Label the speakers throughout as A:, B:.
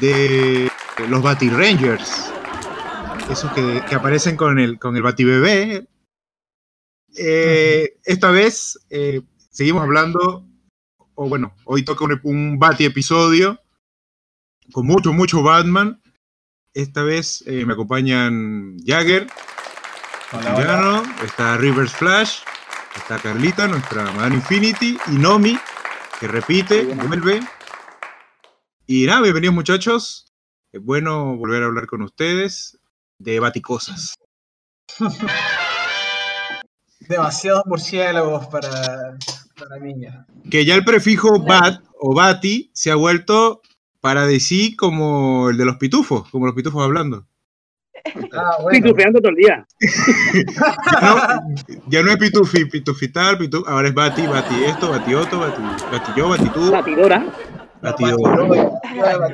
A: de los Batty Rangers. Esos que, que, aparecen con el, con el Batibebé. Eh, esta vez eh, seguimos hablando, o bueno, hoy toca un, un Batty episodio con mucho, mucho Batman. Esta vez eh, me acompañan Jagger,
B: Hola,
A: Villano, está Rivers Flash, está Carlita, nuestra Madame Infinity, y Nomi, que repite, vuelve. Y nada, bienvenidos muchachos. Es bueno volver a hablar con ustedes de baticosas.
B: Demasiados murciélagos para, para niñas.
A: Que ya el prefijo bat o bati se ha vuelto para decir como el de los pitufos, como los pitufos hablando.
B: Ah, bueno.
C: Pitufeando todo el día.
A: Ya no, ya no es pitufi, pitufital, pitu, ahora es bati, bati esto, bati otro, bati, bati yo, bati tú,
C: Batidora.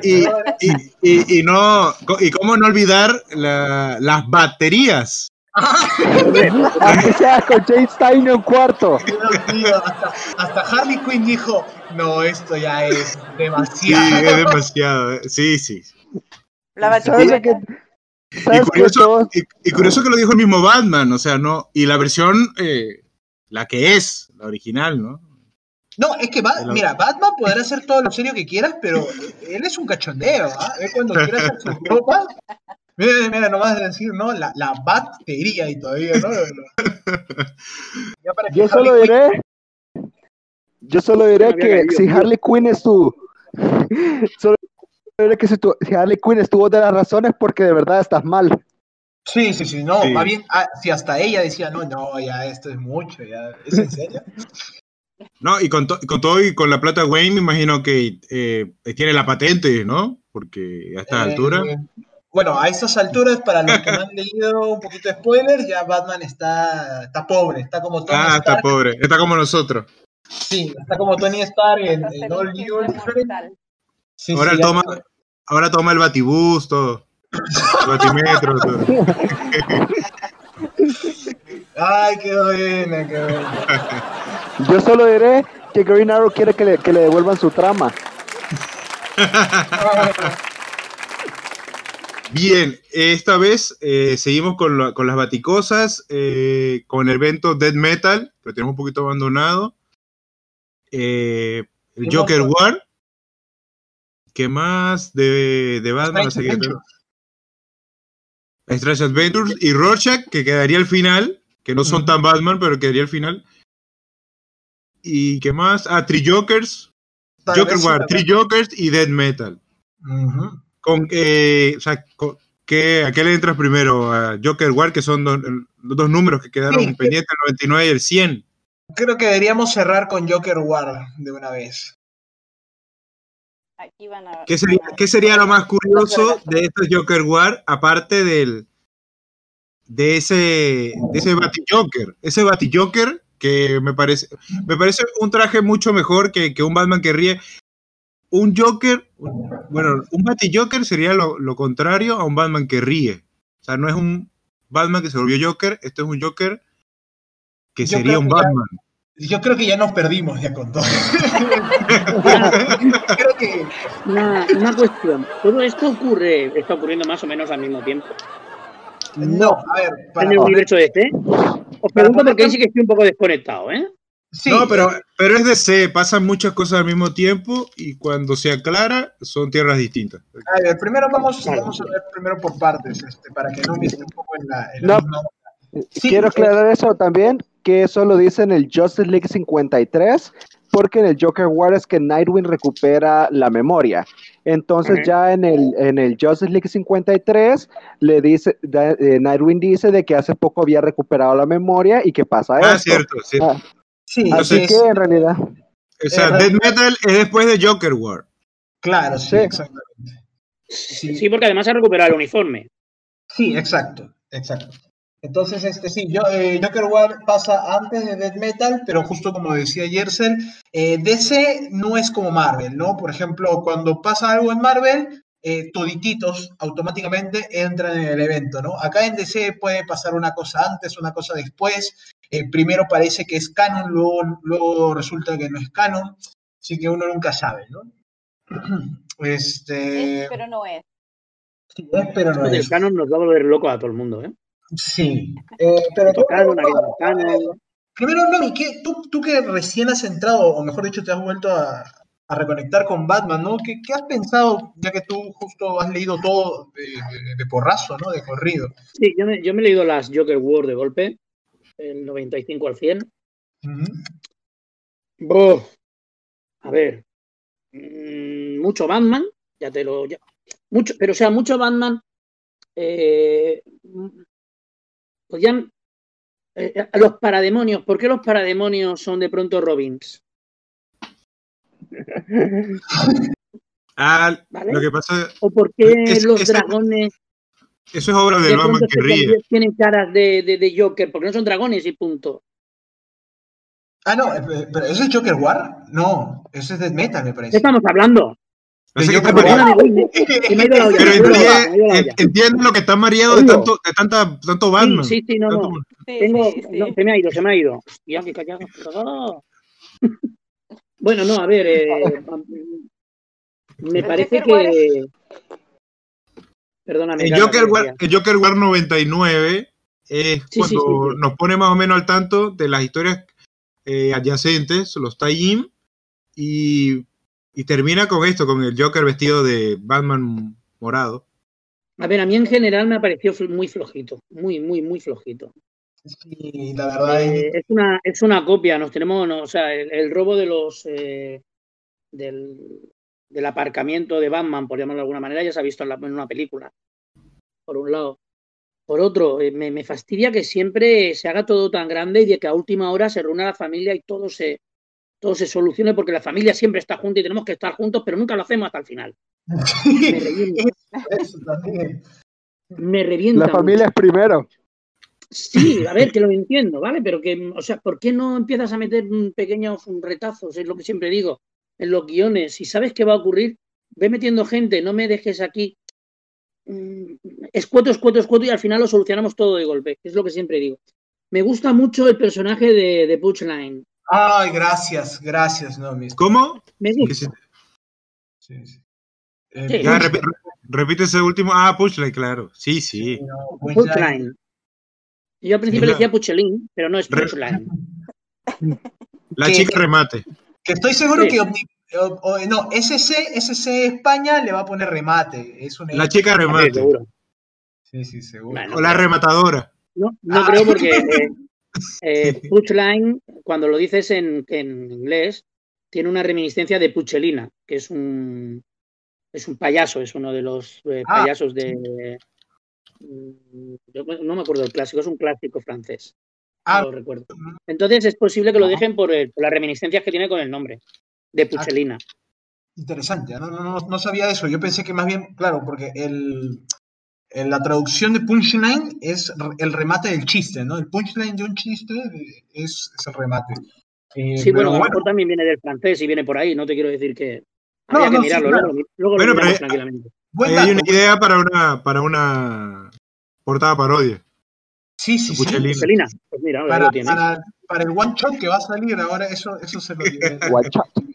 A: Y, y, y, y no, y cómo no olvidar la- las baterías.
D: Aunque sea con James Stein en cuarto.
B: Dios mío, hasta, hasta Harley Quinn dijo, no, esto ya es
A: Sí,
B: demasiado.
A: es demasiado. eh. Sí, sí.
E: La
D: ¿Sabes
E: batidora.
D: que,
A: Y
D: sabes que
A: curioso,
D: todos,
A: y, y curioso que lo dijo el mismo Batman, o sea, no, y la versión, eh, la que es, la original, ¿no?
B: No, es que, Ba-
A: El-
B: mira, Batman podrá hacer todo lo serio que quieras, pero él es un cachondeo, ¿ah? Él cuando quiera hacer su ropa, mira, mira, nomás de decir, ¿no? La, la batería y todavía, ¿no? Ya para que
D: yo solo
B: Harley Quinn-
D: diré, yo solo diré que
C: caído,
D: si
C: tío.
D: Harley Quinn es tu, solo diré que si, tu- si Harley Quinn estuvo de las razones porque de verdad estás mal.
B: Sí, sí, sí, no,
A: Sí.
B: más bien, ah, si hasta ella decía, no, no, ya esto es mucho, ya, ¿es en serio?
A: No, y con, to- con todo y con la plata Wayne, me imagino que eh, tiene la patente, ¿no? Porque a esta
B: Eh,
A: altura.
B: Bueno, a estas alturas, para los que no han leído un poquito de spoiler, ya Batman está, está pobre, está como Tony
A: Ah, está
B: Stark.
A: pobre, está como nosotros.
B: Sí, está como Tony Stark en, en All. Sí,
A: Ahora
B: sí,
A: toma, ahora toma el batibús, todo. El batimetro, todo.
B: Ay, qué buena, qué buena.
D: Yo solo diré que Green Arrow quiere que le, que le devuelvan su trama.
A: Bien, esta vez eh, seguimos con, la- con las baticosas, eh, con el evento Dead Metal, que lo tenemos un poquito abandonado. Eh, el Joker War. ¿Qué más de, de Batman? No sé
B: Strange Adventures.
A: Strange Adventures y Rorschach, que quedaría al final, que no son tan Batman, pero quedaría al final. ¿Y qué más? Ah, Three Jokers,
B: Tal
A: Joker War, Three. Jokers y Dead Metal. Con, eh, o sea, con- ¿qué, ¿A qué le entras primero? A Joker War, que son do- los dos números que quedaron
B: Sí.
A: pendientes, el 99 y el 100.
B: Creo que deberíamos cerrar con Joker War de una vez.
E: Aquí van a
A: ¿Qué sería, qué sería lo más curioso de estos Joker War, aparte del de ese de ese Joker? Ese Joker que me parece me parece un traje mucho mejor que, que un Batman que ríe. Un Joker, bueno, un Joker sería lo, lo contrario a un Batman que ríe. O sea, no es un Batman que se volvió Joker, esto es un Joker que
B: Yo
A: sería un
B: que ya-
A: Batman.
B: Yo creo que ya nos perdimos ya con todo. creo que
C: Una, una cuestión. Todo esto ocurre, está ocurriendo más o menos al mismo tiempo.
B: no, a ver, para
C: en el universo de este. Os pregunto porque sí que estoy un poco desconectado, ¿eh?
B: sí,
A: no, pero, pero es DC, pasan muchas cosas al mismo tiempo y cuando se aclara son tierras distintas.
B: A ver, primero vamos, vamos a ver primero por partes, este, para que no me esté un poco en la, en la
D: No.
B: misma onda. Sí,
D: Quiero
B: eh,
D: aclarar eso también, que eso lo dice en el Justice League 53, porque en el Joker War es que Nightwing recupera la memoria. Entonces ya en el, en el Justice League 53 le dice, da- eh, Nightwing dice de que hace poco había recuperado la memoria y que pasa
A: Ah,
D: esto.
A: cierto, cierto.
D: Ah,
B: Sí,
D: así
B: es-
D: que en realidad,
A: O sea, Dead Metal es después de Joker War.
B: Claro, sí,
D: Sí.
B: exactamente.
C: Sí.
B: Sí.
C: porque además ha recuperado el uniforme.
B: Sí, exacto, exacto. Entonces, este sí, yo, eh, Joker War pasa antes de Death Metal, pero justo como decía Yersel, eh, DC no es como Marvel, ¿no? Por ejemplo, cuando pasa algo en Marvel, eh, todititos automáticamente entran en el evento, ¿no? Acá en DC puede pasar una cosa antes, una cosa después. eh, primero parece que es canon, luego, luego resulta que no es canon, así que uno nunca sabe, ¿no? Este,
E: Es, pero no es.
B: sí, es, pero no es.
C: canon nos va a volver loco a todo el mundo, ¿eh?
B: Sí, eh, pero
C: no.
B: Primero, Nomi, ¿qué- tú, tú que recién has entrado, o mejor dicho, te has vuelto a, a reconectar con Batman, ¿no? ¿Qué, qué has pensado, ya que tú justo has leído todo de, de- de porrazo, ¿no? De corrido.
C: Sí, yo me, yo me he leído las Joker War de golpe, el 95 al 100.
B: Ujú.
C: Buh. A ver, mm, mucho Batman, ya te lo. ya- mucho, pero o sea, mucho Batman. Eh, ya. eh, a los parademonios, ¿por qué los parademonios son de pronto Robins?
A: Ah,
C: ¿Vale?
A: lo que pasa,
C: ¿O por qué
A: Es-
C: los
A: ese-
C: dragones
A: eso es obra de
C: de
A: Batman que ríe.
C: tienen caras de, de, de Joker? Porque no son dragones y punto.
B: Ah, no, eh, pero ¿eso es Joker War? No, eso es Death Metal, me
C: ¿Qué
B: parece.
C: estamos hablando?
A: Así que
B: Yo
A: está mareado. Pero
C: se me ha ido la olla,
A: entiende,
C: se me ha ido la olla.
A: en- entiende lo que está mareado de tanto, de tanta, tanto Batman.
C: Sí, sí, sí, no,
A: Tanto-
C: no.
E: Sí,
C: Tengo,
E: sí, sí.
C: no, se me ha ido, se me ha ido. Hostia, qué callado. Oh. Bueno, no, a ver, eh, me parece que. Perdóname.
A: El Joker,
C: que
A: War, el Joker War 99 es
C: Sí, sí,
A: cuando
C: sí, sí.
A: nos pone más o menos al tanto de las historias eh, adyacentes, los tie-in, y, y termina con esto, con el Joker vestido de Batman morado.
C: A ver, a mí en general me ha parecido fl- muy flojito. Muy, muy, muy flojito.
B: Sí, la verdad es...
C: Eh, es, una, es una copia, nos tenemos, no, o sea, el, el robo de los eh, del, del aparcamiento de Batman, por llamarlo de alguna manera, ya se ha visto en, la- en una película, por un lado. Por otro, eh, me, me fastidia que siempre se haga todo tan grande y de que a última hora se reúna la familia y todo se, todo se solucione, porque la familia siempre está junta y tenemos que estar juntos, pero nunca lo hacemos hasta el final. Me revienta,
B: Eso también.
C: me revienta
D: La
C: mucho.
D: familia es primero.
C: Sí, a ver, que lo entiendo, ¿vale? Pero que, o sea, ¿por qué no empiezas a meter pequeños retazos? Es lo que siempre digo, en los guiones. Si sabes qué va a ocurrir, ve metiendo gente, no me dejes aquí mm, escueto, escueto, escueto y al final lo solucionamos todo de golpe, que es lo que siempre digo. Me gusta mucho el personaje de, de Butchline.
B: Ay, gracias, gracias.
A: ¿Cómo?
C: Me gusta.
A: si-
B: Sí, sí. Eh,
C: Sí.
A: ya, repi- repite ese último. Ah, Pushline, claro. Sí, sí.
B: no.
C: Butchline. Yo al principio le decía Puchelín, pero no es Butchline.
A: La
B: ¿Qué?
A: chica remate.
B: Que estoy seguro
C: Sí.
B: que o- o- no, SC, SC España le va a poner remate. Es un
A: La chica remate.
B: Sí, sí, seguro.
C: Bueno.
A: O la rematadora.
C: No, no
B: Ah.
C: creo porque eh, eh, Punchline, cuando lo dices en, en inglés, tiene una reminiscencia de Puchelina, que es un es un payaso, es uno de los eh,
B: Ah.
C: payasos de mm, yo no me acuerdo del clásico, es un clásico francés.
B: Ah.
C: No lo recuerdo. Entonces es posible que lo
B: Ah.
C: dejen por, el- por las reminiscencias que tiene con el nombre de Puchelina.
B: Interesante, no, no, no, sabía eso. Yo pensé que más bien, claro, porque el, la traducción de punchline es el remate del chiste, ¿no? El punchline de un chiste eh, es, es el remate. Eh,
C: Sí, bueno, a lo mejor también viene del francés y viene por ahí, no te quiero decir que
B: No,
C: habría que
B: no, sí,
C: mirarlo,
B: claro.
C: luego, lo- luego
A: Bueno,
C: lo miramos
A: pero-
C: tranquilamente.
B: buen
A: Ahí
B: dato.
A: hay una idea para una, para una portada parodia.
B: Sí, sí, sí.
A: Puchelina.
C: Puchelina, pues mira,
B: Para,
C: lo tienes.
B: para, para el one shot que va a salir ahora, eso, eso se lo diré.
D: Watch out.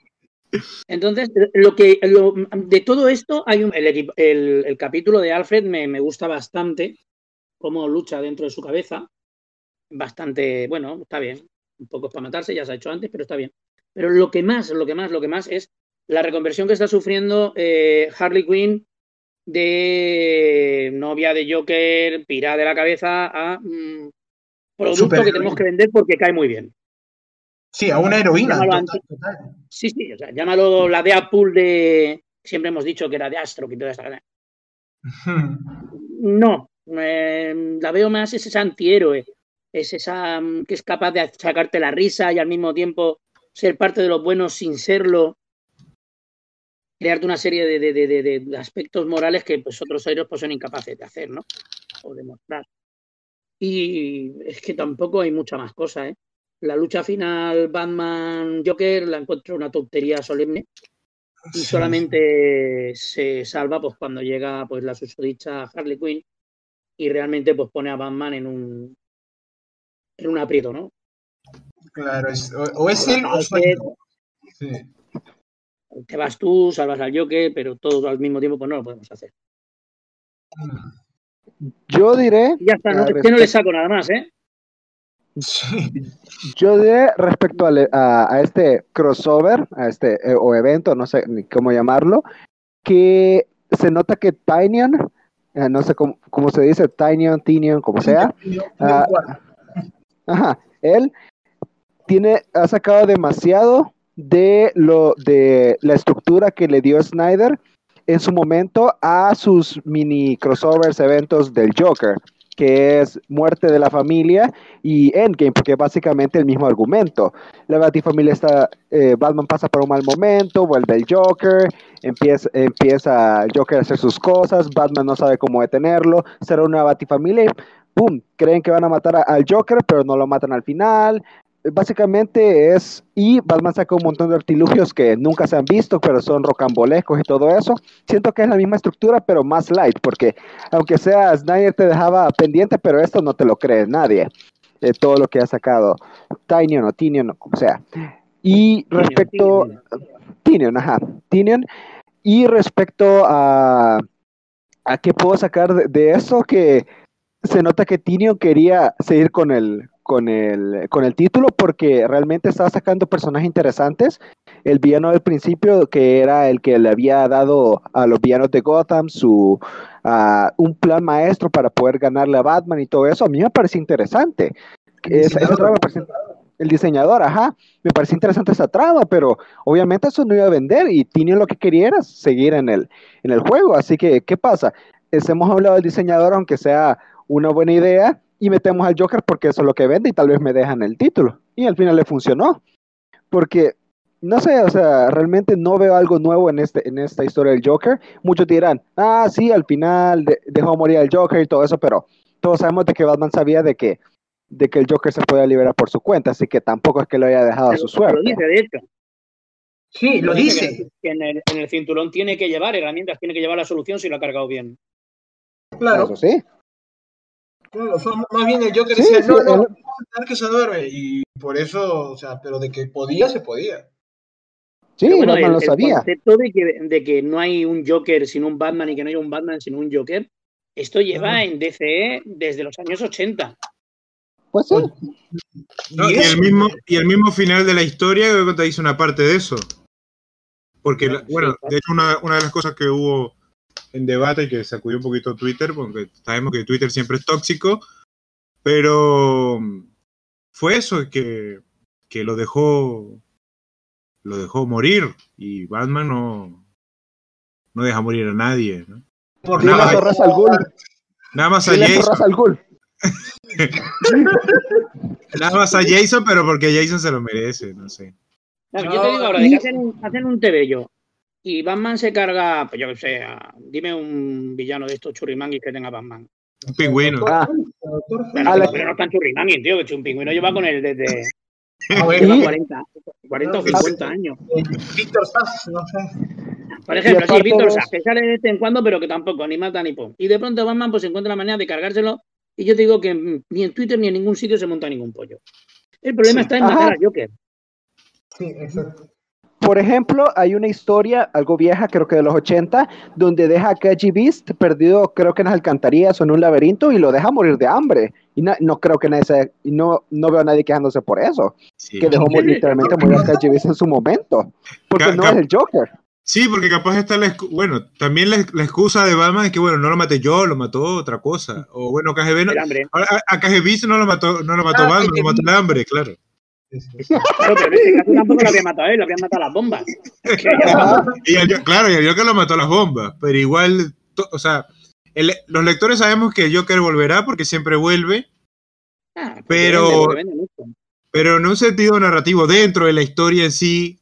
C: Entonces, lo que lo- de todo esto hay un, el, el- el capítulo de Alfred me, me gusta bastante cómo lucha dentro de su cabeza. Bastante, bueno, está bien. Un poco es para matarse, ya se ha hecho antes, pero está bien. Pero lo que más, lo que más, lo que más es la reconversión que está sufriendo eh, Harley Quinn de novia de Joker, pirada de la cabeza, a mm, producto que tenemos que vender porque cae muy bien.
B: Sí, a una heroína.
C: Llámalo
B: total, total.
C: Sí, sí, o sea, llámalo la de Apple de. Siempre hemos dicho que era de Astro y toda.
B: Ujú.
C: No, eh, la veo más, es esa antihéroe. Es esa mm, que es capaz de sacarte la risa y al mismo tiempo ser parte de los buenos sin serlo. crearte una serie de, de- de- de- de aspectos morales que pues, otros héroes pues, son incapaces de hacer, ¿no? O demostrar. Y es que tampoco hay mucha más cosa, ¿eh? La lucha final Batman-Joker la encuentro una tontería solemne y
B: Sí.
C: solamente se salva pues cuando llega pues la susodicha Harley Quinn y realmente pues pone a Batman en un en un aprieto, ¿no?
B: Claro, es- o, o es él o soy
C: ser-
B: yo. Sí.
C: Te vas tú, salvas al Joker, pero todos al mismo tiempo pues no lo podemos hacer.
D: Yo diré,
C: Y ya está, no,
D: Ah,
C: es que no le saco nada más, ¿eh?
B: Sí.
D: yo diré respecto a, a este crossover, a este eh, o evento, no sé ni cómo llamarlo, que se nota que Tynion, eh, no sé cómo, cómo se dice, Tynion, Tynion, como sea, Ah, Ajá, él tiene, ha sacado demasiado de lo de la estructura que le dio Snyder en su momento a sus mini crossovers, eventos del Joker, que es muerte de la familia y Endgame, porque es básicamente el mismo argumento. La Batifamilia está, eh, Batman pasa por un mal momento, vuelve el Joker, empieza, empieza el Joker a hacer sus cosas, Batman no sabe cómo detenerlo, será una Batifamilia ¡pum! Creen que van a matar al Joker, pero no lo matan al final. Básicamente es, y Batman saca un montón de artilugios que nunca se han visto, pero son rocambolescos y todo eso. Siento que es la misma estructura, pero más light, porque aunque sea Snyder te dejaba pendiente, pero esto no te lo cree nadie. eh, todo lo que ha sacado Tinion o Tinion, o como sea. Y respecto. Tinion, ajá, Tinion. Y respecto a, a qué puedo sacar de, de eso, que se nota que Tinion quería seguir con el, con el, con el título porque realmente estaba sacando personajes interesantes. El villano del principio, que era el que le había dado a los villanos de Gotham su ah, un plan maestro para poder ganarle a Batman y todo eso, a mí me parece interesante. Esa- esa trama me parece- el diseñador, ajá, me parece interesante esa trama, pero obviamente eso no iba a vender y Tinion lo que quería era seguir en el, en el juego. Así que, ¿qué pasa? Es- hemos hablado del diseñador, aunque sea una buena idea, y metemos al Joker porque eso es lo que vende y tal vez me dejan el título. Y al final le funcionó. Porque, no sé, o sea, realmente no veo algo nuevo en, este, en esta historia del Joker. Muchos dirán, ah, sí, al final de- dejó morir al Joker y todo eso, pero todos sabemos de que Batman sabía de que, de que el Joker se podía liberar por su cuenta, así que tampoco es que lo haya dejado a su
C: Lo
D: suerte.
C: dice, de hecho.
B: Sí, lo dice.
C: Que en el, en el cinturón tiene que llevar herramientas, tiene que llevar la solución si lo ha cargado bien.
B: Claro,
D: Eso sí.
B: Claro, fue más bien el Joker
D: Sí,
B: decía,
D: sí,
B: no, no, tener que se duerme. Y por eso, o sea, pero de que podía, se podía.
D: Sí,
C: Pero bueno,
D: Batman
C: el,
D: lo
C: el
D: sabía.
C: concepto de que, de que no hay un Joker sin un Batman y que no hay un Batman sin un Joker, esto lleva en DCE desde los años 80.
D: Pues sí.
A: No,
B: Y
A: el mismo, y el mismo final de la historia creo que te dice una parte de eso. Porque,
C: Sí,
A: bueno,
C: claro.
A: de hecho, una, una de las cosas que hubo en debate y que sacudió un poquito Twitter, porque sabemos que Twitter siempre es tóxico, pero fue eso, que, que lo dejó lo dejó morir y Batman no, no deja morir a nadie. ¿no?
B: Porque
A: Nada,
D: zorras al Ghul.
A: Nada más a Jason,
D: al
A: nada más a Jason, pero porque Jason se lo merece, no sé.
C: Claro, yo te digo ahora, hacen un, hacen un TVO y Batman se carga, pues yo que sé, a- dime un villano de estos churrimanguis que tenga Batman.
A: Un pingüino.
D: Ah,
C: Pero,
D: Alex.
C: pero no están churrimanguis, tío, que un pingüino lleva con él desde
B: Ah, bueno,
C: lleva
D: Y-
C: 40, 40 o
B: Ah,
C: 50 años.
B: Víctor Sass, no sé.
C: Por ejemplo, sí, Víctor Sass, que sale de vez en cuando, pero que tampoco, ni mata ni pum. Y de pronto Batman pues encuentra la manera de cargárselo. Y yo te digo que ni en Twitter ni en ningún sitio se monta ningún pollo. El problema
B: Sí.
C: está en
D: Ajá.
C: matar a Joker.
B: Sí, exacto.
D: Por ejemplo, hay una historia, algo vieja, creo que de los 80, donde deja a KG Beast perdido, creo que en las alcantarillas o en un laberinto, y lo deja morir de hambre. Y na- no creo que nadie se, y no, no veo a nadie quejándose por eso.
A: Sí.
D: Que dejó mo- literalmente morir a KG Beast en su momento. Porque no es el Joker.
A: Sí, porque capaz está la bueno, también la, la excusa de Batman es que bueno, no lo maté yo, lo mató otra cosa. O bueno, KGB no, a, a, KGB no lo mató, no lo mató
B: Ah,
A: Batman, lo mató el hambre, claro.
C: Claro, pero en este caso tampoco lo había matado a él, lo habían matado a las bombas.
A: Y el- claro, y el Joker lo mató a las bombas, pero igual, to- o sea, el- los lectores sabemos que el Joker volverá porque siempre vuelve,
C: Ah,
A: Pero- pero en un sentido narrativo dentro de la historia en sí,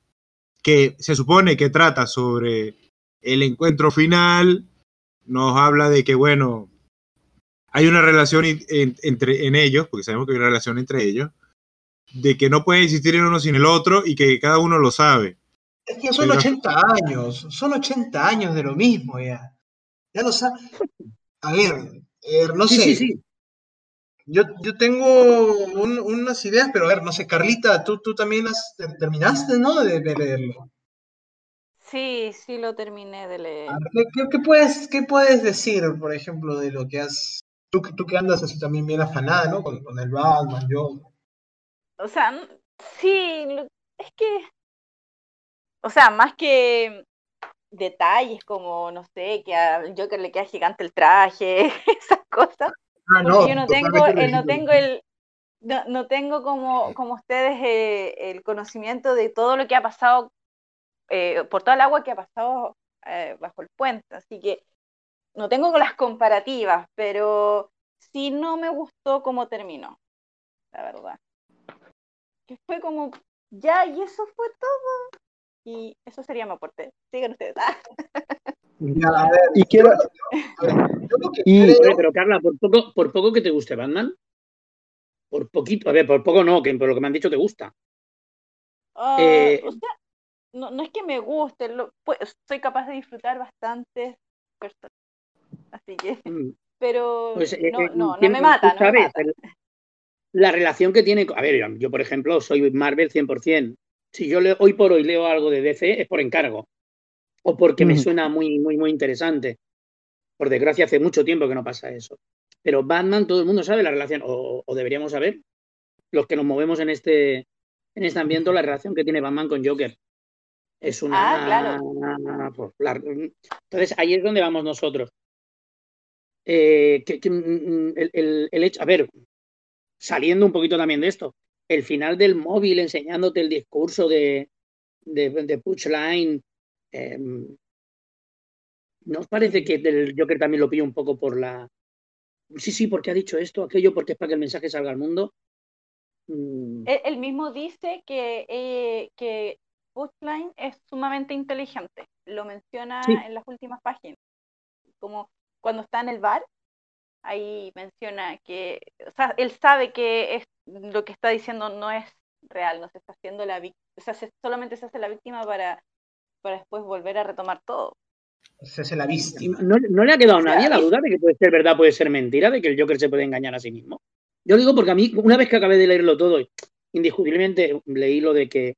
A: que se supone que trata sobre el encuentro final nos habla de que, bueno, hay una relación entre, en ellos, porque sabemos que hay una relación entre ellos, de que no puede existir en uno sin el otro y que cada uno lo sabe.
B: Es que son 80 años, son 80 años de lo mismo ya. Ya lo sabes. A ver, eh, no sé. Sí, sí. Yo, yo tengo unas ideas, pero a ver, no sé, Carlita, tú, tú también has, terminaste, ¿no? De, leerlo.
E: Sí, sí lo terminé de leer.
B: ¿Qué, puedes, ¿Qué puedes decir, por ejemplo, de lo que has... Tú, tú que andas así también bien afanada, ¿no? Con, con el Batman, yo.
E: O sea, sí, es que... O sea, más que detalles como, no sé, que al Joker le queda gigante el traje, esas cosas. Ah, no, yo no tengo, eh, no tengo el, no, no, tengo como, como ustedes eh, el conocimiento de todo lo que ha pasado, eh, por toda el agua que ha pasado bajo el puente, así que no tengo las comparativas, pero sí no me gustó cómo terminó, la verdad. Que fue como, ya, y eso fue todo. Y eso sería mi aporte. Sigan ustedes.
D: y quiero.
C: y... Pero Carla, por poco, por poco que te guste Batman. Por poquito, a ver, por poco no, que por lo que me han dicho te gusta.
E: Ah, eh, o sea, no, no, es que me guste, lo, pues, soy capaz de disfrutar bastante Así que. Mm. Pero pues, eh, no, eh, no, no, me mata, no me mata.
C: La relación que tiene. A ver, yo, por ejemplo, soy Marvel 100% si yo hoy por hoy leo algo de DC es por encargo o porque me suena muy, muy, muy interesante. Por desgracia, hace mucho tiempo que no pasa eso. Pero Batman, todo el mundo sabe la relación, o, deberíamos saber, los que nos movemos en este, en este ambiente, la relación que tiene Batman con Joker. Es una. Ah, pues, entonces, ahí es donde vamos nosotros. Eh, mm, mm, el, el, hecho, a ver, saliendo un poquito también de esto, el final del móvil enseñándote el discurso de, de, de Punchline. Em, ¿No os parece que el Joker también lo pilla un poco por la. Sí, sí, porque ha dicho esto, aquello, porque es para que el mensaje salga al mundo?
E: Mm. Él, mismo dice que, eh, que Punchline es sumamente inteligente. Lo menciona en las últimas páginas. Como cuando está en el bar, ahí menciona que, o sea, él sabe que es lo que está diciendo no es real, no se está haciendo la víctima, o sea, solamente se hace la víctima para, para después volver a retomar todo.
B: Se hace la víctima.
C: ¿No, le ha quedado a nadie la duda de que puede ser verdad, puede ser mentira, de que el Joker se puede engañar a sí mismo? Yo digo porque a mí, una vez que acabé de leerlo todo, indiscutiblemente leí lo de que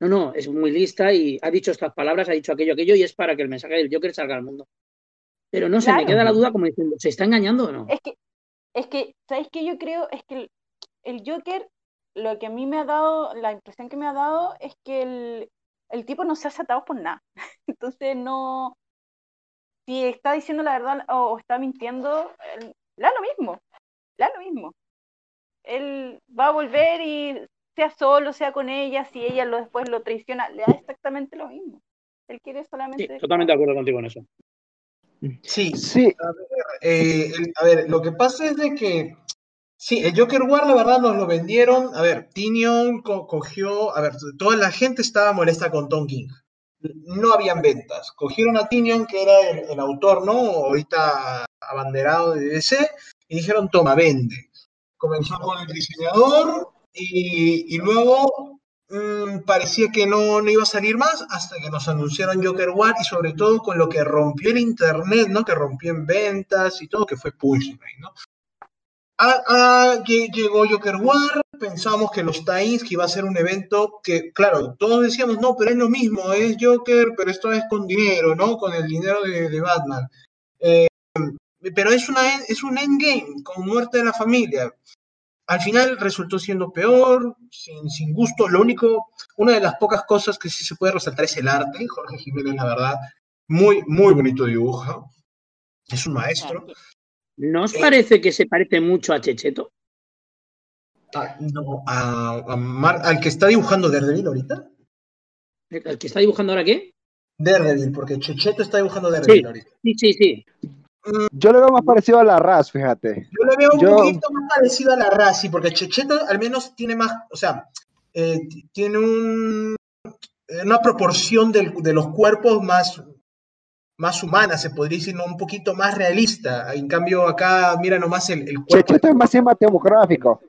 C: no, no, es muy lista y ha dicho estas palabras, ha dicho aquello, aquello, y es para que el mensaje del Joker salga al mundo. Pero no se me queda la duda como diciendo, ¿se está engañando o no?
E: Es que, es que, ¿sabes qué? Yo creo, es que el Joker, lo que a mí me ha dado, la impresión que me ha dado es que el, tipo no se hace atado por nada. Entonces no, si está diciendo la verdad o, está mintiendo, le da lo mismo, le da lo mismo. Él va a volver y sea solo, sea con ella, si ella lo después lo traiciona, le da exactamente lo mismo. Él quiere solamente...
C: Sí, totalmente de acuerdo contigo en eso.
B: Sí, sí. A ver, eh, a ver, lo que pasa es de que Sí, el Joker War, la verdad, nos lo vendieron. A ver, Tinion cogió. A ver, toda la gente estaba molesta con Tom King. No habían ventas. Cogieron a Tinion, que era el, autor, ¿no? Ahorita abanderado de DC, y dijeron: toma, vende. Comenzó con el diseñador y, luego mm, parecía que no, no, iba a salir más hasta que nos anunciaron Joker War y sobre todo con lo que rompió el internet, ¿no? Que rompió en ventas y todo, que fue Pulse, ¿no? Ah, ah, llegó Joker War, pensamos que los Times que iba a ser un evento que, claro, todos decíamos, no, pero es lo mismo, es Joker, pero esto es con dinero, ¿no? Con el dinero de, Batman. Eh, pero es, una, es un endgame, con muerte de la familia. Al final resultó siendo peor, sin, sin gusto. Lo único, una de las pocas cosas que sí se puede resaltar es el arte. Jorge Jiménez, la verdad, muy, muy bonito dibujo. Es un maestro.
C: ¿No os parece que se parece mucho a Checheto?
B: Ah, no, al que está dibujando Daredevil ahorita.
C: ¿Al que está dibujando ahora qué?
B: Daredevil, porque Checheto está dibujando Daredevil ahorita.
C: Sí, sí, sí.
D: Yo le veo más parecido a la Raz, fíjate.
B: Yo le veo un poquito más parecido a la Raz, sí, porque Checheto al menos tiene más, o sea, eh, tiene un, una proporción de los cuerpos más, más humana, se podría decir, ¿no? un poquito más realista. En cambio, acá, mira nomás el, el cuerpo.
D: Chechito es más cinematográfico.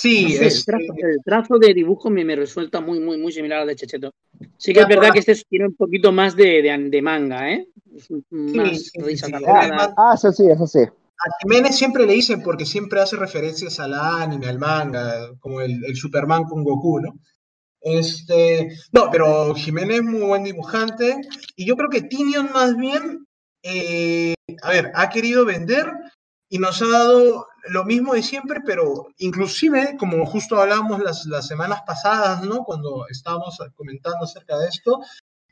B: Sí,
C: No sé,
B: es,
C: el, trazo, el trazo de dibujo me, me resulta muy, muy, muy similar al de Checheto. Sí que es verdad que este tiene un poquito más de, de, de manga, ¿eh? Más
B: sí,
C: risa
B: sí.
C: cargada.
B: Además,
D: Ah, eso sí, eso sí.
B: A Jiménez siempre le dicen porque siempre hace referencias al anime, al manga, como el, el Superman con Goku, ¿no? Este, no, pero Jiménez es muy buen dibujante y yo creo que Tinion más bien, eh, a ver, ha querido vender y nos ha dado lo mismo de siempre, pero inclusive, como justo hablábamos las, las semanas pasadas, ¿no? Cuando estábamos comentando acerca de esto,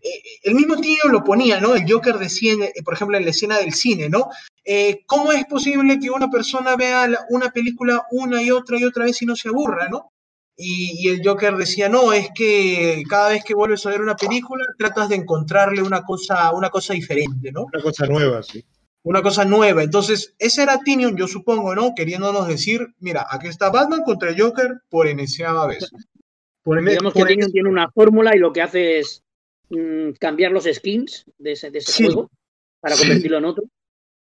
B: eh, el mismo Tinion lo ponía, ¿no? El Joker decía, eh, por ejemplo, en la escena del cine, ¿no? eh, ¿cómo es posible que una persona vea una película una y otra y otra vez y no se aburra, ¿no? Y, y el Joker decía, no, es que cada vez que vuelves a ver una película tratas de encontrarle una cosa, una cosa diferente, ¿no?
A: Una cosa nueva, sí.
B: Una cosa nueva. Entonces, ese era Tinion, yo supongo, ¿no? Queriéndonos decir, mira, aquí está Batman contra el Joker por enésima vez. Por ene-
C: Digamos que Tinion tiene una fórmula y lo que hace es mm, cambiar los skins de ese, de ese
B: Sí.
C: juego para
B: Sí.
C: convertirlo en otro.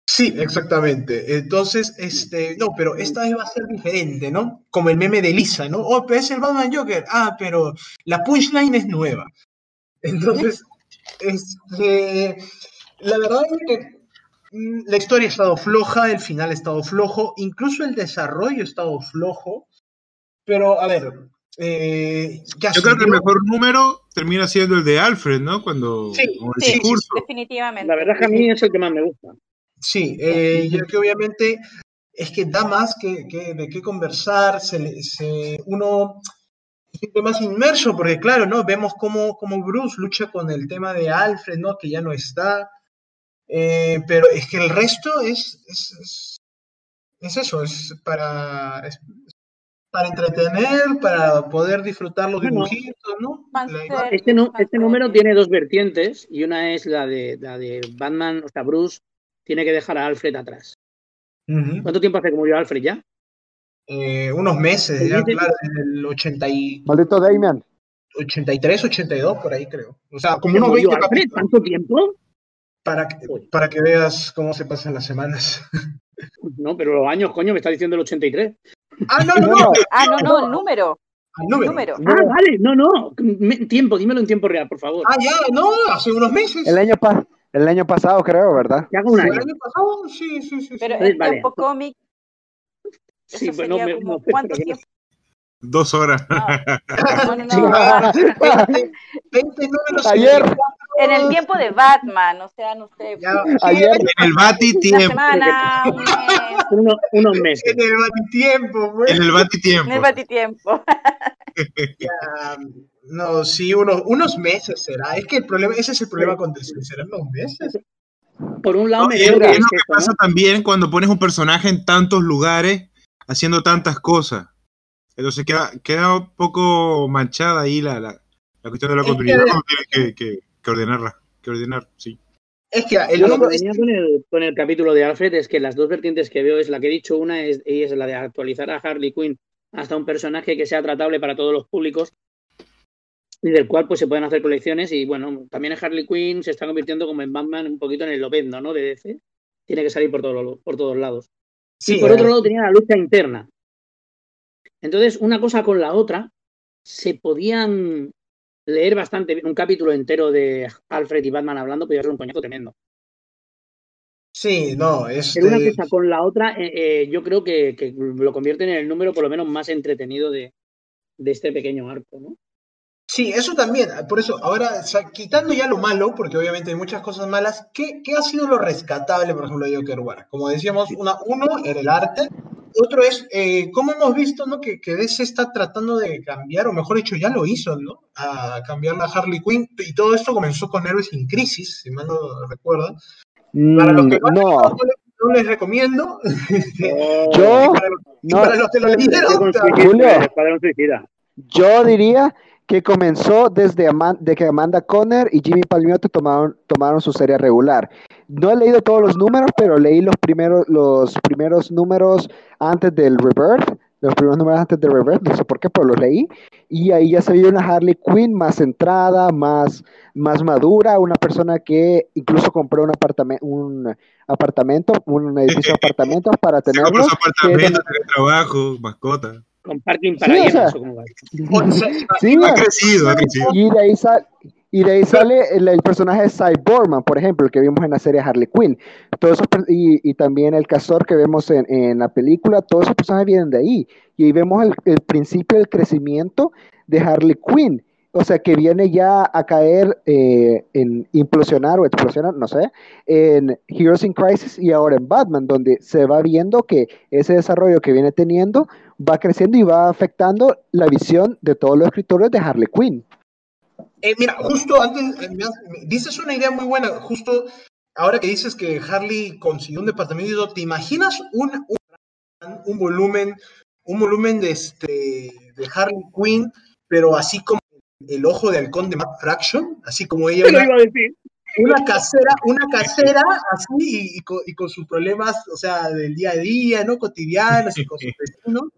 B: Sí, exactamente. Entonces, este, no, pero esta vez va a ser diferente, ¿no? Como el meme de Lisa, ¿no? Oh, pero es el Batman Joker. Ah, pero la punchline es nueva. Entonces, este, la verdad es que la historia ha estado floja, el final ha estado flojo, incluso el desarrollo ha estado flojo. Pero, a ver, eh, ya
A: Yo creo que el mejor número termina siendo el de Alfred, ¿no? Cuando
B: Sí,
A: el
E: Sí,
A: discurso.
E: definitivamente.
C: La verdad es que a mí es el que más me gusta.
B: Sí, eh, ya que obviamente es que da más que, que- de qué conversar, se, se- uno se siente más inmerso, porque claro, ¿no? Vemos cómo, cómo Bruce lucha con el tema de Alfred, ¿no? Que ya no está, eh, pero es que el resto es, es, es, es eso, es para, es para entretener, para poder disfrutar los
C: Bueno.
B: dibujitos, ¿no? La.
C: Este, este número tiene dos vertientes y una es la de, la de Batman, o sea, Bruce tiene que dejar a Alfred atrás. ¿Cuánto tiempo hace que murió Alfred ya?
B: Eh, unos meses, ya, claro, en el 80 y,
D: Maldito Damian.
B: 83, 82, por ahí creo. O sea, como
C: ¿Que
B: unos
C: murió
B: 20
C: Alfred?
B: capítulos.
C: ¿Tanto tiempo?
B: Para que, para que veas cómo se pasan las semanas.
C: No, pero los años, coño, me está diciendo el 83.
B: Ah, no, no,
D: No,
B: no.
D: no,
E: Ah, no, no, el número.
B: Al número.
E: número.
C: Ah, vale, no, no. Me- tiempo, dímelo en tiempo real, por favor.
B: Ah, ya, no, hace unos meses.
D: El año, pa- el año pasado, creo, ¿verdad?
C: Haga un
B: ¿El
C: año.
B: año pasado? Sí, sí, sí. sí.
E: Pero
C: Vale,
E: en
C: vale.
E: tiempo cómic,
C: Sí, bueno,
E: sería
C: me-
E: como,
C: no, pero
E: ¿cuánto tiempo?
A: Dos horas.
E: No, no, no,
B: Sí, 20, 20 números.
D: Ayer.
E: En el tiempo de Batman, o sea, no sé,
B: Ya,
D: Ayer.
A: En el Bati
E: una
A: tiempo.
E: semana, un mes,
C: unos, unos meses.
B: en el batitiempo, pues.
A: En el Bati
E: en
A: tiempo.
E: el batitiempo.
B: Ya, no, sí, unos, unos meses será. Es que el problema, ese es el problema con DC. ¿Serán unos meses?
C: Por un lado, me
A: Es, es lo que pasa
C: ¿no?
A: también cuando pones un personaje en tantos lugares haciendo tantas cosas. Entonces queda, queda un poco manchada ahí la, la, la cuestión de la
B: Es que-
A: continuidad. que, que, que ordenarla. Que ordenar, sí.
B: Es que el
C: Yo lo que venía con el, con el capítulo de Alfred es que las dos vertientes que veo es la que he dicho, una es, y es la de actualizar a Harley Quinn hasta un personaje que sea tratable para todos los públicos y del cual pues se pueden hacer colecciones y bueno, también en Harley Quinn se está convirtiendo como en Batman un poquito en el Lobezno, ¿no? De DC. Tiene que salir por, todo, por todos lados.
B: Sí,
C: y por
B: eh,
C: otro lado tenía la lucha interna. Entonces, una cosa con la otra, se podían leer bastante bien. Un capítulo entero de Alfred y Batman hablando podía ser un coñazo tremendo.
B: Sí, no,
C: Pero una
B: este.
C: cosa con la otra, eh, eh, yo creo que, que lo convierten en el número por lo menos más entretenido de, de este pequeño arco, ¿no?
B: Sí, eso también. Por eso, ahora, o sea, quitando ya lo malo, porque obviamente hay muchas cosas malas, ¿qué, qué ha sido lo rescatable, por ejemplo, de Joker War? Como decíamos, una, uno era el arte, otro es, eh, ¿cómo hemos visto ¿no? que, que DC está tratando de cambiar, o mejor dicho, ya lo hizo, ¿no? A cambiar la Harley Quinn, y todo esto comenzó con Héroes sin Crisis, si mal no recuerdo. Para los que no,
D: Mm, No,
B: no les, recomiendo.
D: yo,
B: para,
D: no,
B: para los que lo leyeron.
D: Julio. yo diría que comenzó desde de que Amanda Conner y Jimmy Palmiotti tomaron, tomaron su serie regular. No he leído todos los números, pero leí los primeros, los primeros números antes del Rebirth, los primeros números antes de Reverse, no sé por qué, pero los leí, y ahí ya se vio una Harley Quinn más centrada, más, más madura, una persona que incluso compró un apartamento, un apartamento, un edificio de apartamentos para tenerlo. que
A: apartamento, tiene trabajo, mascota.
C: Con parking para
D: Sí, o sea,
C: o
B: sea,
D: Sí,
A: Ha crecido, ha crecido.
D: y de ahí sale y de ahí sale el, el personaje de Cyborgman, por ejemplo, el que vimos en la serie Harley Quinn. Todos esos y, y también el castor que vemos en, en la película, todos esos personajes vienen de ahí. Y ahí vemos el, el principio del crecimiento de Harley Quinn. O sea, que viene ya a caer eh, en implosionar o explosionar, no sé, en Heroes in Crisis y ahora en Batman, donde se va viendo que ese desarrollo que viene teniendo va creciendo y va afectando la visión de todos los escritores de Harley Quinn.
B: Eh, mira, justo antes, eh, dices una idea muy buena, justo ahora que dices que Harley consiguió un departamento, ¿te imaginas un, un, un volumen, un volumen de, este, de Harley Quinn, pero así como el ojo de halcón de Matt Fraction, así como ella, una,
C: iba a decir.
B: una casera, una casera así y, y con, y con sus problemas, o sea, del día a día, ¿no? Cotidianos y con sus vecinos.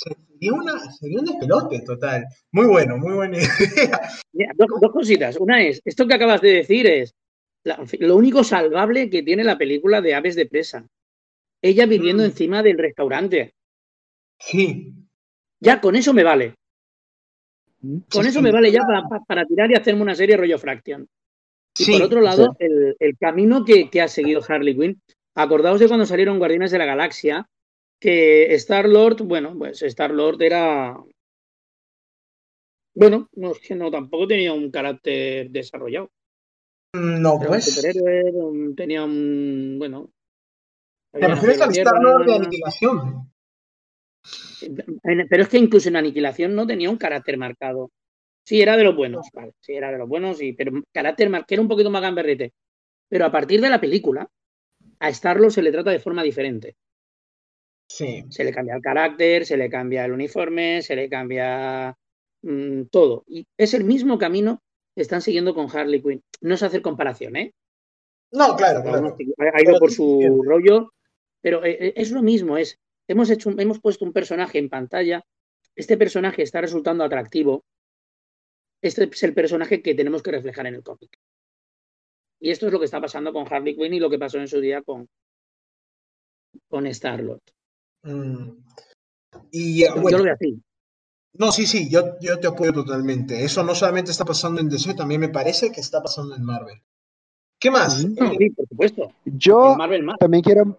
B: Sería, una, sería un despelote total. Muy bueno, muy buena idea.
C: Mira, dos, dos cositas. Una es, esto que acabas de decir es la- lo único salvable que tiene la película de Aves de Presa. Ella viviendo
B: Mm.
C: encima del restaurante.
B: Sí.
C: Ya, con eso me vale. Con
B: Sí,
C: eso
B: sí.
C: me vale ya para, para- para tirar y hacerme una serie rollo Fraction. Y
B: Sí,
C: por otro lado, el, el camino que, que ha seguido Harley Quinn. Acordaos de cuando salieron Guardianes de la Galaxia, que Star-Lord, bueno, pues Star-Lord era... Bueno, no, es que no, tampoco tenía un carácter desarrollado.
B: No,
C: Era un
B: pues.
C: un- tenía un... Bueno...
B: ¿Te refieres al Star-Lord de. Aniquilación?
C: Pero es que incluso en Aniquilación no tenía un carácter marcado. Sí, era de los buenos, vale, sí, era de los buenos, y, pero carácter mar- que era un poquito más gamberrete. Pero a partir de la película, a Starlo se le trata de forma diferente.
B: Sí.
C: Se le cambia el carácter, se le cambia el uniforme, se le cambia mm, todo. Y es el mismo camino que están siguiendo con Harley Quinn. No es hacer comparación, ¿eh?
B: No, claro, claro.
C: ha ido por su rollo, pero eh, eh, es lo mismo, es hemos hecho hemos puesto un personaje en pantalla, este personaje está resultando atractivo, este es el personaje que tenemos que reflejar en el cómic. Y esto es lo que está pasando con Harley Quinn y lo que pasó en su día con con Star-Lord.
B: Mm. Y eh,
C: Yo
B: bueno,
C: lo veo así.
B: no, sí, sí, yo, yo te apoyo totalmente. Eso no solamente está pasando en DC, también me parece que está pasando en Marvel. ¿Qué más?
D: Ujú.
C: No, sí, por supuesto.
D: Yo
C: Marvel más.
D: también quiero,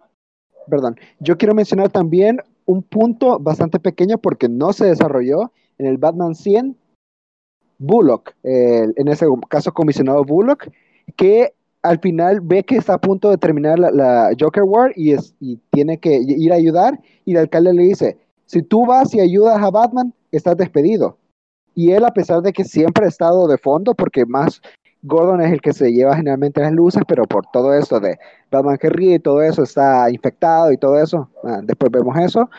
D: perdón, yo quiero mencionar también un punto bastante pequeño porque no se desarrolló en el Batman 100, Bullock, el- en ese caso comisionado Bullock, que al final ve que está a punto de terminar la, Joker War y, es, y tiene que ir a ayudar y el alcalde le dice, si tú vas y ayudas a Batman, estás despedido. Y él, a pesar de que siempre ha estado de fondo, porque más Gordon es el que se lleva generalmente las luces, pero por todo esto de Batman que ríe y todo eso está infectado y todo eso, ah, después vemos eso,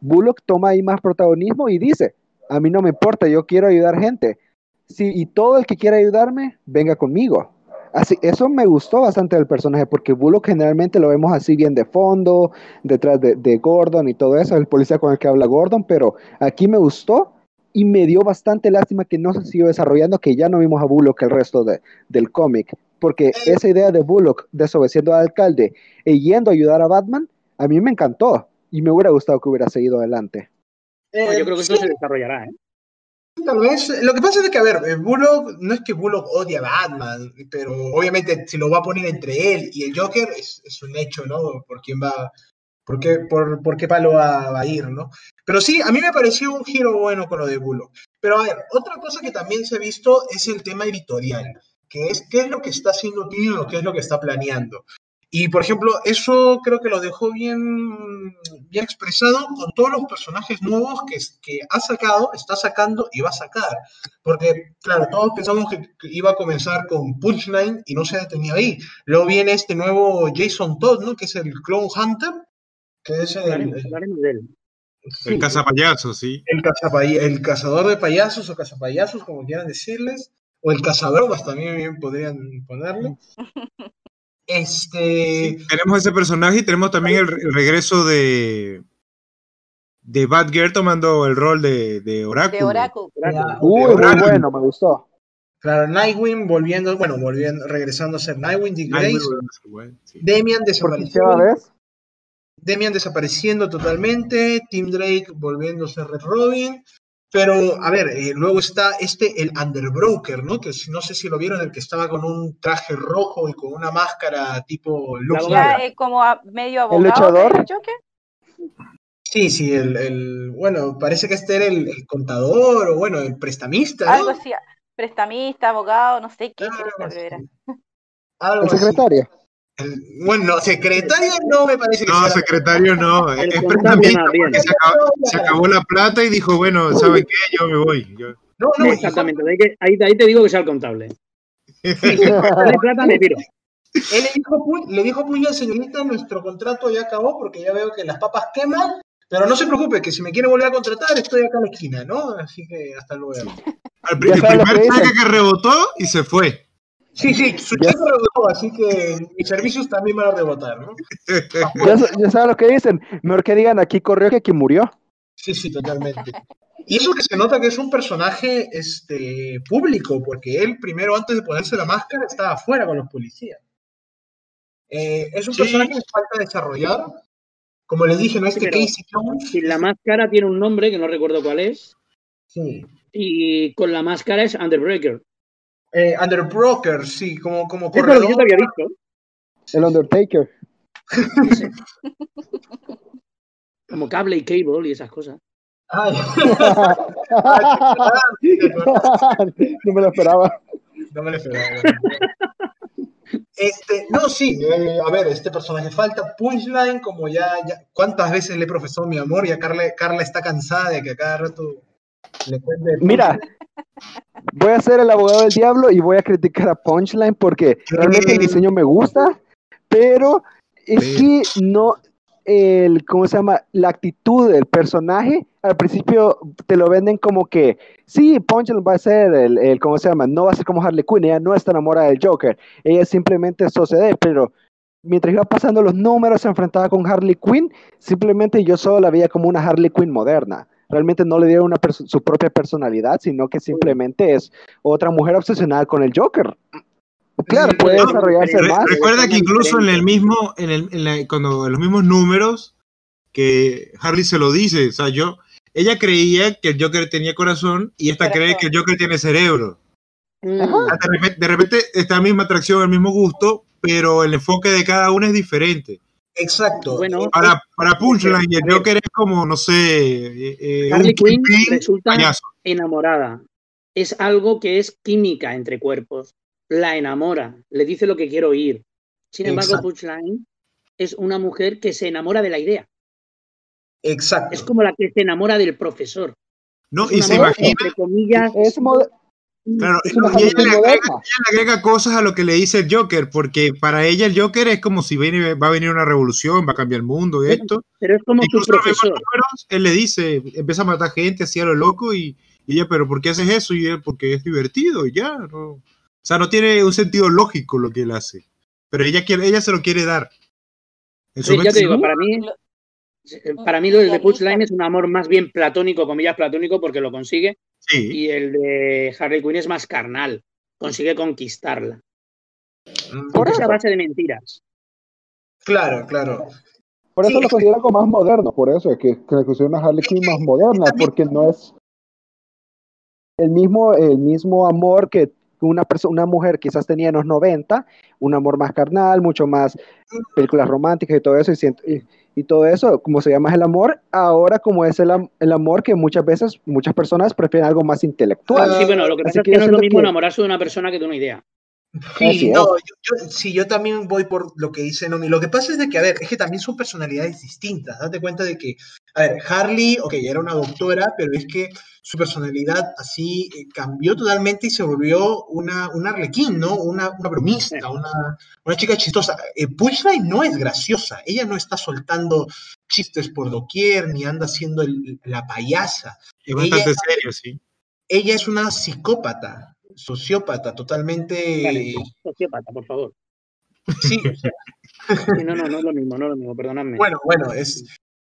D: Bullock toma ahí más protagonismo y dice, a mí no me importa, yo quiero ayudar gente. Sí, y todo el que quiera ayudarme, venga conmigo. Así, eso me gustó bastante del personaje, porque Bullock generalmente lo vemos así bien de fondo, detrás de, de Gordon y todo eso, el policía con el que habla Gordon, pero aquí me gustó y me dio bastante lástima que no se siguió desarrollando, que ya no vimos a Bullock el resto de, del cómic, porque esa idea de Bullock desobedeciendo al alcalde y yendo a ayudar a Batman, a mí me encantó y me hubiera gustado que hubiera seguido adelante.
B: Eh,
C: yo creo que
B: sí,
C: esto se desarrollará, ¿eh?
B: Tal vez. Lo que pasa es que, a ver, eh, Bullock, no es que Bullock odie a Batman, pero obviamente si lo va a poner entre él y el Joker es, un hecho, ¿no? Por quién va, por qué, por, por qué palo va, va a ir, ¿no? Pero sí, a mí me pareció un giro bueno con lo de Bullock. Pero a ver, otra cosa que también se ha visto es el tema editorial, que es qué es lo que está haciendo Tío, qué es lo que está planeando. Y por ejemplo, eso creo que lo dejó bien, bien expresado con todos los personajes nuevos que, que ha sacado, está sacando y va a sacar. Porque, claro, todos pensamos que, iba a comenzar con Punchline y no se detenía ahí. Luego viene este nuevo Jason Todd, ¿no? Que es el Clone Hunter, que es el, sí,
A: El cazapayaso, sí.
B: el, cazapay- el cazador de payasos o cazapayasos, como quieran decirles, o el cazadrogas también bien podrían ponerle. Este,
A: Tenemos ese personaje y tenemos también el, el regreso de de Batgirl tomando el rol de, de
E: De
A: Oráculo.
E: Oracle.
B: Ya,
D: Uy,
B: ok,
D: muy bueno, me gustó.
B: Claro, Nightwing volviendo, bueno, volviendo, regresando a ser Nightwing, Dick
A: sí.
B: Demian desapareciendo. Demian desapareciendo totalmente, Tim Drake volviéndose Red Robin, pero a ver, eh, luego está este, el Underbroker, ¿no? Que no sé si lo vieron, el que estaba con un traje rojo y con una máscara tipo Luke
C: La
E: Ya
B: Skywalker.
E: es como a- medio abogado
D: luchador?
E: del Joker.
B: Sí, sí, el, el- bueno, parece que este era el, el contador o bueno, el prestamista, ¿no?
E: Algo así, prestamista, abogado, no sé qué
B: Algo
E: era.
B: Algo
D: El secretario.
B: El- bueno, secretario no me parece que
A: No,
B: sea.
A: secretario no,
C: El
A: es porque se acabó, se acabó la plata y dijo, bueno, ¿saben qué? Yo me voy. Yo-
B: No, no,
C: Exactamente, ahí, que- ahí, ahí te digo que sea el contable. Hay plata, me tiro.
B: Él le dijo, "Pu- le dijo Puya, señorita, nuestro contrato ya acabó porque ya veo que las papas queman, pero no se preocupe, que si me quiere volver a contratar, estoy acá en la esquina, ¿no? Así que hasta luego.
A: Al el
D: sabe
A: primer cheque que rebotó y se fue.
B: Sí, sí, su
D: Ya-
B: cheque rebotó, así que mis servicios también van a rebotar, ¿no?
D: Ya, sa- ya saben lo que dicen. Mejor que digan aquí corrió que aquí murió.
B: Sí, sí, totalmente. Y eso que se nota que es un personaje este, público, porque él primero, antes de ponerse la máscara, estaba afuera con los policías. Eh, es un
A: Sí.
B: personaje que falta desarrollar. Como les dije, no este
C: pero-
B: Casey Jones.
C: Si la máscara tiene un nombre que no recuerdo cuál es,
B: Sí.
C: y con la máscara es Underbreaker.
B: Eh, Underbroker, sí, como, como
C: Eso es lo que yo
B: corredor.
C: te había visto.
D: El Undertaker.
C: Como cable y cable y esas cosas.
B: Ay,
D: no me lo esperaba.
B: no me lo esperaba. Este, no, sí, eh, a ver, este personaje falta. Punchline, como ya, ya, ¿cuántas veces le he profesado mi amor? Ya Carla, Carla está cansada de que a cada rato.
D: Mira, voy a ser el abogado del diablo y voy a criticar a Punchline porque realmente el diseño me gusta, pero es que no, el, ¿cómo se llama? La actitud del personaje, al principio te lo venden como que, sí, Punchline va a ser el, el, ¿cómo se llama? No va a ser como Harley Quinn, ella no está enamorada del Joker, ella simplemente sucede, pero mientras iba pasando los números, se enfrentaba con Harley Quinn, simplemente yo solo la veía como una Harley Quinn moderna. Realmente no le dieron una su propia personalidad, sino que simplemente es otra mujer obsesionada con el Joker. Claro, puede
A: no,
D: desarrollarse
A: Re-
D: más.
A: recuerda que incluso en el mismo, en, el, en, la- cuando, en los mismos números que Harley se lo dice, o sea, yo, ella creía que el Joker tenía corazón y esta cree que el Joker tiene cerebro.
C: Mm.
D: Ajá.
A: De repente, de repente está la misma atracción, el mismo gusto, pero el enfoque de cada uno es diferente.
B: Exacto.
C: Bueno,
A: Para, para Punchline, el. Joker es como, no sé, eh, eh,
C: Harley Quinn resulta
A: payaso.
C: enamorada. Es algo que es química entre cuerpos. La enamora, le dice lo que quiero oír. Sin embargo,
B: Exacto.
C: Punchline es una mujer que se enamora de la idea.
B: Exacto.
C: Es como la que se enamora del profesor.
A: ¿no?
C: Es
A: Y se imagina,
C: entre comillas,
D: Es,
A: claro, y ella le, agrega, ella le agrega cosas a lo que le dice el Joker, porque para ella el Joker es como si viene- va a venir una revolución, va a cambiar el mundo y esto.
C: pero es como su
A: Incluso mismos
C: profesor.
A: números, él le dice, empieza a matar gente así a lo loco y, y ella, pero ¿por qué haces eso? Y él, porque es divertido y ya, ¿no? O sea, no tiene un sentido lógico lo que él hace. Pero ella quiere, ella se lo quiere dar. Su
C: Sí, ya te digo, para mí, para mí lo de Punchline es un amor más bien platónico, comillas platónico, porque lo consigue,
A: sí,
C: y el de Harley Quinn es más carnal, consigue conquistarla.
B: Mm,
D: Por
C: Es a
D: eso.
C: base de mentiras.
B: Claro, claro.
D: Por eso
B: Sí,
D: lo consideran como más moderno, por eso es que, que le consideran una Harley Quinn más moderna, porque no es el mismo, el mismo amor que una persona, una mujer quizás tenía en los 90, un amor más carnal, mucho más películas románticas y todo eso, y, siento- y, y todo eso, como se llama el amor, ahora como es el, el amor que muchas veces, muchas personas prefieren algo más intelectual.
B: Ah,
C: Sí, bueno, lo que
D: así
C: pasa es
D: que
C: que
D: yo
C: no es lo mismo
D: que-
C: enamorarse de una persona que de una idea.
B: Sí, no, yo, yo- sí, yo también voy por lo que dice Nomi. Lo que pasa es de que, a ver, es que también son personalidades distintas. Date cuenta de que, a ver, Harley, ok, era una doctora, pero es que su personalidad así eh, cambió totalmente y se volvió una, una arlequín, ¿no? Una, una bromista, una, una chica chistosa. Eh, no es graciosa. Ella no está soltando chistes por doquier, ni anda haciendo el- la payasa.
A: es bastante
B: ella-
A: serio, sí.
B: Ella es una psicópata, sociópata, totalmente...
C: Vale, sociópata, por favor.
B: Sí, o sea,
C: Sí, no, no, no es lo mismo, no es lo mismo, perdonadme.
B: Bueno, bueno, es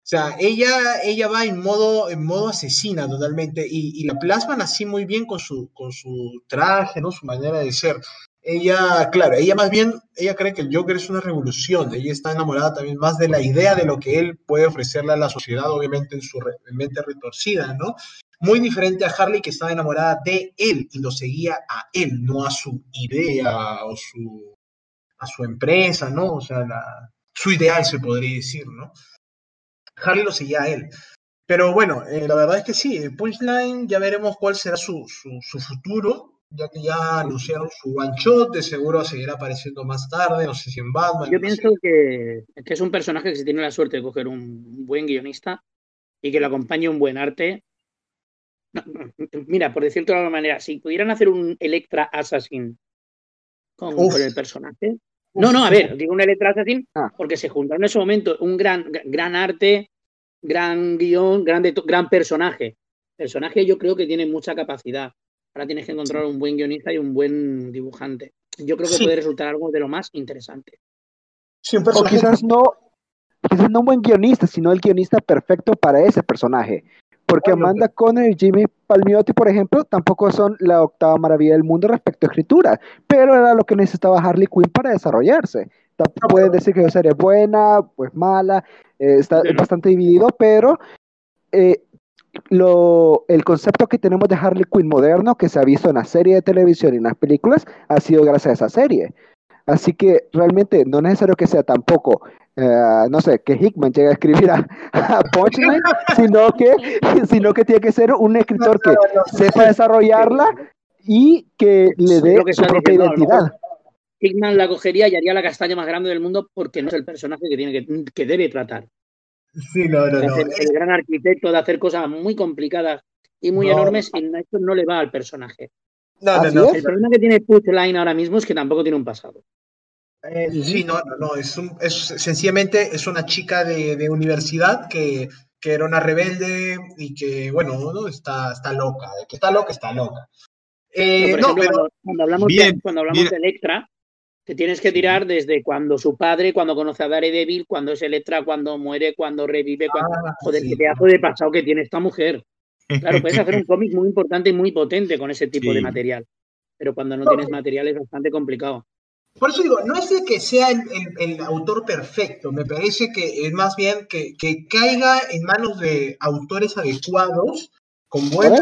B: sea, ella, ella va en modo, en modo asesina totalmente y, y la plasman así muy bien con su, con su traje, ¿no? Su manera de ser. Ella, claro, ella más bien, ella cree que el Joker es una revolución, ella está enamorada también más de la idea de lo que él puede ofrecerle a la sociedad, obviamente en su mente retorcida, ¿no? Muy diferente a Harley que estaba enamorada de él y lo seguía a él, no a su idea o su, a su empresa, ¿no? O sea, su ideal se podría decir, ¿no? Harley lo seguía a él. Pero bueno, eh, la verdad es que sí, Punchline, ya veremos cuál será su, su, futuro, ya que ya anunciaron su one shot, de seguro seguirá apareciendo más tarde, no sé si en Batman.
C: Yo pienso que, que, es un personaje que si tiene la suerte de coger un buen guionista y que le acompañe un buen arte. Mira, por decirlo de alguna manera, si pudieran hacer un Electra Assassin con, con el personaje, no, no, a ver, digo un Electra Assassin ah. porque se juntaron en ese momento un gran, gran arte, gran guion, gran, gran personaje. Personaje yo creo que tiene mucha capacidad. Ahora tienes que encontrar un buen guionista y un buen dibujante. Yo creo que puede resultar algo de lo más interesante.
D: o quizás no, quizás no un buen guionista, sino el guionista perfecto para ese personaje. Porque Amanda Conner y Jimmy Palmiotti, por ejemplo, tampoco son la octava maravilla del mundo respecto a escritura, pero era lo que necesitaba Harley Quinn para desarrollarse. Pueden decir que la serie es buena, pues mala, eh, está bastante dividido, pero eh, lo, el concepto que tenemos de Harley Quinn moderno, que se ha visto en la serie de televisión y en las películas, ha sido gracias a esa serie. Así que realmente no es necesario que sea tampoco, eh, no sé, que Hickman llegue a escribir a, Punchline, sino que, sino que tiene que ser un escritor que sepa desarrollarla y que le dé su propia identidad.
C: Hickman la cogería y haría la castaña más grande del mundo porque no es el personaje que, tiene que, debe tratar.
B: Sí, no, no, no.
C: El, gran arquitecto de hacer cosas muy complicadas y muy enormes y esto no le va al personaje.
B: No, no, no.
C: El problema que tiene Punchline ahora mismo es que tampoco tiene un pasado.
B: Eh, sí, no, no, no, es, un, es sencillamente es una chica de, de universidad que, que, era una rebelde y que, bueno, ¿no? está, está loca, de que está loca, está loca.
C: Eh, no, pero, cuando, hablamos, de, cuando hablamos de Electra, te tienes que tirar desde cuando su padre, cuando conoce a Daredevil, cuando es Electra, cuando muere, cuando revive, cuando... Ah, joder, qué pedazo de pasado que tiene esta mujer. Claro, puedes hacer un cómic muy importante y muy potente con ese tipo de material, pero cuando no tienes material es bastante complicado.
B: Por eso digo, no es de que sea el, autor perfecto, me parece que es más bien que, caiga en manos de autores adecuados, con buen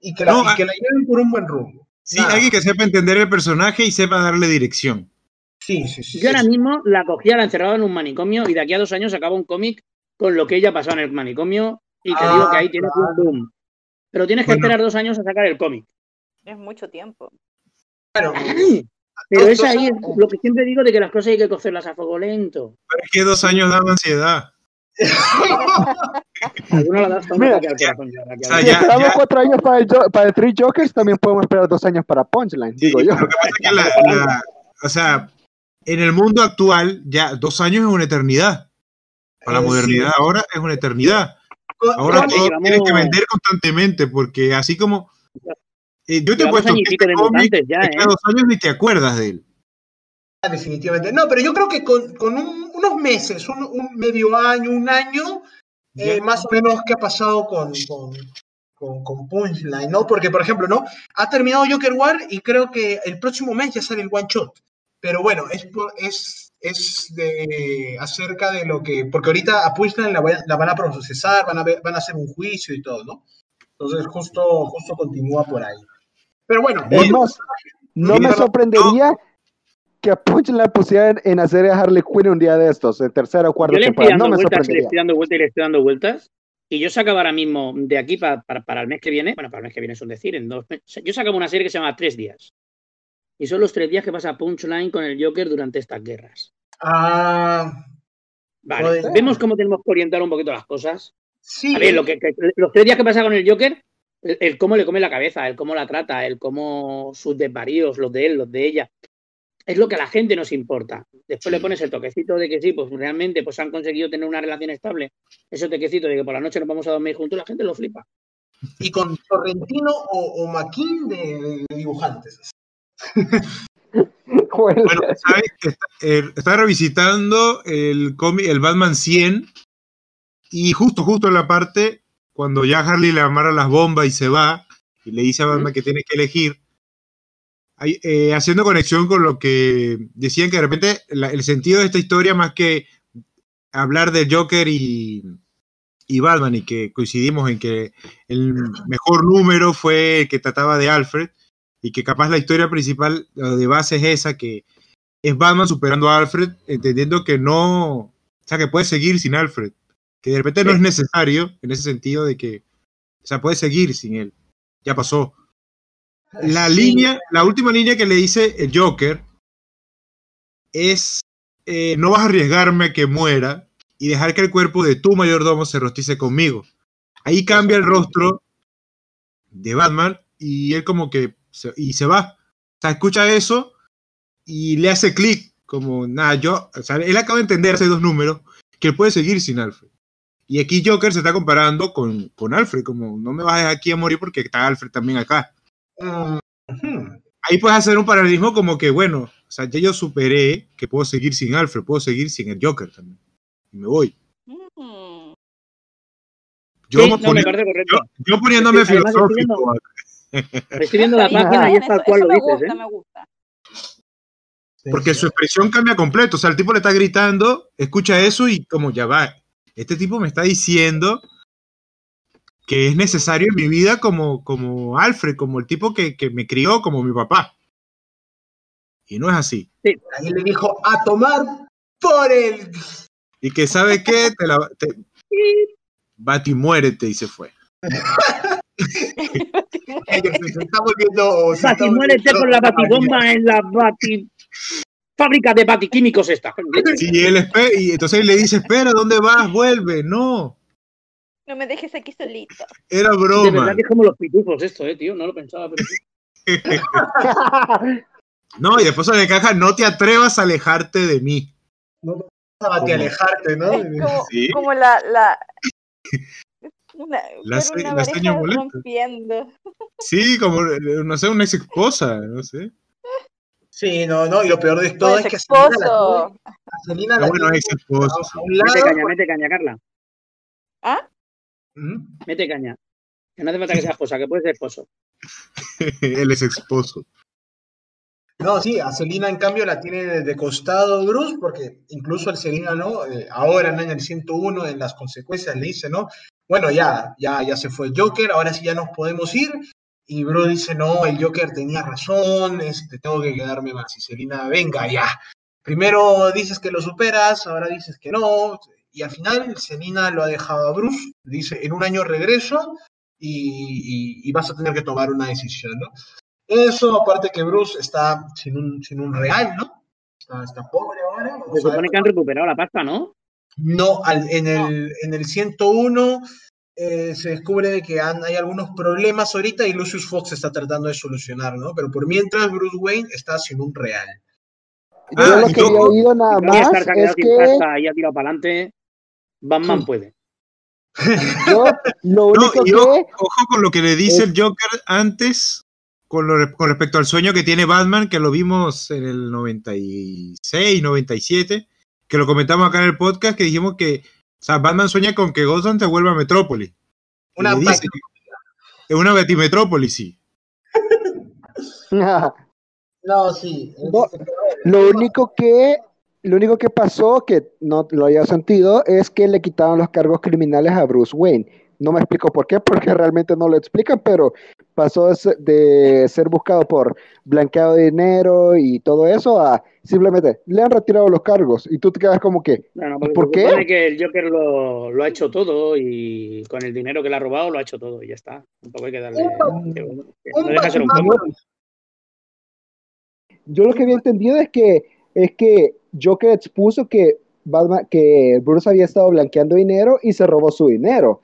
B: y que, la, y que la lleven por un buen rumbo.
A: Sí, alguien que sepa entender el personaje y sepa darle dirección.
B: Sí, sí, sí.
C: Yo ahora mismo la cogía, la encerraba en un manicomio y de aquí a dos años acaba un cómic con lo que ella pasó en el manicomio y te digo que ahí tienes un boom. Pero tienes que esperar dos años a sacar el cómic.
E: Es mucho tiempo.
B: Claro.
C: Pero es ahí lo que siempre digo de que las cosas hay que cocerlas a fuego lento.
A: Pero es que dos años dan ansiedad.
C: Alguno la das
D: Mira, si esperamos cuatro años para el, para el Three Jokers, también podemos esperar dos años para Punchline, digo yo.
A: Lo que pasa es que la, o sea, en el mundo actual, ya dos años es una eternidad. Para la modernidad ahora es una eternidad. Ahora todo tienes que vender constantemente, porque así como eh, yo te he puesto que este cómic, ya, ¿eh? dos años ni te acuerdas de él.
B: Ah, definitivamente. No, pero yo creo que con, con unos meses, un, un, medio año, un año, eh, más o menos qué ha pasado con, con, con, con, Punchline, ¿no? Porque, por ejemplo, ¿no? Ha terminado Joker War y creo que el próximo mes ya sale el One Shot. Pero bueno, es, es, es de, acerca de lo que. Porque ahorita a Punchline la, la van a procesar, van a, ver, van a hacer un juicio y todo, ¿no? Entonces, justo, justo continúa por ahí. Pero bueno,
D: no me sorprendería que a Punch la pusieran en hacer a Harley Quinn un día de estos, en tercera o cuarta temporada. No me
C: vueltas, le estoy dando vueltas y le estoy dando vueltas. Y yo sacaba ahora mismo de aquí para, para, el mes que viene, bueno, para el mes que viene es un decir, en dos yo sacaba una serie que se llama Tres Días. Y son los tres días que pasa Punchline con el Joker durante estas guerras.
B: Ah.
C: Vale, vemos cómo tenemos que orientar un poquito las cosas. Sí. A ver, lo que, los tres días que pasa con el Joker el, cómo le come la cabeza, el cómo la trata, el cómo sus desvaríos, los de él, los de ella. Es lo que a la gente nos importa. Después le pones el toquecito de que sí, pues realmente pues han conseguido tener una relación estable. Ese toquecito de que por la noche nos vamos a dormir juntos, la gente lo flipa.
B: Y con Torrentino o, o Maquín de, dibujantes.
A: bueno, ¿sabes? Está, eh, está, revisitando el cómic, el Batman 100 Y justo, justo en la parte, cuando ya Harley le amarra las bombas y se va, y le dice a Batman que tiene que elegir, hay- eh, haciendo conexión con lo que decían que de repente la- el sentido de esta historia, más que hablar de Joker y, y Batman, y que coincidimos en que el mejor número fue el que trataba de Alfred, y que capaz la historia principal de base es esa, que es Batman superando a Alfred, entendiendo que no, o sea, que puede seguir sin Alfred, que de repente no es necesario en ese sentido de que, o sea, puede seguir sin él, ya pasó. La
B: Sí.
A: línea, la última línea que le dice el Joker es, eh, no vas a arriesgarme a que muera y dejar que el cuerpo de tu mayordomo se rostice conmigo. Ahí cambia el rostro de Batman y él como que se, y se va. O sea, escucha eso y le hace clic, como, nada, yo, o sea, él acaba de entender hace dos números que él puede seguir sin Alfred. Y aquí Joker se está comparando con, con Alfred, como, no me vas a dejar aquí a morir porque está Alfred también acá.
B: Mm.
A: Ahí puedes hacer un paralelismo como que, bueno, o sea, ya yo superé que puedo seguir sin Alfred, puedo seguir sin el Joker también. Y me voy.
E: Mm.
A: Yo,
C: Sí, no, me
A: yo- yo poniéndome
C: además
A: filosófico.
C: Estoy viendo la página y
E: está
C: es tal cual lo
E: me
C: dices,
E: gusta,
C: ¿eh?
E: me gusta.
A: Porque su expresión cambia completo. O sea, el tipo le está gritando, escucha eso y como ya va. Este tipo me está diciendo que es necesario en mi vida como, como Alfred, como el tipo que, que me crió, como mi papá. Y no es así.
B: Ahí le dijo a tomar por el.
A: Y que sabe qué, te la, te, Bati, muérete y se fue.
B: Se está volviendo.
C: Bati, muérete con la batibomba en la bati... fábrica de batiquímicos esta.
A: Y él y entonces le dice, espera, ¿dónde vas? Vuelve. No,
E: No me dejes aquí solito.
A: era
C: De
A: broma.
C: verdad que es como los pitufos esto, eh, tío. No lo pensaba, pero sí.
A: No, y después de caja, no te atrevas a alejarte de mí.
B: No te vas a alejarte, ¿no?
E: Como,
A: Sí.
E: como la, la, una,
A: La se-
E: una
A: la
E: rompiendo.
A: Sí, como, no sé, una ex esposa, no sé.
B: Sí, no, no, y lo peor de todo
E: Pues
B: es que Selena
E: esposo.
B: Selena la
A: bueno, ex esposa.
B: a, un
C: Mete
B: lado.
C: caña, mete caña, Carla.
E: ¿Ah?
B: Ujú.
C: Mete caña. Que no hace falta que sea esposa, que puede ser esposo.
A: Él es esposo.
B: No, sí, a Selina en cambio la tiene de, de costado Bruce, porque incluso el Selina, ¿no? Eh, ahora ¿no? en el 101, en las consecuencias, le dice, ¿no? Bueno, ya, ya, ya se fue el Joker, ahora sí ya nos podemos ir. Y Bruce dice, no, el Joker tenía razón, este, tengo que quedarme más. Y Selina, venga, ya. Primero dices que lo superas, ahora dices que no. Y al final Selina lo ha dejado a Bruce, dice, en un año regreso y, y- y vas a tener que tomar una decisión, ¿no? Eso, aparte que Bruce está sin un, sin un real, ¿no? Está, está pobre ahora.
C: Se supone que han recuperado la pasta, ¿no?
B: No, al- en, el, en el 101 eh, se descubre de que han- hay algunos problemas ahorita y Lucius Fox está tratando de solucionar, ¿no? Pero por mientras Bruce Wayne está sin un real.
D: Yo
A: Ah,
D: lo que había
A: luego-
D: oído nada más es que
C: pasta y ha tirado para adelante. Batman
B: Sí.
C: puede.
D: yo lo
A: No,
D: único
A: y ojo,
D: que
A: ojo con lo que le dice
D: es-
A: el Joker antes con, lo re- con respecto al sueño que tiene Batman, que lo vimos en el 96, 97, que lo comentamos acá en el podcast, que dijimos que o sea, Batman sueña con que Gotham se vuelva Metrópolis. Y
B: Una
A: es una sí.
B: No, sí.
D: No, lo único que lo único que pasó que no lo había sentido es que le quitaron los cargos criminales a Bruce Wayne. No me explico por qué, porque realmente no lo explican, pero pasó de ser, de ser buscado por blanqueado de dinero y todo eso a simplemente le han retirado los cargos y tú te quedas como que ¿Por qué?
C: supone que el Joker lo, lo ha hecho todo y con el dinero que le ha robado lo ha hecho todo y ya está. Tampoco hay que darle.
B: Un-
C: que- que
B: un
C: no deja de ser un.
D: Yo lo que había entendido es que es que Joker expuso que Batman, que Bruce había estado blanqueando dinero y se robó su dinero.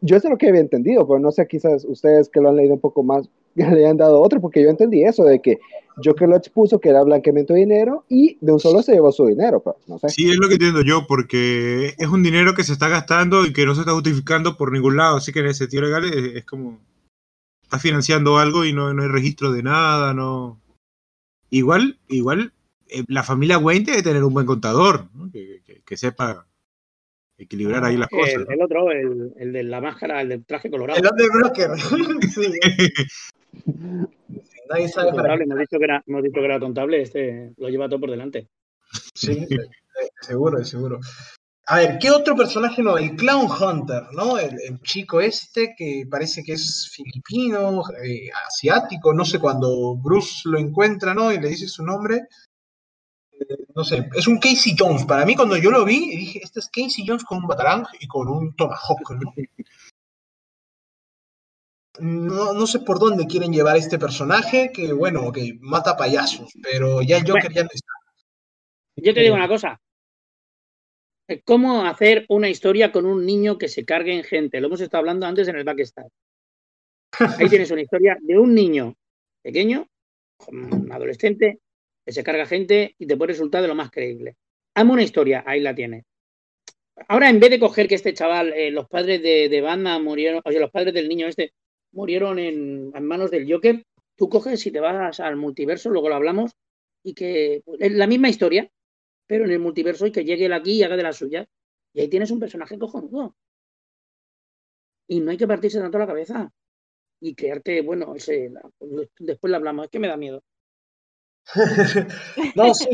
D: Yo eso es lo que había entendido, pero no sé, quizás ustedes que lo han leído un poco más le hayan dado otro, porque yo entendí eso de que Joker lo expuso que era blanqueamiento de dinero y de un solo se llevó su dinero, pero no sé.
A: Sí, es lo que entiendo yo, porque es un dinero que se está gastando y que no se está justificando por ningún lado, así que en el sentido legal es, es como está financiando algo y no, no hay registro de nada, no. Igual, igual, eh, la familia Wayne debe tener un buen contador, ¿no? que, que- que sepa equilibrar ahí las cosas.
C: El, el otro, el, el de la máscara, el del traje colorado.
B: El Underbroker. sí. Nadie sabe para qué.
C: hemos, dicho que era, hemos dicho que era tontable, este lo lleva todo por delante.
B: Sí, seguro, seguro. A ver, ¿qué otro personaje no? El Clown Hunter, ¿no? El, el chico este que parece que es filipino, eh, asiático, no sé, cuando Bruce lo encuentra, ¿no? Y le dice su nombre. Eh, no sé, es un Casey Jones. Para mí, cuando yo lo vi, dije, este es Casey Jones con un batarang y con un tomahawk, ¿no? No, no sé por dónde quieren llevar este personaje, que bueno, ok, mata payasos, pero ya el Joker ya no está.
C: Yo te digo una cosa. Eh, ¿Cómo hacer una historia con un niño que se cargue en gente? Lo hemos estado hablando antes en el Backstab. Ahí tienes una historia de un niño pequeño, un adolescente, se carga gente y te puede resultar de lo más creíble. Hazme una historia, ahí la tienes. Ahora, en vez de coger que este chaval, eh, los padres de, de Batman murieron, o sea, los padres del niño este murieron en, manos del Joker, tú coges y te vas al multiverso, luego lo hablamos, y que pues, es la misma historia, pero en el multiverso y que llegue él aquí y haga de la suya. Y ahí tienes un personaje cojonudo. Y no hay que partirse tanto la cabeza. Y crearte, bueno, ese, después lo hablamos, es que me da miedo.
B: No, sí,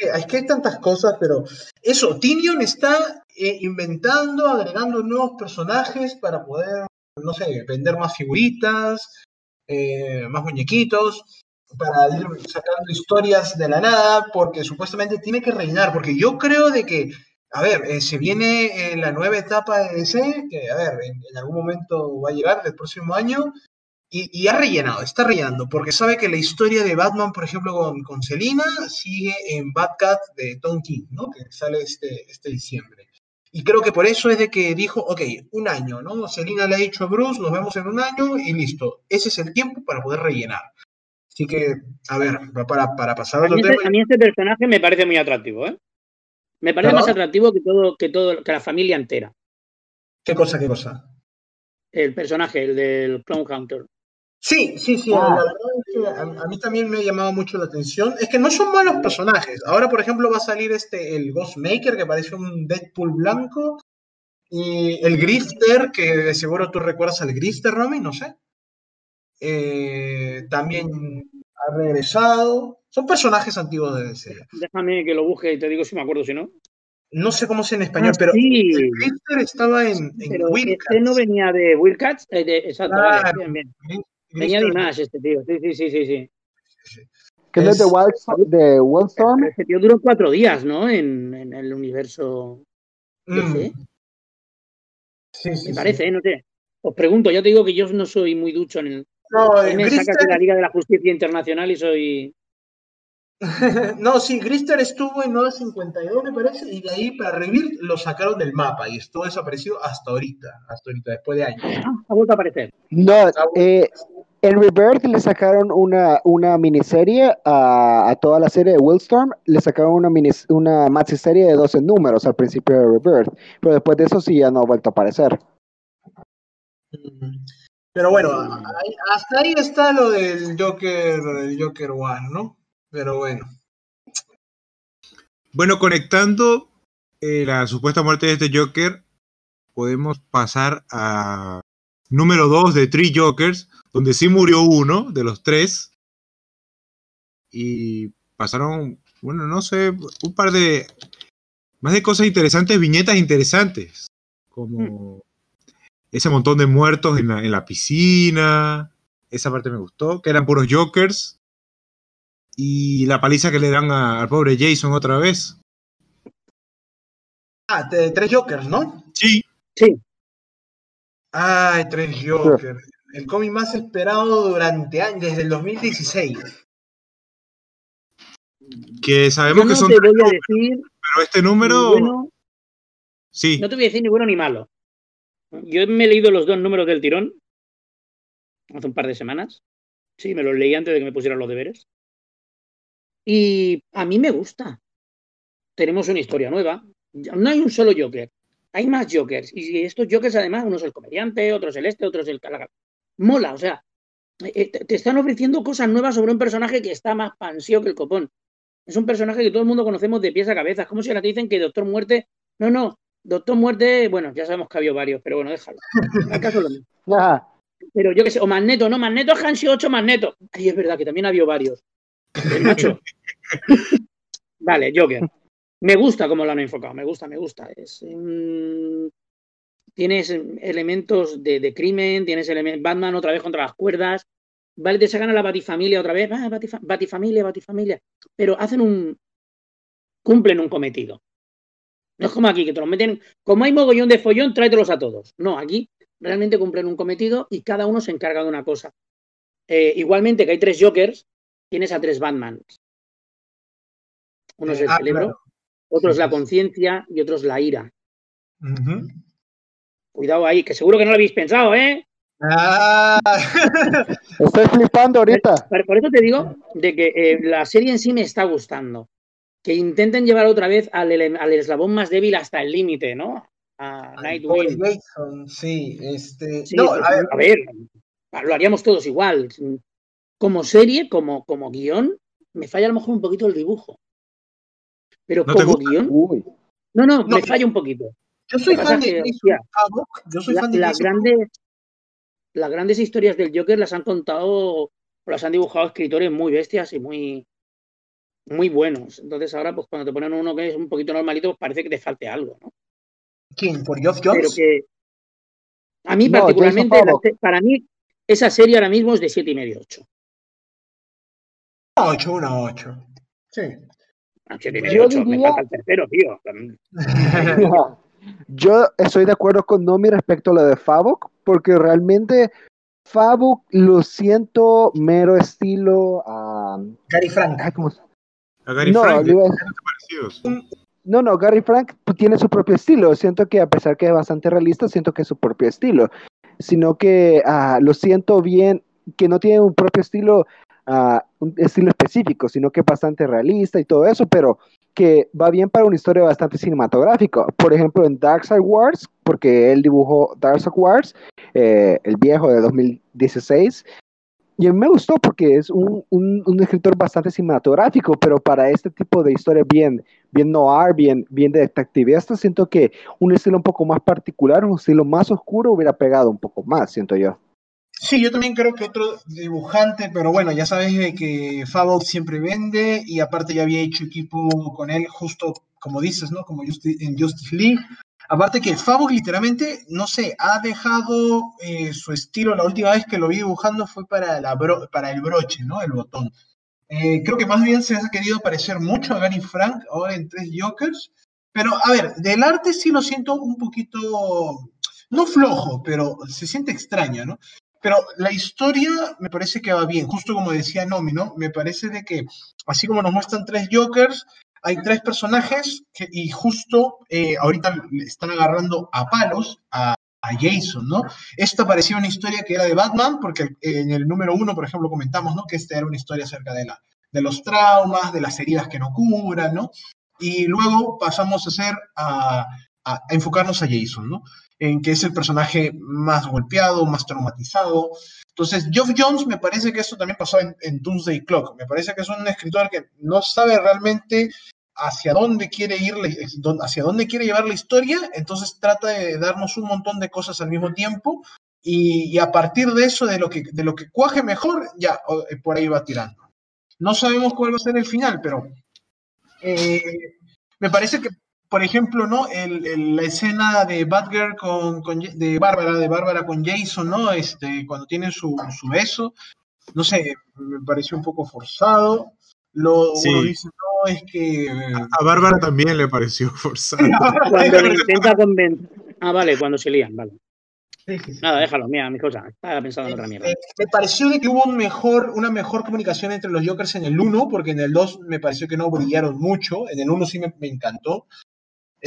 B: es que, hay tantas cosas, pero eso, Tinion está eh, inventando, agregando nuevos personajes para poder, no sé, vender más figuritas, eh, más muñequitos, para ir sacando historias de la nada, porque supuestamente tiene que rellenar, porque yo creo de que, a ver, eh, se viene eh, la nueva etapa de DC, que, a ver, en, en algún momento va a llegar el próximo año, y, y ha rellenado, está rellenando, porque sabe que la historia de Batman, por ejemplo, con, con Selina, sigue en Batcat de Tom King, ¿no? Que sale este, este diciembre. Y creo que por eso es de que dijo, ok, un año, ¿no? Selina le ha dicho a Bruce, nos vemos en un año y listo. Ese es el tiempo para poder rellenar. Así que, a ver, para, para pasar a otro tema.
C: a mí este personaje me parece muy atractivo, ¿eh? Me parece más atractivo que todo, que todo, que la familia entera.
B: ¿Qué cosa, qué cosa?
C: El personaje, el del Clown Hunter.
B: Sí, sí, sí,
D: Ah.
B: la verdad es que a, a mí también me ha llamado mucho la atención. Es que no son malos personajes. Ahora, por ejemplo, va a salir este, el Ghostmaker, que parece un Deadpool blanco, y el Grifter, que de seguro tú recuerdas al Grifter, Romy, no sé. Eh, también ha regresado. Son personajes antiguos de DC.
C: Déjame que lo busque y te digo si me acuerdo si no.
B: No sé cómo es en español,
C: Ah,
B: pero
C: sí,
B: el Grifter estaba en, en
C: pero
B: Wildcats.
C: este no venía de Wildcats. eh, de- exacto,
B: Claro.
C: vale, bien, bien. Venía de este tío. Sí, sí, sí, sí. sí.
D: Que no es de, de Wildstorm.
C: Pero Este tío duró cuatro días, ¿no? En, en el universo
B: Mm,
C: DC.
B: sí, sí,
C: Me
B: sí.
C: parece, ¿eh? No sé. Os pregunto, ya te digo que yo no soy muy ducho en el.
B: No, el
C: me sacas de la Liga de la Justicia Internacional y soy.
B: No, sí, Grister estuvo en Nueva 52, me parece, y de ahí para revivir lo sacaron del mapa y estuvo desaparecido hasta ahorita, hasta ahorita, después de años.
C: Ah, ha vuelto a aparecer.
D: No, eh, en Rebirth le sacaron una, una miniserie a, a toda la serie de Wildstorm, le sacaron una, minis, una maxi serie de 12 números al principio de Rebirth, pero después de eso sí ya no ha vuelto a aparecer.
B: Mm. Pero bueno, hasta ahí está lo del Joker, el Joker One, ¿no? Pero bueno.
A: Bueno, conectando eh, la supuesta muerte de este Joker, podemos pasar a número 2 de Three Jokers, donde sí murió uno de los tres. Y pasaron, bueno, no sé, un par de. Más de cosas interesantes, viñetas interesantes. Como ese montón de muertos en la, en la piscina. Esa parte me gustó, que eran puros Jokers. Y la paliza que le dan a- al pobre Jason otra vez.
B: Ah, tres Jokers, ¿no?
A: Sí,
C: Sí,
B: Ay, tres Jokers. El cómic más esperado durante años, desde el 2016.
A: que sabemos
C: no
A: que son
C: te voy a decir
A: pero este número
C: bueno,
A: sí,
C: no te voy a decir ni bueno ni malo. Yo me he leído los dos números del tirón hace un par de semanas. Sí, me los leí antes de que me pusieran los deberes. Y a mí me gusta. Tenemos una historia nueva. No hay un solo Joker. Hay más Jokers. Y estos Jokers, además, uno es el comediante, otro es el este, otro es el calaga. Mola, o sea, eh, te te están ofreciendo cosas nuevas sobre un personaje que está más pansío que el copón. Es un personaje que todo el mundo conocemos de pies a cabeza. Es como si ahora te dicen que Doctor Muerte. No, no. Doctor Muerte, bueno, ya sabemos que ha habido varios, pero bueno, déjalo. ¿Acaso lo mismo?
D: Ajá.
C: Pero yo qué sé, o Magneto, no, Magneto han sido ocho Magneto. Ay, es verdad que también ha habido varios. El macho. vale, Joker. Me gusta cómo lo han enfocado, me gusta, me gusta. Es, mm, tienes elementos de, de crimen, tienes elementos. Batman otra vez contra las cuerdas. Vale, te sacan a la Batifamilia otra vez. Ah, Batifa- Batifamilia, Batifamilia. Pero hacen un. cumplen un cometido. No es como aquí, que te los meten. Como hay mogollón de follón, tráetelos a todos. No, aquí realmente cumplen un cometido y cada uno se encarga de una cosa. Eh, igualmente que hay tres Jokers, tienes a tres Batmans. Uno es el
B: Ah,
C: cerebro,
B: claro.
C: otro es la conciencia y otro es la ira. Cuidado ahí, que seguro que no lo habéis pensado, ¿eh?
B: Ah,
D: Estoy flipando ahorita.
C: Por, por eso te digo de que eh, la serie en sí me está gustando. Que intenten llevar otra vez al, eslabón más débil hasta el límite, ¿no? A Nightwing.
B: Jason, sí, este.
C: Sí,
B: no,
C: pues,
B: a ver,
C: a ver, lo haríamos todos igual. Como serie, como, como guion, me falla a lo mejor un poquito el dibujo. Pero
A: ¿No te
C: como guion,
D: Uy.
C: no, no,
B: No.
C: me falla un poquito.
B: Yo soy fan de Jason Havoc, Yo soy
C: La-
B: fan de
C: las grandes las grandes historias del Joker las han contado o las han dibujado escritores muy bestias y muy muy buenos. Entonces ahora pues cuando te ponen uno que es un poquito normalito pues parece que te falte algo, ¿no?
B: ¿Quién? ¿Por Geoff
C: Pero
B: Jones?
C: que a mí
D: No,
C: particularmente para mí esa serie ahora mismo es de siete y medio, ocho.
B: Una 8, una 8. Sí.
C: Ah, Siete y
D: Yo
C: medio, ocho. Me
D: diría-
C: falta el tercero, tío.
D: Yo estoy de acuerdo con Nomi respecto a lo de Favok, porque realmente Favok lo siento mero estilo. ah,
B: Gary Frank.
D: ay, ¿cómo se-
A: A Gary
D: no,
A: Frank,
D: a- no, no, Gary Frank tiene su propio estilo. Siento que a pesar que es bastante realista, siento que es su propio estilo. Sino que ah, lo siento bien, que no tiene un propio estilo, ah, un estilo específico, sino que es bastante realista y todo eso, pero que va bien para una historia bastante cinematográfica. Por ejemplo, en Darkseid Wars, porque él dibujó Darkseid Wars, eh, el viejo de 2016, y a mí me gustó porque es un, un- un escritor bastante cinematográfico, pero para este tipo de historias bien, bien noir, bien, bien detectivista, siento que un estilo un poco más particular, un estilo más oscuro hubiera pegado un poco más, siento yo.
B: Sí, yo también creo que otro dibujante, pero bueno, ya sabes que Favok siempre vende y aparte ya había hecho equipo con él justo como dices, ¿no? Como Justi- en Justice League. Aparte que Favok literalmente, no sé, ha dejado eh, su estilo, la última vez que lo vi dibujando fue para, la bro- para el broche, ¿no? El botón. Eh, creo que más bien se ha querido parecer mucho a Gary Frank ahora en Tres Jokers. Pero, a ver, del arte sí lo siento un poquito, no flojo, pero se siente extraño, ¿no? Pero la historia me parece que va bien, justo como decía Nomi, ¿no? Me parece de que, así como nos muestran tres Jokers, hay tres personajes que, y justo eh, ahorita están agarrando a palos a, a Jason, ¿no? Esta parecía una historia que era de Batman, porque en el número uno, por ejemplo, comentamos, ¿no? Que esta era una historia acerca de, la, de los traumas, de las heridas que no curan, ¿no? Y luego pasamos a a, a, a enfocarnos a Jason, ¿no? En que es el personaje más golpeado, más traumatizado. Entonces, Geoff Jones me parece que esto también pasó en, en Doomsday Clock. Me parece que es un escritor que no sabe realmente hacia dónde quiere ir, hacia dónde quiere llevar la historia, entonces trata de darnos un montón de cosas al mismo tiempo y, a partir de eso, de lo, que, cuaje mejor, ya por ahí va tirando. No sabemos cuál va a ser el final, pero eh, me parece que, por ejemplo, ¿no? El, el, la escena de Batgirl con, con, de Bárbara, de Bárbara con Jason, ¿no? Este, cuando tienen su, su beso, no sé, me pareció un poco forzado. Lo,
A: sí.
B: uno dice, no, es que.
A: A, a Bárbara también le pareció forzado.
C: cuando le intenta convencer. Ah, vale, cuando se lían, vale.
B: Sí, sí, sí.
C: Nada, déjalo, mira, mi cosa. Estaba pensando en otra mierda.
B: Eh, me pareció de que hubo un mejor, una mejor comunicación entre los Jokers en el 1, porque en el 2 me pareció que no brillaron mucho. En el 1 sí me, me encantó.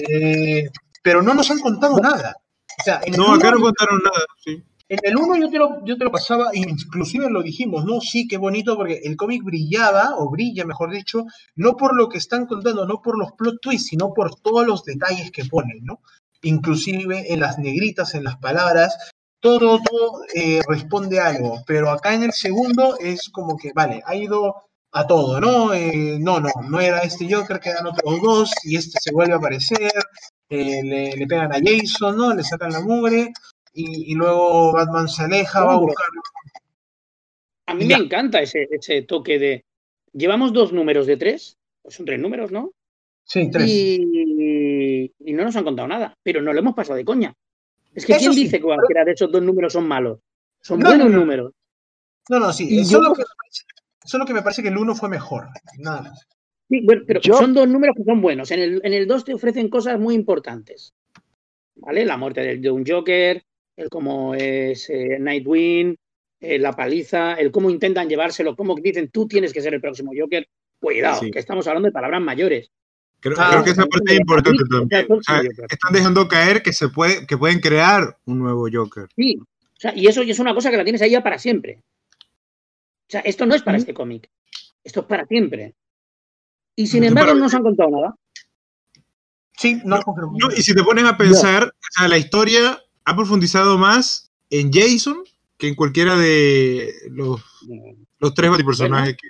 B: Eh, pero no nos han contado nada. O sea, en el
A: no, acá no contaron nada, sí.
B: En el 1 yo te, lo, yo te lo pasaba, inclusive lo dijimos, ¿no? Sí, qué bonito, porque el cómic brillaba, o brilla, mejor dicho, no por lo que están contando, no por los plot twists, sino por todos los detalles que ponen, ¿no? Inclusive en las negritas, en las palabras, todo, todo eh, responde a algo, pero acá en el segundo es como que, vale, ha ido a todo, ¿no? Eh, no, no, no era este Joker, quedan otros dos, y este se vuelve a aparecer, eh, le, le pegan a Jason, ¿no? Le sacan la mugre y, y luego Batman se aleja, va a buscar.
C: A mí
B: Ya.
C: me encanta ese, ese toque de. Llevamos dos números de tres, pues son tres números, ¿no?
B: Sí, tres.
C: Y, y no nos han contado nada, pero no lo hemos pasado de coña. Es que
B: Eso
C: ¿quién
B: sí,
C: dice que cualquiera de esos dos números son malos? Son
B: No,
C: buenos
B: no, no.
C: números.
B: No, no, sí.
D: Yo-
B: Solo, que, solo que me parece que el uno fue mejor. Nada más.
C: Sí, bueno, pero
D: Yo-
C: son dos números que son buenos. En el, en el 2 te ofrecen cosas muy importantes. ¿Vale? La muerte de, de un Joker, el cómo es eh, Nightwing, eh, la paliza, el cómo intentan llevárselo, cómo dicen tú tienes que ser el próximo Joker. Cuidado,
A: Sí.
C: que estamos hablando de palabras mayores.
A: Creo,
B: Ah,
A: creo que esa parte es importante también. O sea, están dejando caer que se puede, que pueden crear un nuevo Joker.
C: Sí, o sea, y eso y es una cosa que la tienes ahí ya para siempre. O sea, esto no es para este cómic. Esto es para siempre. Y sin embargo,
A: para-
C: no nos han contado nada.
B: Sí, no.
A: No, y si te pones a pensar, o sea, la historia ha profundizado más en Jason que en cualquiera de los, los tres personajes que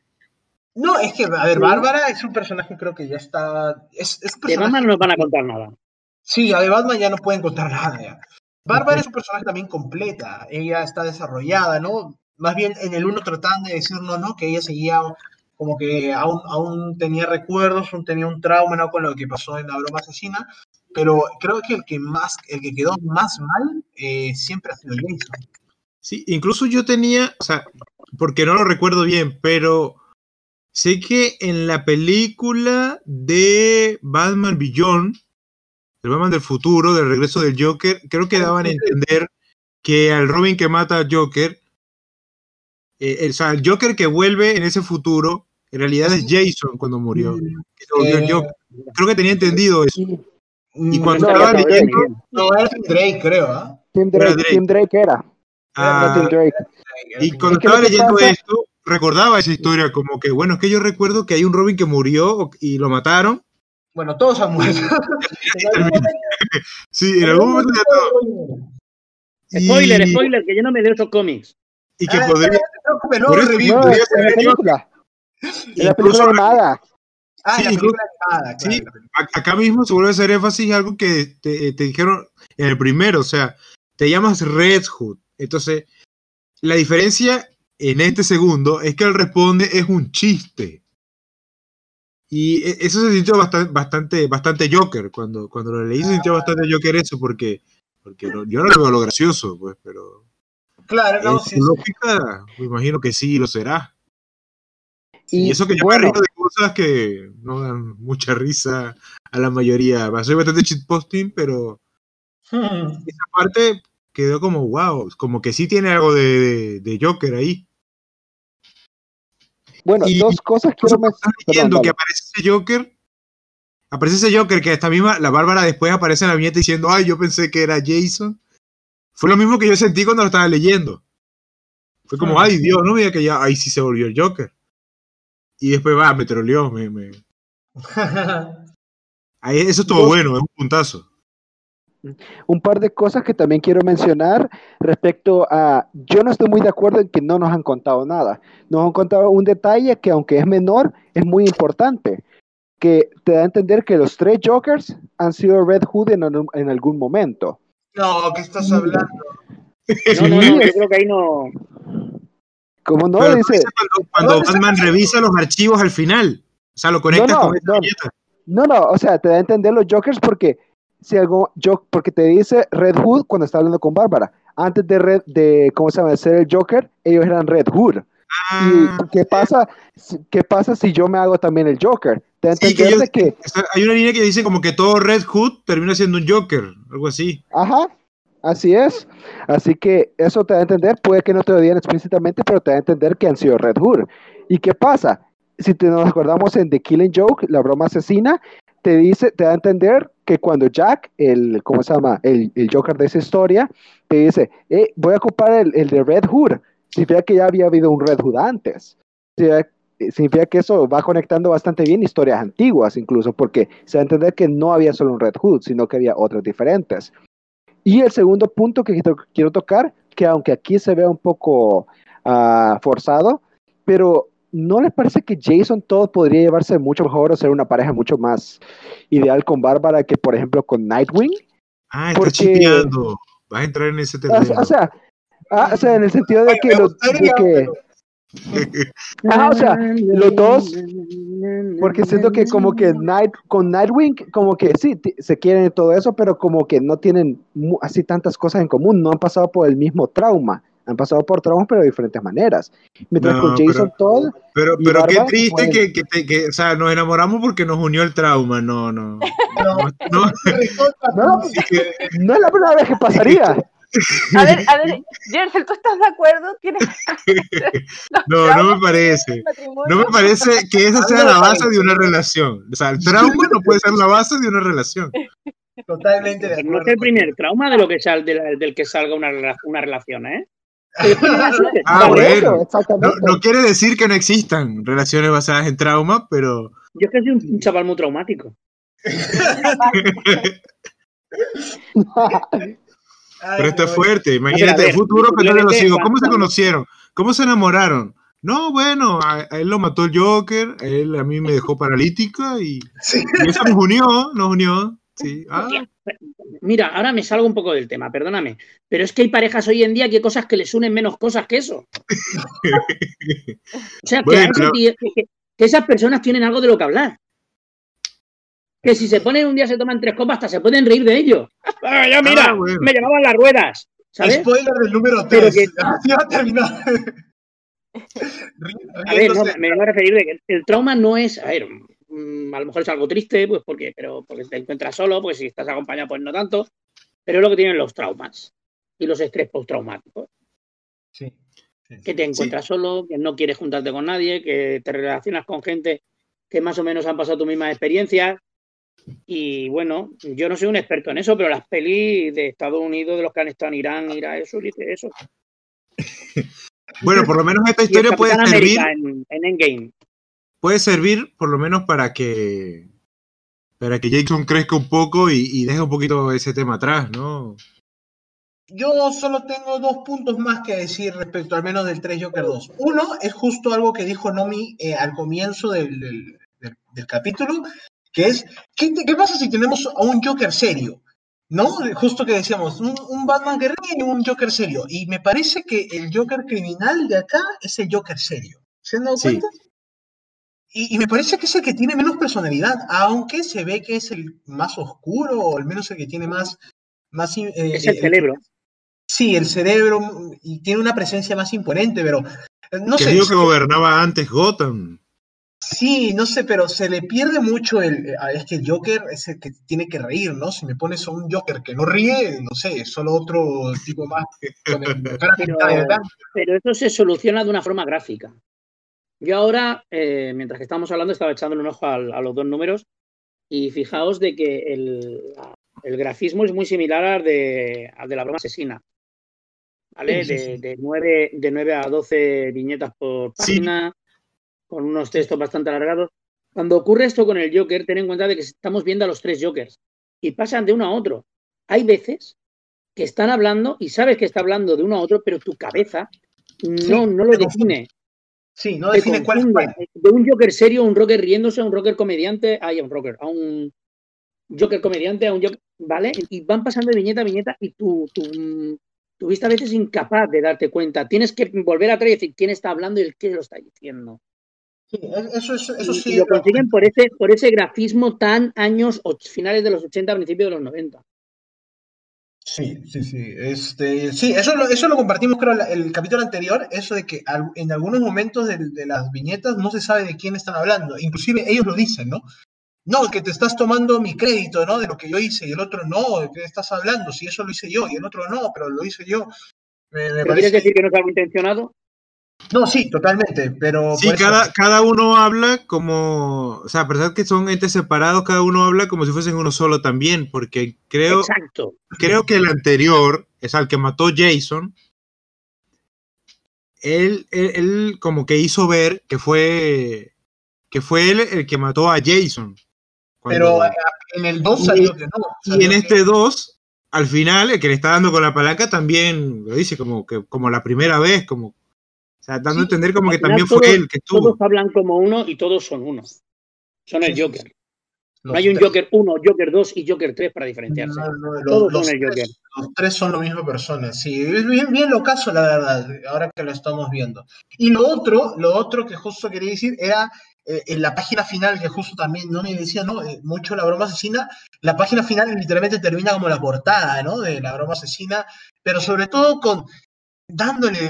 B: No, es que, a ver, Bárbara es un personaje, creo que ya está. Es, es un
C: De. Batman no nos van a contar nada.
B: Sí, a de Batman ya no pueden contar nada ya. Bárbara es un personaje también completa. Ella está desarrollada, ¿no? Más bien en el uno trataban de decirnos, ¿no? Que ella seguía como que aún, aún tenía recuerdos, aún tenía un trauma, ¿no? Con lo que pasó en la broma asesina. Pero creo que el que más, el que quedó más mal eh, siempre ha sido Jason.
A: Sí, incluso yo tenía, o sea, porque no lo recuerdo bien, pero sé que en la película de Batman Beyond, el Batman del futuro, del regreso del Joker, creo que daban a entender que al Robin que mata al Joker, eh, el, o sea, el Joker que vuelve en ese futuro, en realidad es Jason cuando murió. que se volvió el
B: Eh,
A: Joker. Creo que tenía entendido eso. Y
B: Mm,
A: cuando
D: No,
A: estaba leyendo,
B: No, era Drake, creo, ¿ah?
D: Tim Drake,
A: Drake.
D: Tim Drake era.
A: ah,
D: Tim Drake.
A: Y cuando
D: Es
A: estaba leyendo
D: pasa-
A: esto, recordaba esa historia, como que, bueno, es que yo recuerdo que hay un Robin que murió y lo mataron.
B: Bueno, todos han muerto.
A: Sí, en algún momento ya todo. Y,
C: Spoiler, spoiler, que yo no me leo esos cómics.
A: Y que
B: Ah,
A: podría,
B: no
A: por eso-.
D: No,
A: podría ser
D: la
A: el
D: película. En la
A: incluso
D: película animada.
B: Ah,
A: Sí,
B: la
A: incluso-
B: película animada, claro.
A: sí, acá mismo se vuelve a hacer énfasis algo que te, te dijeron en el primero, o sea, te llamas Red Hood. Entonces, la diferencia en este segundo es que el responde es un chiste. Y e- eso se sintió bastante, bastante, bastante Joker. Cuando, cuando lo leí se sintió bastante Joker eso, porque, porque no- yo no lo veo lo gracioso, pues, pero
B: Claro, no, sí,
A: lógica, me imagino que sí lo será. Y,
D: Y,
A: eso que yo
D: bueno,
A: me río de cosas que no dan mucha risa a la mayoría. Soy bastante shitposting, pero
B: Hmm.
A: esa parte quedó como wow, como que sí tiene algo de, de- de Joker ahí.
D: bueno,
A: y-
D: dos cosas quiero mencionar.
A: leyendo que aparece ese Joker, aparece ese Joker que esta misma, la Bárbara después aparece en la viñeta diciendo, ay, yo pensé que era Jason. Fue lo mismo que yo sentí cuando lo estaba leyendo. Fue como, ay, Dios, no me diga que ya, ahí sí se volvió el Joker. Y después va, me troleó, me, me- ahí, eso estuvo bueno, es un puntazo.
D: un par de cosas que también quiero mencionar respecto a, yo no estoy muy de acuerdo en que no nos han contado nada. Nos han contado un detalle que aunque es menor, es muy importante, que te da a entender que los tres Jokers han sido Red Hood en, en algún momento.
B: No, ¿qué estás hablando?
C: No, no, no, yo creo que ahí no.
D: ¿Cómo no?
A: Pero
D: Dice,
A: cuando, cuando
B: ¿Dónde
A: Batman revisa los archivos al final. O sea, lo conectas
D: No, no,
A: con esta
D: no.
A: viñeta.
D: no, no, o sea, te da a entender los Jokers porque si algo, yo, porque te dice Red Hood cuando está hablando con Bárbara. Antes de Red, de, ¿cómo se llama? De ser el Joker, ellos eran Red Hood.
A: Ah,
D: ¿Y qué pasa, si- qué pasa si yo me hago también el Joker? Te
A: Sí, que yo-
D: que,
A: hay una línea que dice como que todo Red Hood termina siendo un Joker, algo así.
D: ajá, así es. Así que eso te da a entender, puede que no te lo digan explícitamente, pero te da a entender que han sido Red Hood. ¿Y qué pasa? Si te nos acordamos en The Killing Joke, la broma asesina, te dice, te da a entender que cuando Jack, el, ¿cómo se llama? El, el Joker de esa historia, te dice, eh, voy a ocupar el, el de Red Hood. Significa que ya había habido un Red Hood antes. Significa- significa que eso va conectando bastante bien historias antiguas, incluso, porque se da a entender que no había solo un Red Hood, sino que había otras diferentes. Y el segundo punto que quiero, tocar, que aunque aquí se vea un poco ah, forzado, pero ¿no les parece que Jason todo podría llevarse mucho mejor o ser una pareja mucho más ideal con Bárbara que, por ejemplo, con Nightwing?
A: Ah, está
D: Porque-
A: chipeando. Vas a entrar en ese terreno.
D: sea, o sea, ah, o sea, en el sentido de que los, de que,
B: pero-
D: Ajá, o sea, los dos, porque siento que como que Night, con Nightwing, como que sí, se quieren y todo eso, pero como que no tienen así tantas cosas en común, no han pasado por el mismo trauma, han pasado por traumas pero de diferentes maneras. Mientras
A: No,
D: con Jason
A: pero-
D: Todd,
A: Pero, pero qué triste
D: bueno.
A: que, que, te- que, o sea, nos enamoramos porque nos unió el trauma. No, no.
B: No,
A: No,
D: No. no es la primera vez que pasaría.
E: A ver, a ver, Jersey, ¿tú estás de acuerdo? ¿Tienes
A: no, no me parece. No me parece que esa sea la base de una relación. O sea, el trauma no puede ser la base de una relación.
B: Totalmente de acuerdo.
C: no es el primer trauma de lo que sal, de la- del que salga una, una relación, ¿eh?
A: Ah, bueno.
D: eso,
A: No,
D: exactamente.
A: no quiere decir que no existan relaciones basadas en trauma, pero
C: Yo es que soy un, un chaval muy traumático.
B: Ay,
A: Pero está
B: qué bueno.
A: fuerte. Imagínate,
C: ver,
A: el futuro que
C: simplemente
A: los hijos. ¿Cómo se conocieron? ¿Cómo se enamoraron? No, bueno, a, a él lo mató el Joker, a él a mí me dejó paralítica y,
B: Sí.
A: y eso nos unió, nos unió. Sí. Ah,
C: Mira, ahora me salgo un poco del tema, perdóname. Pero es que hay parejas hoy en día que hay cosas que les unen menos cosas que eso. O sea,
A: Bueno, no.
C: que- que- que esas personas tienen algo de lo que hablar. Que si se ponen un día se toman tres copas, hasta se pueden reír de ello. Ah, ya mira,
A: Ah, bueno.
C: me llevaban las ruedas. ¿Sabes?
B: Spoiler del número
C: Pero
B: 3.
C: que-
B: a terminar.
C: A ver, no, me vengo a referir de que el trauma no es, a ver, mm, a lo mejor es algo triste, pues porque, pero porque te encuentras solo, pues si estás acompañado, pues no tanto, pero es lo que tienen los traumas y los estrés postraumáticos,
B: Sí. Sí, sí.
C: que te encuentras solo, que no quieres juntarte con nadie, que te relacionas con gente que más o menos han pasado tus mismas experiencias. Y bueno, yo no soy un experto en eso, pero las pelis de Estados Unidos, de los que han estado en Irán, Irak, eso dice eso.
A: Bueno, por lo menos esta historia puede servir,
C: en, en Endgame.
A: puede servir por lo menos para que para que Jason crezca un poco y, y deje un poquito ese tema atrás, ¿no?
B: Yo solo tengo dos puntos más que decir respecto al menos del 3 Joker 2. Uno es justo algo que dijo Nomi eh, al comienzo del, del- del- del capítulo, que es, ¿qué, qué pasa si tenemos a un Joker serio? ¿No? Justo que decíamos, un, un Batman guerrero y un Joker serio. Y me parece que el Joker criminal de acá es el Joker serio. ¿Se han dado
A: Sí.
B: cuenta? Y, y me parece que es el que tiene menos personalidad, aunque se ve que es el más oscuro, o al menos el que tiene más... más eh,
C: Es el
B: eh,
C: cerebro.
B: Sí, el cerebro y tiene una presencia más imponente, pero eh, no
A: que
B: sé.
A: digo que gobernaba antes Gotham.
B: Sí, no sé, pero se le pierde mucho el. eh, Es que el Joker es el que tiene que reír, ¿no? Si me pones a un Joker que no ríe, no sé, es solo otro tipo más con el-
C: Pero-. Pero eso se soluciona de una forma gráfica. Yo ahora, eh, mientras que estábamos hablando, estaba echándole un ojo al- a, los dos números y fijaos de que el, el grafismo es muy similar al de, al de la broma asesina. ¿Vale?
B: Sí, sí,
C: de,
B: sí.
C: de 9, de 9 a 12 viñetas por
A: Sí.
C: página, con unos textos bastante alargados. Cuando ocurre esto con el Joker, ten en cuenta de que estamos viendo a los tres Jokers y pasan de uno a otro. Hay veces que están hablando y sabes que está hablando de uno a otro, pero tu cabeza no, no lo define.
B: Sí, no define cuál es cuál.
C: De un Joker serio un Rocker riéndose, a un Rocker comediante, ay, a un Rocker, a un Joker comediante, a un Joker, ¿vale? Y van pasando de viñeta a viñeta y tu, tu, tu vista a veces es incapaz de darte cuenta. Tienes que volver atrás y decir quién está hablando y el qué lo está diciendo.
B: Sí, es- eso, es- eso
C: y,
B: sí.
C: y lo consiguen por ese, por ese grafismo tan años, finales de los 80, principios de los 90.
B: Sí, sí, sí. Este, sí, eso lo, eso lo compartimos, creo, el capítulo anterior, eso de que en algunos momentos de, las viñetas no se sabe de quién están hablando. Inclusive ellos lo dicen, ¿no? No, que te estás tomando mi crédito, ¿no? De lo que yo hice, y el otro no, ¿de qué estás hablando? Si eso lo hice yo, y el otro no, pero lo hice yo. Me, me
C: ¿Pero
B: parece-
C: quieres decir que no es algo intencionado?
B: No, sí, totalmente, pero...
A: Sí,
B: eso-
A: cada, cada uno habla como, o sea, a pesar que son entes separados, cada uno habla como si fuesen uno solo también, porque creo,
C: Exacto.
A: creo que el anterior, es al que mató Jason, él, él, él como que hizo ver que fue, que fue él el que mató a Jason.
B: Pero
A: Cuando-
B: en el 2 salió que no.
A: y en
B: que-
A: este 2, al final, el que le está dando con la palanca también lo dice como que como la primera vez, como, sea, dando
B: Sí.
A: a entender como que también fue
C: todos-
A: él que estuvo.
C: Todos hablan como uno y todos son uno. Son el Joker.
B: Los
C: No hay un
B: tres-
C: Joker 1, Joker 2 y Joker 3 para diferenciarse.
B: No, no, los-
C: Todos
B: los
C: son el
B: tres-
C: Joker.
B: Los tres son la misma persona, sí. Es bien, bien lo caso, la verdad, ahora que lo estamos viendo. Y lo otro, lo otro que justo quería decir era eh, en la página final, que justo también no me decía, ¿no? Eh, mucho la broma asesina. La página final literalmente termina como la portada, ¿no? De la broma asesina, pero sobre todo con dándole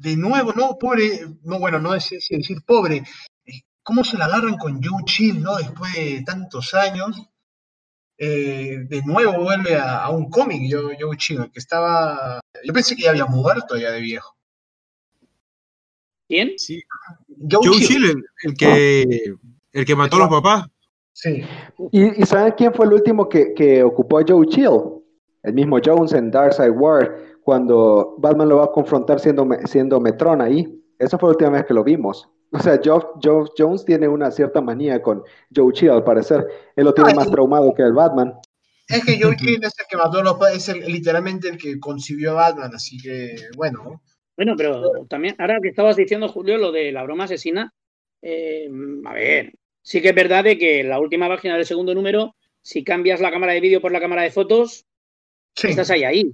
B: de nuevo, ¿no? Pobre, no, bueno, no es es decir pobre, eh, cómo se la agarran con Joe Chill, ¿no? Después de tantos años eh, de nuevo vuelve a, a un cómic, yo, Joe Chill, que estaba. Yo pensé que ya había muerto ya de viejo.
C: ¿Quién?
A: Sí.
B: Joe,
A: Joe
B: Chill.
A: Chill, el, el que, el que mató a los papás.
B: Sí.
D: ¿Y, y saben quién fue el último que, que ocupó a Joe Chill? El mismo Jones en Darkseid War, cuando Batman lo va a confrontar siendo, siendo Metrón ahí. Esa fue la última vez que lo vimos. O sea, Joe, Joe Jones tiene una cierta manía con Joe Chill, al parecer. Él lo tiene más traumado que el Batman.
B: Es que Joe Chill es el que mató a los es el- literalmente el que concibió a Batman, así que, bueno.
C: Bueno, pero también, ahora que estabas diciendo, Julio, lo de la broma asesina, eh, a ver, sí que es verdad de que la última página del segundo número, si cambias la cámara de vídeo por la cámara de fotos,
B: Sí.
C: estás ahí, ahí.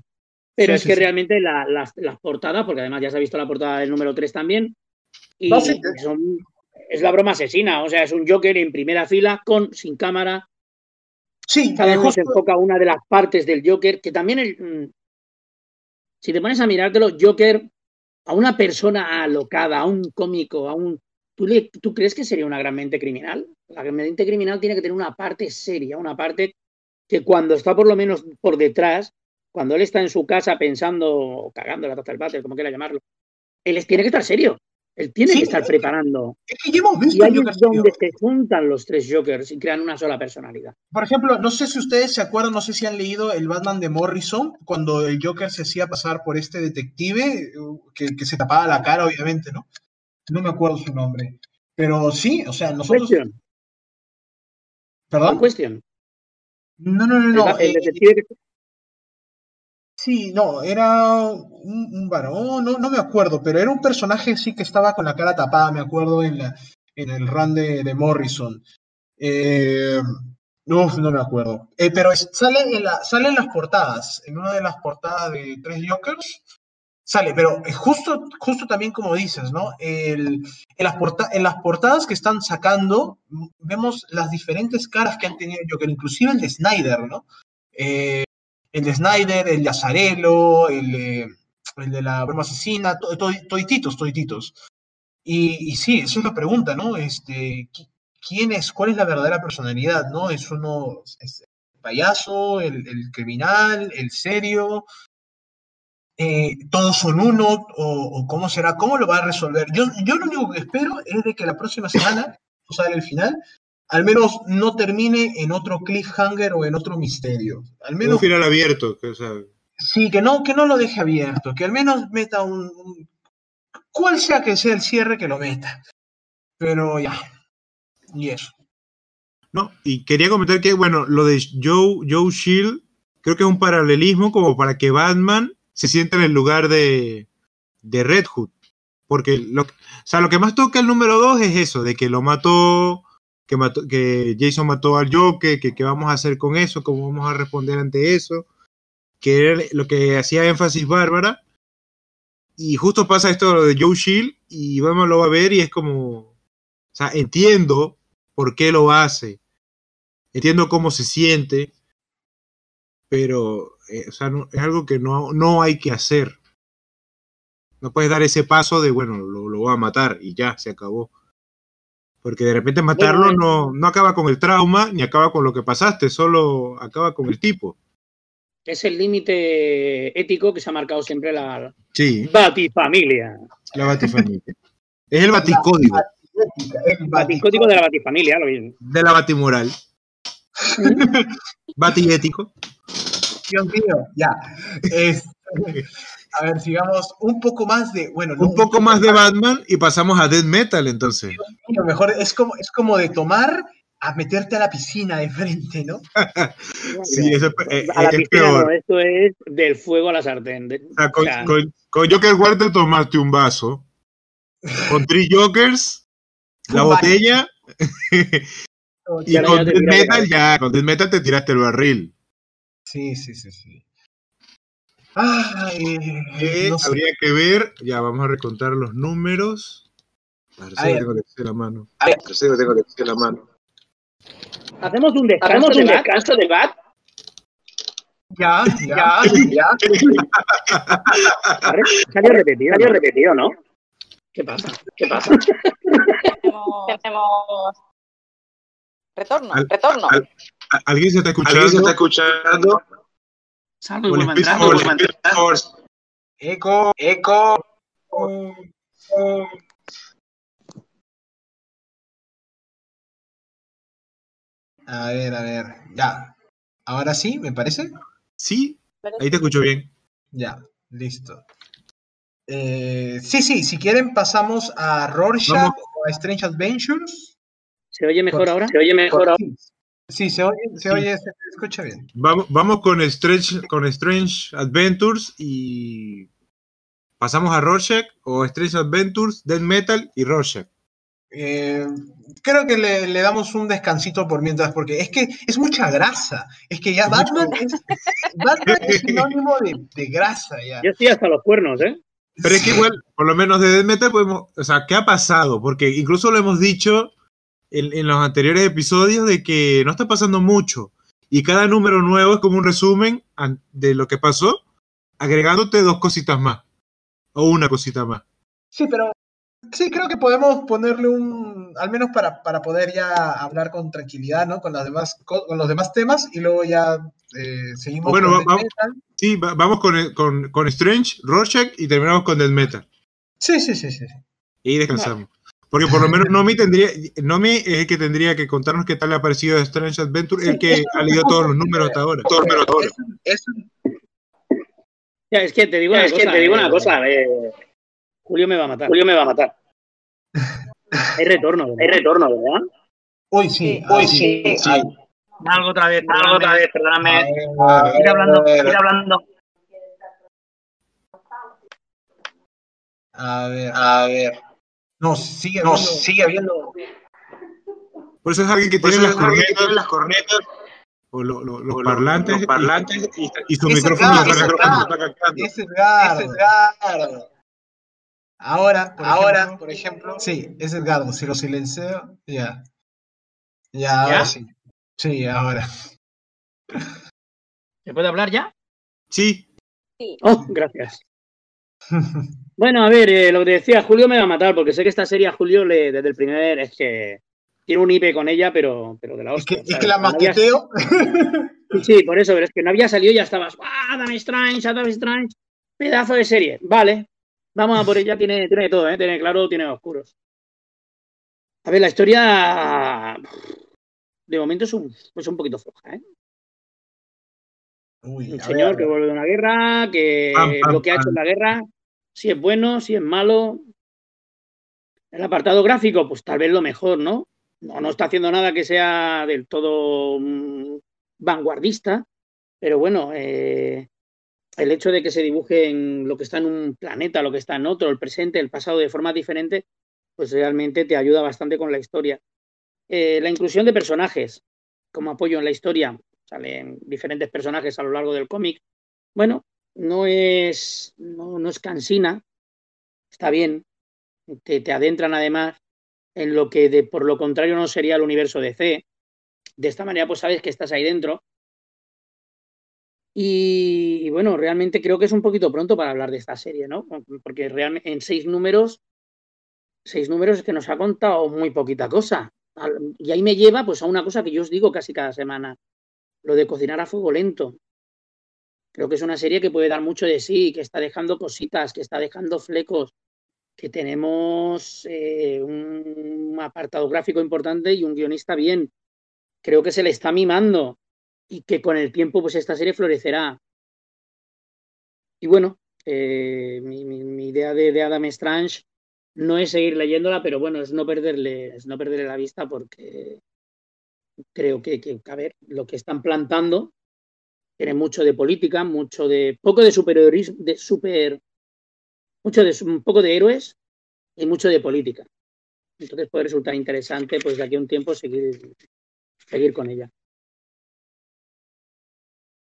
C: Pero
B: Sí,
C: es que
B: sí.
C: realmente la- las, las portadas, porque además ya se ha visto la portada del número 3 también, y
B: No, sí.
C: son- es la broma asesina, o sea, es un Joker en primera fila, con, sin cámara,
B: Sí,
C: cada uno se enfoca una de las partes del Joker, que también el, mm, si te pones a mirártelo, Joker, a una persona alocada, a un cómico, a un... ¿tú, le- ¿Tú crees que sería una gran mente criminal? La gran mente criminal tiene que tener una parte seria, una parte que cuando está por lo menos por detrás, cuando él está en su casa pensando, o cagando la taza del váter, como quiera llamarlo, él es- tiene que estar serio. Él tiene
B: Sí,
C: que estar
B: es-
C: preparando.
B: es que ya hemos
C: Y
B: visto
C: ahí es donde se juntan los tres Jokers y crean una sola personalidad.
B: Por ejemplo, no sé si ustedes se acuerdan, no sé si han leído el Batman de Morrison, cuando el Joker se hacía pasar por este detective, eh, que, que se tapaba la cara, obviamente, ¿no? No me acuerdo su nombre. Pero sí, o sea, nosotros.
C: Question.
B: ¿Perdón?
C: Question.
B: No, no, no,
C: El,
B: no.
C: va- el
B: eh,
C: que-
B: Sí, no, era un, un varón, no, no me acuerdo, pero era un personaje sí que estaba con la cara tapada, me acuerdo, en, la, en el run de, Morrison. Eh, no me acuerdo. Eh, pero sale, en la, sale en las portadas, en una de las portadas de Tres Jokers, sale, pero eh, justo, justo también como dices, ¿no? En, las porta- en las portadas que están sacando, vemos las diferentes caras que han tenido Joker, inclusive el de Snyder, ¿no? Eh, el de Snyder, el de Azarelo, el de, la broma asesina, to- to- todititos, todititos. Y, y sí, es la pregunta, ¿no? Este, qui- ¿quién es, cuál es la verdadera personalidad, ¿no? ¿Es uno es el payaso, el, criminal, el serio? Eh, ¿Todos son uno? O, cómo será? ¿Cómo lo va a resolver? Yo, yo lo único que espero es de que la próxima semana, o sale el final, al menos no termine en otro cliffhanger o en otro misterio. Al
A: Un final abierto. que, o sea,
B: Sí, que no, que no lo deje abierto, que al menos meta un, un- cual sea que sea el cierre, que lo meta. Pero ya. Y eso.
A: No, y quería comentar que, bueno, lo de Joe, Joe Shield, creo que es un paralelismo como para que Batman se sienta en el lugar de, de Red Hood. Porque lo, o sea, lo que más toca el número 2 es eso, de que lo mató, que, mató, que Jason mató al Joker, que qué vamos a hacer con eso, cómo vamos a responder ante eso, que era lo que hacía énfasis Bárbara. Y justo pasa esto de Joe Shield y Batman lo va a ver y es como, o sea, entiendo por qué lo hace, entiendo cómo se siente, pero eh, o sea, es algo que no, no hay que hacer. No puedes dar ese paso de, bueno, lo, lo voy a matar y ya, se acabó. Porque de repente matarlo
C: Bueno,
A: no, no acaba con el trauma ni acaba con lo que pasaste, solo acaba con el tipo.
C: Es el límite ético que se ha marcado siempre la
A: Sí,
C: Batifamilia.
A: la batifamilia. Es el baticódigo
B: El
C: Baticódigo de la Batifamilia, lo mismo.
A: de la batimoral. Batiético.
B: Dios mío, ya. Es- a ver, sigamos un poco más de. Bueno, no,
A: Un poco más de Batman y pasamos a Death Metal entonces.
B: Lo mejor es como, es como de tomar a meterte a la piscina de frente, ¿no?
A: Sí, eso es,
C: a la
A: es
C: piscina
A: peor.
C: no, esto es del fuego a la sartén. De-
A: O sea, con,
C: o sea,
A: con, con Joker War te tomaste un vaso con Three Jokers, la botella, y con
C: la
A: Metal ya, con Death Metal te tiraste el barril.
B: Sí, sí, sí, sí. Ay,
A: Eh,
B: no sé.
A: Habría que ver, ya vamos a recontar los números. A ver,
B: A
A: si
B: ver.
A: tengo que decir la mano.
B: A ver.
A: Tengo que decir la mano.
C: Hacemos un descanso,
F: Hacemos un
C: de Bat.
F: descanso de bat.
B: Ya, ya, ya.
C: Salió repetido.
F: Salió repetido, ¿no?
C: ¿Qué pasa?
F: ¿Qué pasa?
E: Tenemos, tenemos retorno,
A: Al-
E: retorno.
A: al- ¿A- ¿Alguien se está escuchando?
G: ¿Alguien se está escuchando?
C: Y a entrar. A entrar.
G: Force.
B: Eco,
G: Eco.
B: A ver, a ver. Ya. Ahora sí, me parece.
A: Sí, ahí te escucho bien.
B: Ya, listo. Eh, sí, sí, si quieren pasamos a Rorschach
A: Vamos.
B: o a Strange Adventures.
C: ¿Se oye mejor ahora?
F: Se oye mejor ahora.
B: Sí, se oye, se
A: Sí.
B: oye, se escucha bien.
A: Vamos, vamos con Strange, con Strange Adventures y pasamos a Rorschach o Strange Adventures, Death Metal y Rorschach.
B: Eh, creo que le, le damos un descansito por mientras, porque es que es mucha grasa. Es que ya
A: Es
B: Batman es, Batman es sinónimo de, de grasa ya.
C: Yo estoy hasta los cuernos, ¿eh?
A: Pero es que igual, por lo menos de Death Metal podemos, o sea, ¿qué ha pasado? Porque incluso lo hemos dicho en, en los anteriores episodios de que no está pasando mucho y cada número nuevo es como un resumen de lo que pasó, agregándote dos cositas más o una cosita más.
B: Sí, pero sí, creo que podemos ponerle un, al menos para, para poder ya hablar con tranquilidad, ¿no? Con las demás, co- con los demás temas y luego ya eh, seguimos
A: Bueno,
B: con
A: va- vamos.
B: Metal.
A: Sí, va- vamos con, con, con Strange, Rorschach y terminamos con Death Metal.
B: Sí, sí, sí, sí.
A: Y descansamos. Porque por lo menos Nomi tendría, Nomi es el que tendría que contarnos qué tal le ha parecido Strange Adventure, el que ha leído todos los números hasta ahora.
G: Todo, pero todo.
B: Eso,
C: Ya, es que te digo una
F: Es que
C: cosa.
F: te digo
C: eh,
F: una cosa. eh,
C: Julio me va a matar.
F: Julio me va a matar.
C: Hay retorno,
F: Hay
C: ¿verdad?
F: retorno, ¿verdad?
B: Uy, sí, Uy, sí.
F: sí.
B: sí.
C: Algo otra vez.
F: Algo otra vez, perdóname. Ir hablando, ir hablando.
B: a ver,
G: A ver.
B: No, sigue
G: No,
B: habiendo-
G: sigue habiendo.
A: Por eso es alguien que tiene las
G: es alguien que
A: cornetas
G: tiene las cornetas,
A: o lo- lo- los
G: o
A: parlantes,
G: los parlantes y,
A: su micrófono
B: es Edgardo. Ahora, por
G: Ahora,
B: ejemplo,
G: por ejemplo,
B: sí, es Edgardo. Si lo silencio, ya. Ya, ahora
C: ¿Ya?
B: sí. Sí, ahora.
C: ¿Se puede hablar ya?
A: Sí,
E: Sí.
C: Oh, gracias. Bueno, a ver, eh, lo que decía, Julio me va a matar, porque sé que esta serie a Julio le, desde el primer es que tiene un IP con ella, pero, pero de la
B: Es que,
C: hostia.
B: es que la
C: No había-
B: maqueteo.
C: Sí, por eso, pero es que no había salido y ya estabas. ¡Ah, Adam Strange, Adam Strange! Pedazo de serie. Vale, vamos a por ella. Tiene, tiene todo, ¿eh? Tiene claro, tiene oscuros. A ver, la historia. De momento es un, es un poquito floja, ¿eh?
B: Uy,
C: Un señor
B: ver,
C: que vuelve de una guerra, que lo que ha hecho en la guerra, si es bueno, si es malo. El apartado gráfico, pues tal vez lo mejor, ¿no? No, no está haciendo nada que sea del todo mm, vanguardista, pero bueno, eh, el hecho de que se dibuje en lo que está en un planeta, lo que está en otro, el presente, el pasado de forma diferente, pues realmente te ayuda bastante con la historia. Eh, la inclusión de personajes como apoyo en la historia, salen diferentes personajes a lo largo del cómic. Bueno, no es, no, no es cansina, está bien, te, te adentran además en lo que de, por lo contrario no sería el universo DC. De esta manera pues sabes que estás ahí dentro. Y, y bueno, realmente creo que es un poquito pronto para hablar de esta serie, ¿no? Porque realmente en seis números, seis números es que nos ha contado muy poquita cosa. Y ahí me lleva pues a una cosa que yo os digo casi cada semana lo de cocinar a fuego lento. Creo que es una serie que puede dar mucho de sí, que está dejando cositas, que está dejando flecos, que tenemos eh, un apartado gráfico importante y un guionista bien. Creo que se le está mimando y que con el tiempo pues esta serie florecerá. Y bueno, eh, mi, idea de, de Adam Strange no es seguir leyéndola, pero bueno, es no perderle, es no perderle la vista porque creo que, que, a ver, lo que están plantando tiene mucho de política, mucho de, poco de superheroísmo, de super, mucho de, un poco de héroes y mucho de política. Entonces puede resultar interesante, pues de aquí a un tiempo, seguir, seguir con ella.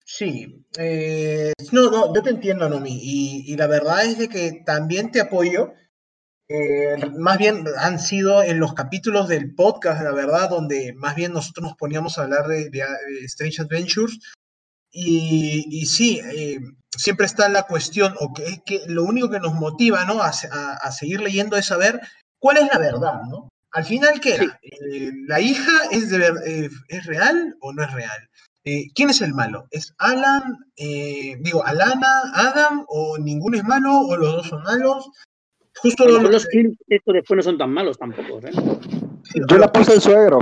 B: Sí, eh, no, no, yo te entiendo, Nomi, y, y la verdad es de que también te apoyo. Eh, más bien han sido en los capítulos del podcast, la verdad, donde más bien nosotros nos poníamos a hablar de, de- de Strange Adventures. Y, y sí, eh, siempre está la cuestión, o que es que lo único que nos motiva, ¿no? A, a- a seguir leyendo es saber cuál es la verdad, ¿no? Al final, ¿qué era? Eh, ¿La hija es, de ver- eh, es real o no es real? Eh, ¿Quién es el malo? ¿Es Alan, digo, Alana, Adam, o ninguno es malo, o los dos son malos? Justo
C: lo los estos después no son tan malos tampoco. ¿eh?
D: Yo la puse el suegro.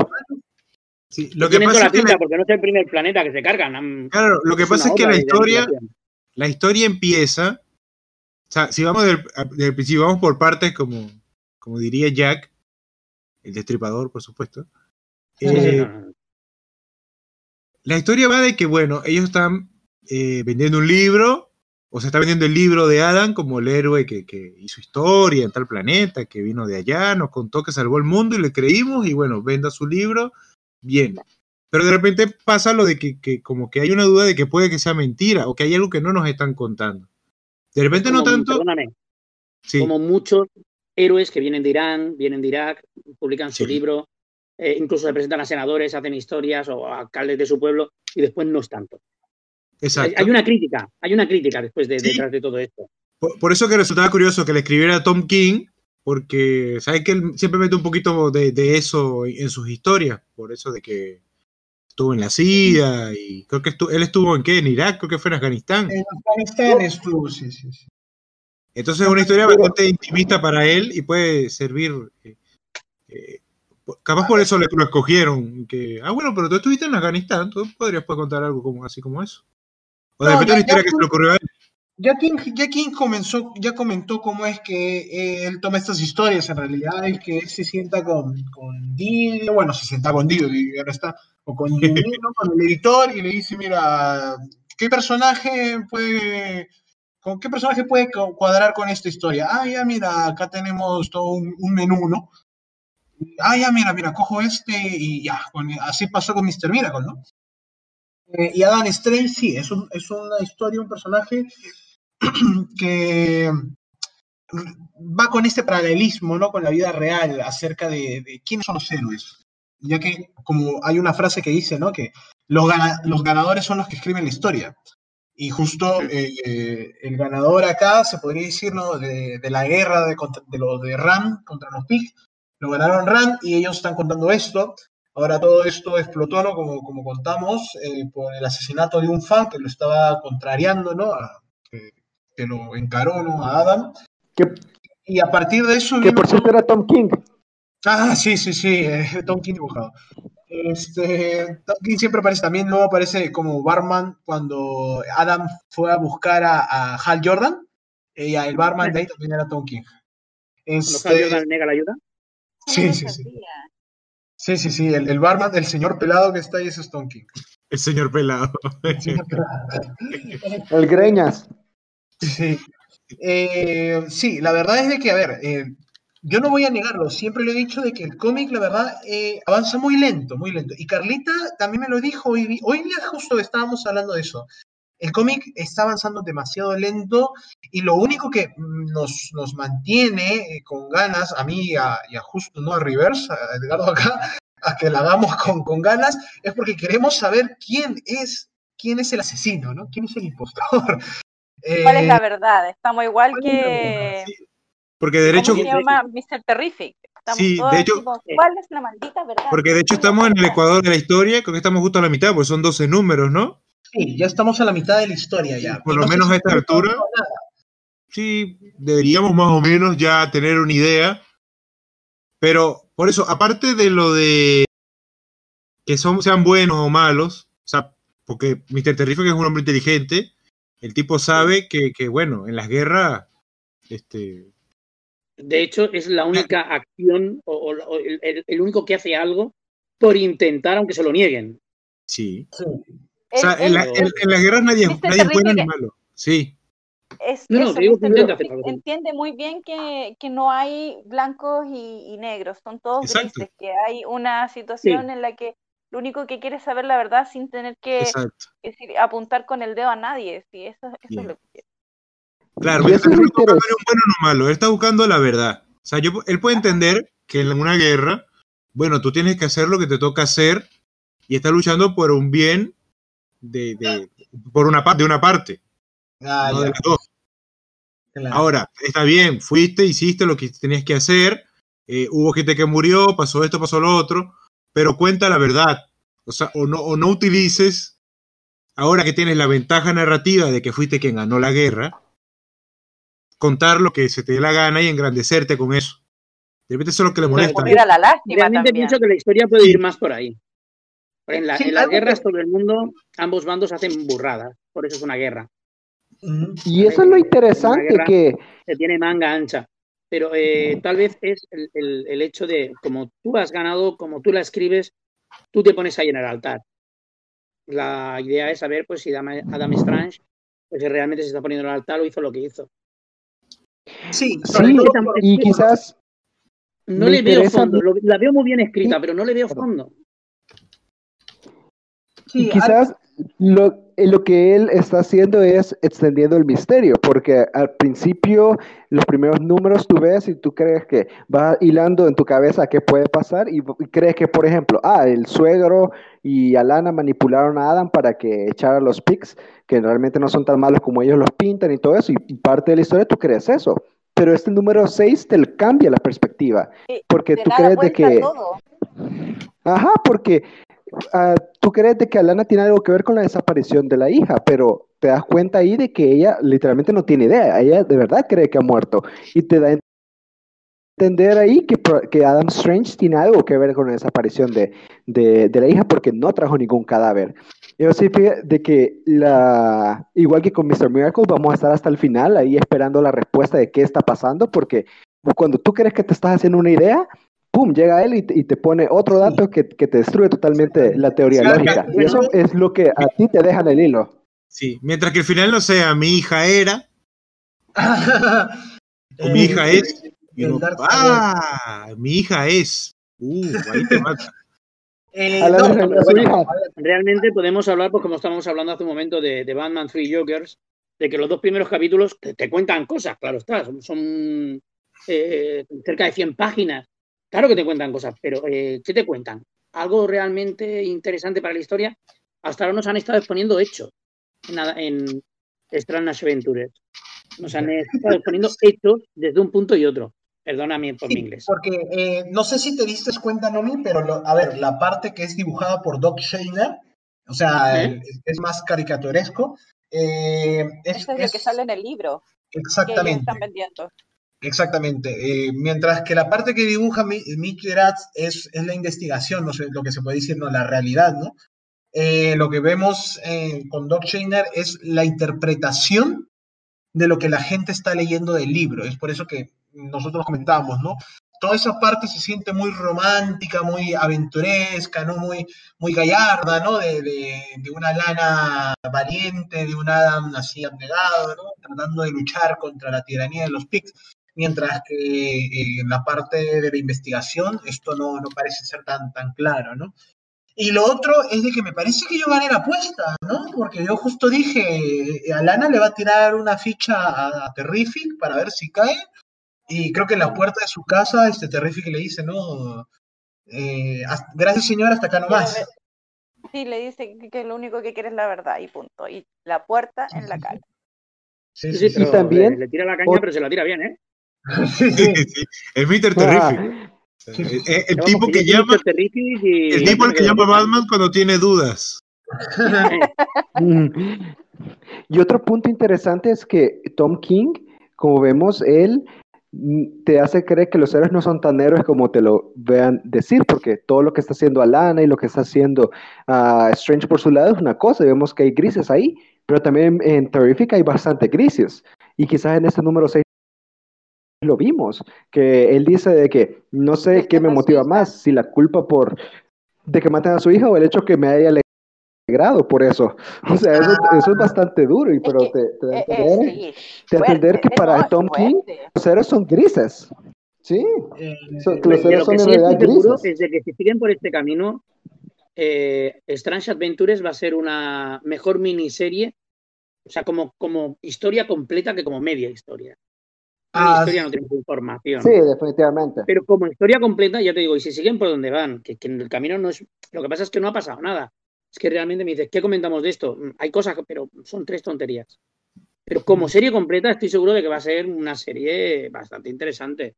A: Sí, lo que pasa es
C: la
A: que la,
C: porque no es el primer planeta que se cargan. han-
A: claro, lo que
C: es
A: pasa es que la historia, la historia empieza, o sea, si vamos del, del principio, vamos por partes, como, como diría Jack, el destripador, por supuesto.
C: Sí, sí,
A: Eh. La historia va de que, bueno, ellos están eh, vendiendo un libro, o se está vendiendo el libro de Adam como el héroe que, que hizo historia en tal planeta, que vino de allá, nos contó que salvó el mundo y le creímos, y bueno, venda su libro, bien. Pero de repente pasa lo de que, que como que hay una duda de que puede que sea mentira, o que hay algo que no nos están contando. De repente no tanto...
C: Perdóname,
A: Sí,
C: como muchos héroes que vienen de Irán, vienen de Irak, publican su libro, eh, incluso se presentan a senadores, hacen historias o a alcaldes de su pueblo y después no es tanto. Hay,
A: exacto.
C: hay una crítica, hay una crítica después de,
A: Sí.
C: detrás de todo esto.
A: Por, por eso que resultaba curioso que le escribiera Tom King, porque sabe que él siempre mete un poquito de, de eso en sus historias, por eso de que estuvo en la CIA y creo que estu- él estuvo en qué, en Irak, creo que fue en Afganistán.
B: En Afganistán estuvo, sí, sí, sí.
A: Entonces es una historia bastante intimista para él y puede servir. eh, eh, capaz por eso le, lo escogieron. Que, ah, bueno, pero tú estuviste en Afganistán, tú podrías pues, contar algo como, así como eso. O de
B: No,
A: repente
B: ya-
A: una historia
B: ya
A: que se le ocurrió a él.
B: Ya King, ya King comenzó, ya comentó cómo es que eh, él toma estas historias. En realidad es que él se sienta con, con Dio, bueno, se sienta con Dio, ya no está, o con el editor y le dice, mira, ¿qué personaje puede, con qué personaje puede cu- cuadrar con esta historia? Ah, ya mira, acá tenemos todo un, un menú, ¿no? Ah, ya mira, mira, cojo este y ya, así pasó con Mr. Miracle, ¿no? Eh, y Adam Strange, sí, es, un- es una historia, un personaje que va con este paralelismo, ¿no? Con la vida real acerca de, de quiénes son los héroes. Ya que, como hay una frase que dice, ¿no? Que los, gana- los ganadores son los que escriben la historia. Y justo eh, eh, el ganador acá, se podría decir, ¿no? De, de la guerra de, de los de Ram contra los Pig, lo ganaron Ram y ellos están contando esto. Ahora todo esto explotó, ¿no? Como, como contamos, eh, por el asesinato de un fan que lo estaba contrariando, ¿no? A- que, que lo encaró, ¿no? A Adam.
D: Que,
B: Y a partir de eso
D: que por cierto era Tom King.
B: Ah, sí, sí, sí, eh, Tom King dibujado. Este, Tom King siempre aparece también, luego aparece como barman cuando Adam fue a buscar a, a Hal Jordan. Y el barman de ahí también era Tom King.
C: Cuando
B: Este,
C: Hal Jordan nega la ayuda.
B: Sí, sí, sí. Sí, sí, sí, el, el barman, el señor pelado que está ahí, es Tom King.
A: El señor pelado.
B: El señor pelado.
D: El Greñas.
B: Sí. Eh, sí, la verdad es de que, a ver, eh, yo no voy a negarlo, siempre lo he dicho de que el cómic, la verdad, eh, avanza muy lento, muy lento. Y Carlita también me lo dijo hoy, hoy día justo estábamos hablando de eso. El cómic está avanzando demasiado lento y lo único que mm, nos, nos mantiene eh, con ganas, a mí y a, y a justo, no a Reverse, a Edgardo acá, a que la hagamos con, con ganas, es porque queremos saber quién es, quién es el asesino, ¿no? ¿Quién es el impostor?
E: ¿Cuál es
B: Eh,
E: la verdad? Estamos igual
B: ¿cuál es la
E: que.
A: Sí, Porque de hecho,
E: ¿Cómo se llama? Mr. Terrific. Estamos
A: Sí, de
E: todos
A: hecho-
E: tipo, ¿Cuál es la maldita verdad?
A: porque de hecho estamos en el Ecuador de la historia, creo que estamos justo a la mitad, porque son 12 números, ¿no?
B: Sí, ya estamos a la mitad de la historia ya.
A: Por
B: Y
A: lo
B: no
A: menos a esta altura. Sí, deberíamos más o menos ya tener una idea. Pero por eso, aparte de lo de que son, sean buenos o malos, o sea, porque Mr. Terrific es un hombre inteligente, el tipo sabe que, que, bueno, en las guerras, este,
C: De hecho, es la única acción o, o- el- el único que hace algo por intentar, aunque se lo nieguen.
A: sí.
B: Sí.
A: O sea,
E: Él-
A: en, la-
E: él-
A: en- en las guerras nadie, nadie es bueno ni malo. Sí,
E: es
C: No, no,
E: eso,
C: digo
E: entiende muy bien que, que no hay blancos y, y negros, son todos
A: Exacto.
E: grises, que hay una situación en la que lo único que quiere es saber la verdad sin tener que decir, apuntar con el dedo a nadie, sí, eso, eso es lo que quiere.
A: Claro, él está buscando un bueno un malo, él está buscando la verdad. O sea, yo, él puede entender que en una guerra, bueno, tú tienes que hacer lo que te toca hacer y está luchando por un bien de, de- por una parte, de una parte,
B: Ah,
A: no de las dos.
B: claro.
A: Ahora, está bien, fuiste, hiciste lo que tenías que hacer, eh, hubo gente que murió, pasó esto, pasó lo otro, pero cuenta la verdad. O sea, o no, o no utilices, ahora que tienes la ventaja narrativa de que fuiste quien ganó la guerra, contar lo que se te dé la gana y engrandecerte con eso. De repente eso es lo que le molesta.
C: porque-
E: Mira la lástima
C: Realmente
E: también.
C: pienso que la historia puede ir más por ahí. En, la-
B: Sí,
C: en las guerras todo el mundo, ambos bandos hacen burradas, por eso es una guerra.
D: Y eso es lo interesante, que
C: Se tiene manga ancha. Pero eh, tal vez es el, el- el hecho de, como tú has ganado, como tú la escribes, tú te pones ahí en el altar. La idea es saber pues, si Adam, Strange pues, realmente se está poniendo en el altar o hizo lo que hizo.
B: Sí,
D: sí, y quizás
C: No le veo fondo, lo- la veo muy bien escrita, pero no le veo fondo.
B: Sí,
D: Y quizás lo, eh, lo que él está haciendo es extendiendo el misterio, porque al principio, los primeros números tú ves y tú crees que va hilando en tu cabeza qué puede pasar y, y crees que, por ejemplo, ah, el suegro y Alana manipularon a Adam para que echara los pics, que realmente no son tan malos como ellos los pintan y todo eso, y, parte de la historia tú crees eso. Pero este número 6 te cambia la perspectiva,
E: Sí,
D: porque tú crees de que...
E: todo.
D: Ajá, porque ah, tú crees de que Alana tiene algo que ver con la desaparición de la hija, pero te das cuenta ahí de que ella literalmente no tiene idea, ella de verdad cree que ha muerto y te da a entender ahí que, que Adam Strange tiene algo que ver con la desaparición de, de- de la hija porque no trajo ningún cadáver. Yo sí de que la, igual que con Mr. Miracle, vamos a estar hasta el final ahí esperando la respuesta de qué está pasando, porque cuando tú crees que te estás haciendo una idea, ¡pum! llega él y te, y te pone otro dato que, que te destruye totalmente la teoría
A: Claro,
D: lógica. Y eso es lo que a ti te deja en el hilo.
A: Sí, mientras que el final no sea mi hija era, o mi hija es, y uno, ah, mi hija es. Uh, ahí te mata.
B: eh, no, pero bueno,
C: Realmente podemos hablar, pues como estábamos hablando hace un momento de, de Batman Three Jokers, de que los dos primeros capítulos te, te cuentan cosas, claro está, son, son, eh, cerca de 100 páginas. Claro que te cuentan cosas, pero eh, ¿qué te cuentan? ¿Algo realmente interesante para la historia? Hasta ahora nos han estado exponiendo hechos en, en Strange Adventures. Nos han estado exponiendo hechos desde un punto y otro. Perdóname por mi inglés.
B: porque eh, no sé si te diste cuenta, Nomi, pero lo- a ver, la parte que es dibujada por Doc Shainer, o sea,
C: ¿Eh?
B: el- es más caricaturesco, eh, es,
E: Eso es lo
B: es-
E: que sale en el libro que ellos
B: exactamente,
E: están vendiendo.
B: Exactamente. eh, mientras que la parte que dibuja Mi- Mitch Gerads es, es la investigación, no sé, lo que se puede decir, no, la realidad, ¿no? Eh, lo que vemos eh, con Doc Shainer es la interpretación de lo que la gente está leyendo del libro. Es por eso que nosotros comentábamos, ¿no? Toda esa parte se siente muy romántica, muy aventuresca, ¿no? Muy, muy gallarda, ¿no? De, de- de una lana valiente, de un Adam así abnegado, ¿no? Tratando de luchar contra la tiranía de los Pigs. Mientras que eh, en la parte de la investigación esto no, no parece ser tan, tan claro, ¿no? Y lo otro es de que me parece que yo gané la apuesta, ¿no? Porque yo justo dije, eh, Alana le va a tirar una ficha a, a Terrific para ver si cae. Y creo que en la puerta de su casa, este Terrific le dice, ¿no? Eh, "Hasta- gracias señor, hasta acá nomás.
E: Sí, le dice que, lo único que quiere es la verdad y punto. Y la puerta en la cara.
B: Sí,
C: Sí,
B: sí,
C: sí,
B: sí.
C: pero
D: también-
C: le, le tira la caña, pero se la tira bien, ¿eh?
B: Sí, sí.
A: Sí, el Mr. Terrific. El, el- el
C: Vamos,
A: tipo que llama,
C: y-
A: el tipo que llama Batman cuando tiene dudas.
D: Y otro punto interesante es que Tom King, como vemos, él te hace creer que los héroes no son tan héroes como te lo vean decir, porque todo lo que está haciendo Alana y lo que está haciendo ah, Strange por su lado es una cosa, y vemos que hay grises ahí, pero también en Terrific hay bastante grises, y quizás en este número 6 lo vimos, que él dice de que no sé
E: De
D: qué me motiva más, si la culpa por de que maten a su hija o el hecho que me haya grado por eso. O sea, eso, eso es bastante duro, y, pero te, te da a
E: eh, eh,
D: entender,
E: sí,
D: te da a entender
E: fuerte,
D: que para
E: no,
D: Tom King los héroes son grises. Sí,
B: Eh,
D: son-
C: De
D: los héroes son en
C: sí
D: realidad
C: estoy seguro
D: grises.
C: es de que si siguen por este camino, eh, Strange Adventures va a ser una mejor miniserie, o sea, como, como historia completa que como media historia.
B: Ah,
C: historia no tiene información.
D: Sí, definitivamente.
C: Pero como historia completa, ya te digo, y si siguen por donde van, que, que en el camino no es. Lo que pasa es que no ha pasado nada. Es que realmente me dices, ¿qué comentamos de esto? Mm, Hay cosas, pero son tres tonterías. Pero como serie completa, estoy seguro de que va a ser una serie bastante interesante.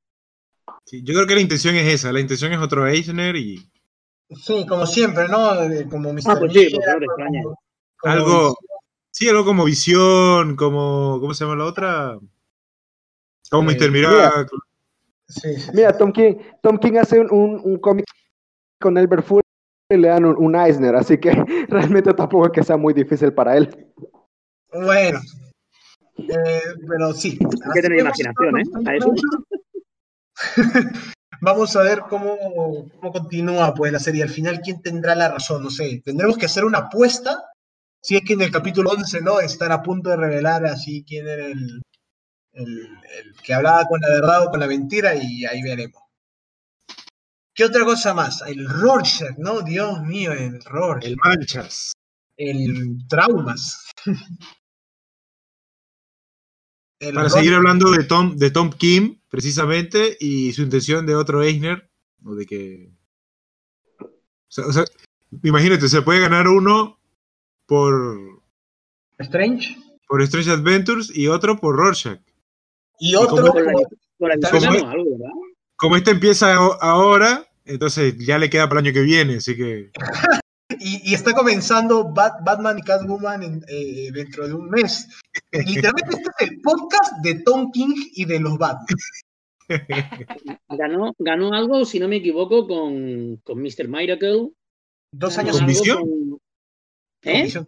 A: Sí, yo creo que la intención es esa, la intención es otro Eisner y
B: sí, como siempre, ¿no? Como Mr.
C: Ah, pues sí, pues extraña.
B: como- como-
A: algo, sí, algo como visión, como, ¿cómo se llama la otra? Como
B: Eh. Sí, sí,
D: Mira, Tom King, Tom King hace un, un, un cómic con Elber Full y le dan un, un Eisner, así que realmente tampoco es que sea muy difícil para él.
B: Bueno. Eh, pero sí.
C: Hay que tener imaginación, ¿eh? A eso.
B: Vamos a ver cómo, cómo continúa pues la serie. Al final, ¿quién tendrá la razón? No sé. Tendremos que hacer una apuesta. Si es que en el capítulo 11, ¿no? Están a punto de revelar así quién era el, el, el que hablaba con la verdad o con la mentira y ahí veremos. ¿Qué otra cosa más? El Rorschach, ¿no? Dios mío, el Rorschach.
A: El Manchas.
B: El Traumas. El
A: Para
B: Rorschach.
A: seguir hablando de Tom, de Tom Kim, precisamente, y su intención de otro Eisner, o de que. O sea, o sea, imagínate, se puede ganar uno por,
B: Strange.
A: por Strange Adventures y otro por Rorschach.
B: Y otro.
C: Con con
B: Como-
C: visión ganó algo, ¿verdad?
A: Como este empieza ahora, entonces ya le queda para el año que viene, así que.
B: Y, y está comenzando Bat- Batman y Catwoman en- eh, dentro de un mes. Literalmente este es el podcast de Tom King y de los Batman.
C: Ganó, ganó algo, si no me equivoco, con, con Mr. Miracle.
B: Dos
C: Ganó
B: años
A: ¿Con Visión?
C: con-
B: con
C: ¿Eh?
A: Y con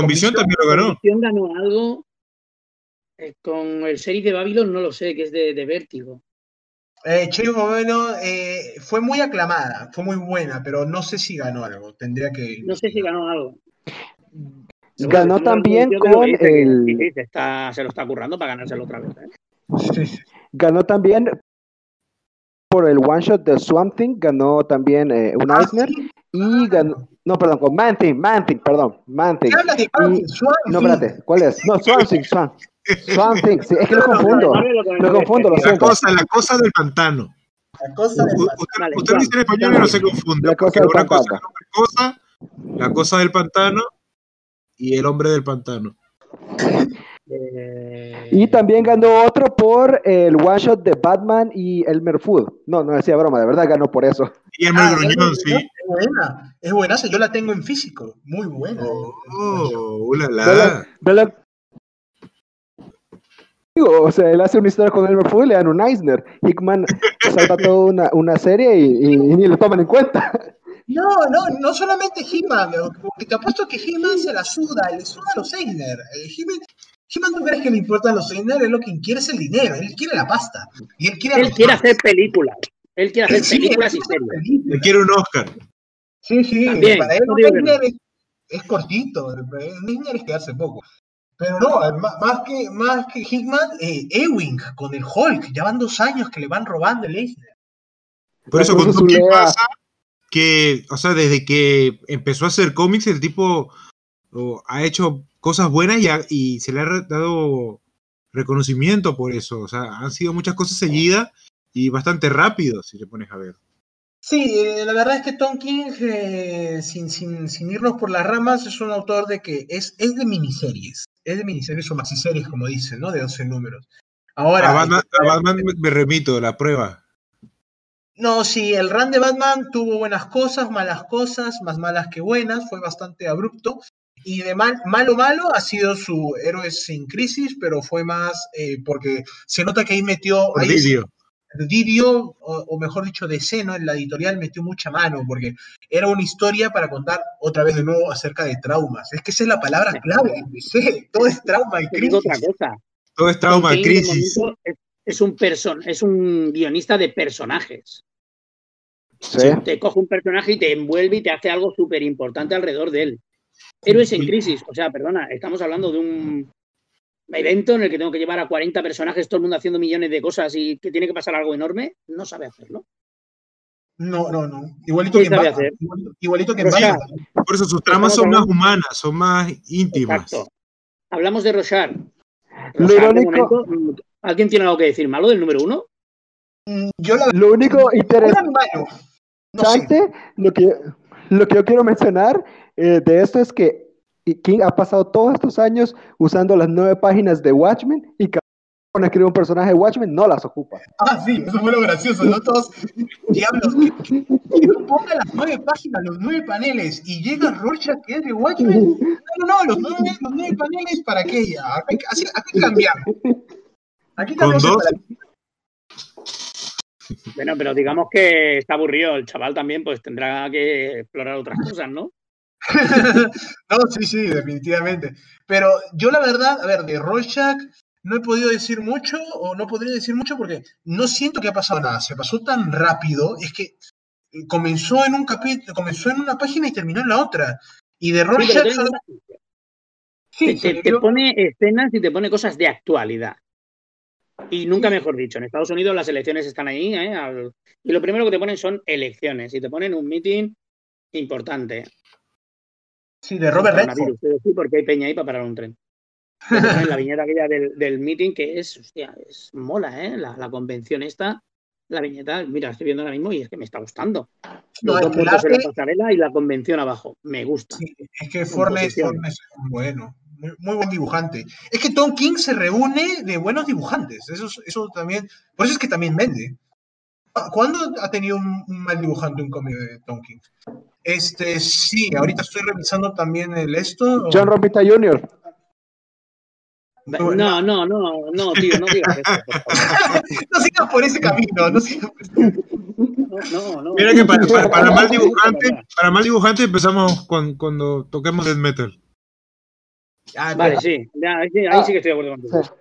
B: Con
A: Visión
B: Visión,
A: también lo
C: Con
A: ganó.
C: Visión ganó algo. Eh, con el series de Babylon no lo sé, que es de, de Vértigo.
B: Eh, Cherry Bueno eh, fue muy aclamada, fue muy buena, pero no sé si ganó algo. Tendría que.
C: No sé si ganó algo.
D: Ganó también con el-
C: está, se lo está currando para ganárselo otra vez. ¿eh?
B: Sí.
D: Ganó también por el one shot de Swamp Thing, ganó también eh, un
B: Ah,
D: Eisner
B: sí.
D: y ganó, no, perdón, con Man Thing, Man Thing, perdón, Man Thing.
B: ¿Qué habla de Batman? Swan
D: No, espérate, ¿cuál es? No, Swamp Thing, Swamp. Swamp Thing, sí, es que lo confundo, lo confundo, lo
A: La cosa, la cosa del pantano.
B: La cosa.
A: Usted,
C: Vale,
A: usted lo dice en español y no se confunda.
D: La cosa del
A: una cosa
D: pantano.
A: es cosa, la cosa del pantano y el hombre del pantano.
C: Eh,
D: Y también ganó otro por el one shot de Batman y Elmer Food. No, no decía broma, de verdad ganó por eso.
A: Y el
B: Ah,
A: gruñón,
B: es
A: sí.
B: buena, es buena, yo la tengo en físico, muy buena.
A: Oh,
D: Digo, O sea, él hace una historia con Elmer Food y le dan un Eisner. Hickman salva toda una, una serie y, y- y ni lo toman en cuenta.
B: No, no, no solamente He-Man, porque te apuesto que He-Man se la suda, le suda a los Eisner. Eh, He-Man, He-Man no crees que le importan los Eisner, él lo que quiere es el dinero, él quiere la pasta. Y él quiere
C: él hacer películas. Él quiere hacer
B: Sí,
C: películas y series.
A: Le quiere un Oscar.
B: Sí, sí,
C: También,
B: para él
C: no que.
B: Eisner es, es cortito, Eisner es quedarse poco. Pero no, más, más que, más que Hickman, eh, Ewing con el Hulk, ya van dos años que le van robando el Eisner.
A: Por eso con
D: Zulea-
A: pasa que, o sea, desde que empezó a hacer cómics, el tipo ha hecho cosas buenas y, ha- y se le ha dado reconocimiento por eso. O sea, han sido muchas cosas seguidas y bastante rápido, si te pones a ver.
B: Sí, eh, la verdad es que Tom King, eh, sin, sin, sin irnos por las ramas, es un autor de que es, es de miniseries. Es de miniseries o maxiseries, como dicen, ¿no? De 12 números. Ahora,
A: A Batman, a Batman me- me remito, la prueba.
B: no, sí, el run de Batman tuvo buenas cosas, malas cosas, más malas que buenas, fue bastante abrupto. Y de mal, malo, malo ha sido su Héroes sin Crisis, pero fue más eh, porque se nota que ahí metió. ahí
A: Didio.
B: O, o mejor dicho, DC, ¿no? En la editorial metió mucha mano, porque era una historia para contar otra vez de nuevo acerca de traumas. Es que esa es la palabra clave. Todo es trauma y
C: digo otra
B: crisis.
C: cosa.
A: Todo es trauma,
C: de
A: crisis.
C: Es, es un person, es un guionista de personajes.
D: Sí.
C: Te coge un personaje y te envuelve y te hace algo súper importante alrededor de él. Héroes en crisis. O sea, perdona, estamos hablando de un evento en el que tengo que llevar a 40 personajes, todo el mundo haciendo millones de cosas y que tiene que pasar algo enorme. No sabe hacerlo.
B: No, no, no. Igualito
C: ¿Qué
B: que en
C: hacer?
B: Igualito, igualito que en.
A: Por eso sus tramas son más humanas, son más íntimas.
C: Exacto. Hablamos de Rochard.
D: Lo
C: Rochard, de
D: irónico-
C: momento, ¿alguien tiene algo que decir malo del número uno?
B: Mm, Yo la
D: Lo único interesante
B: malo. No sé.
D: lo que, lo que yo quiero mencionar eh, de esto es que King ha pasado todos estos años usando las nueve páginas de Watchmen y cada vez escribir un personaje de Watchmen no las ocupa.
B: Ah, sí, eso fue lo gracioso, ¿no? Todos, diablos, que, que- no ponga las nueve páginas, los nueve paneles, y llega Rorschach que es de Watchmen. No, no, no, los nueve, los nueve paneles, ¿para qué ya? Aquí, así, aquí cambiamos. Aquí
A: Con
B: cambiamos.
C: Bueno, pero digamos que está aburrido. El chaval también pues tendrá que explorar otras cosas, ¿no?
B: no, sí, sí, definitivamente. Pero yo la verdad, a ver, de Rorschach no he podido decir mucho, o no podría decir mucho porque no siento que ha pasado nada. Se pasó tan rápido, es que comenzó en un capítulo, comenzó en una página y terminó en la otra. Y de Rorschach solo-
C: te,
B: sí,
C: te-
B: se
C: te
B: vio-
C: pone escenas y te pone cosas de actualidad. Y nunca mejor dicho, en Estados Unidos las elecciones están ahí, ¿eh? Al- y lo primero que te ponen son elecciones y te ponen un meeting importante.
B: Sí, de Robert Redford.
C: Decir, porque hay peña ahí para parar un tren. La viñeta aquella del, del meeting que es, hostia, es mola, ¿eh? La, la convención esta, la viñeta, mira, estoy viendo ahora mismo y es que me está gustando.
B: No,
C: Los dos muertos en la
B: arte-
C: pasarela y la convención abajo. Me gusta.
B: Sí, es que Fornes, es bueno, muy, muy buen dibujante. Es que Tom King se reúne de buenos dibujantes, eso, es- eso también, por eso es que también vende. ¿Cuándo ha tenido un, un mal dibujante un cómic de Tom King? Este, sí, ahorita estoy revisando también el esto.
D: John Romita Jr.
B: No,
C: No, no, no, no, tío, no digas eso.
B: no sigas por ese camino, no sigas por ese camino.
C: No.
A: Mira que para, para- para mal dibujante, para mal dibujante empezamos con- cuando toquemos death metal.
B: Ah,
C: Vale, sí, ya, ahí, sí- ahí sí que estoy de acuerdo contigo.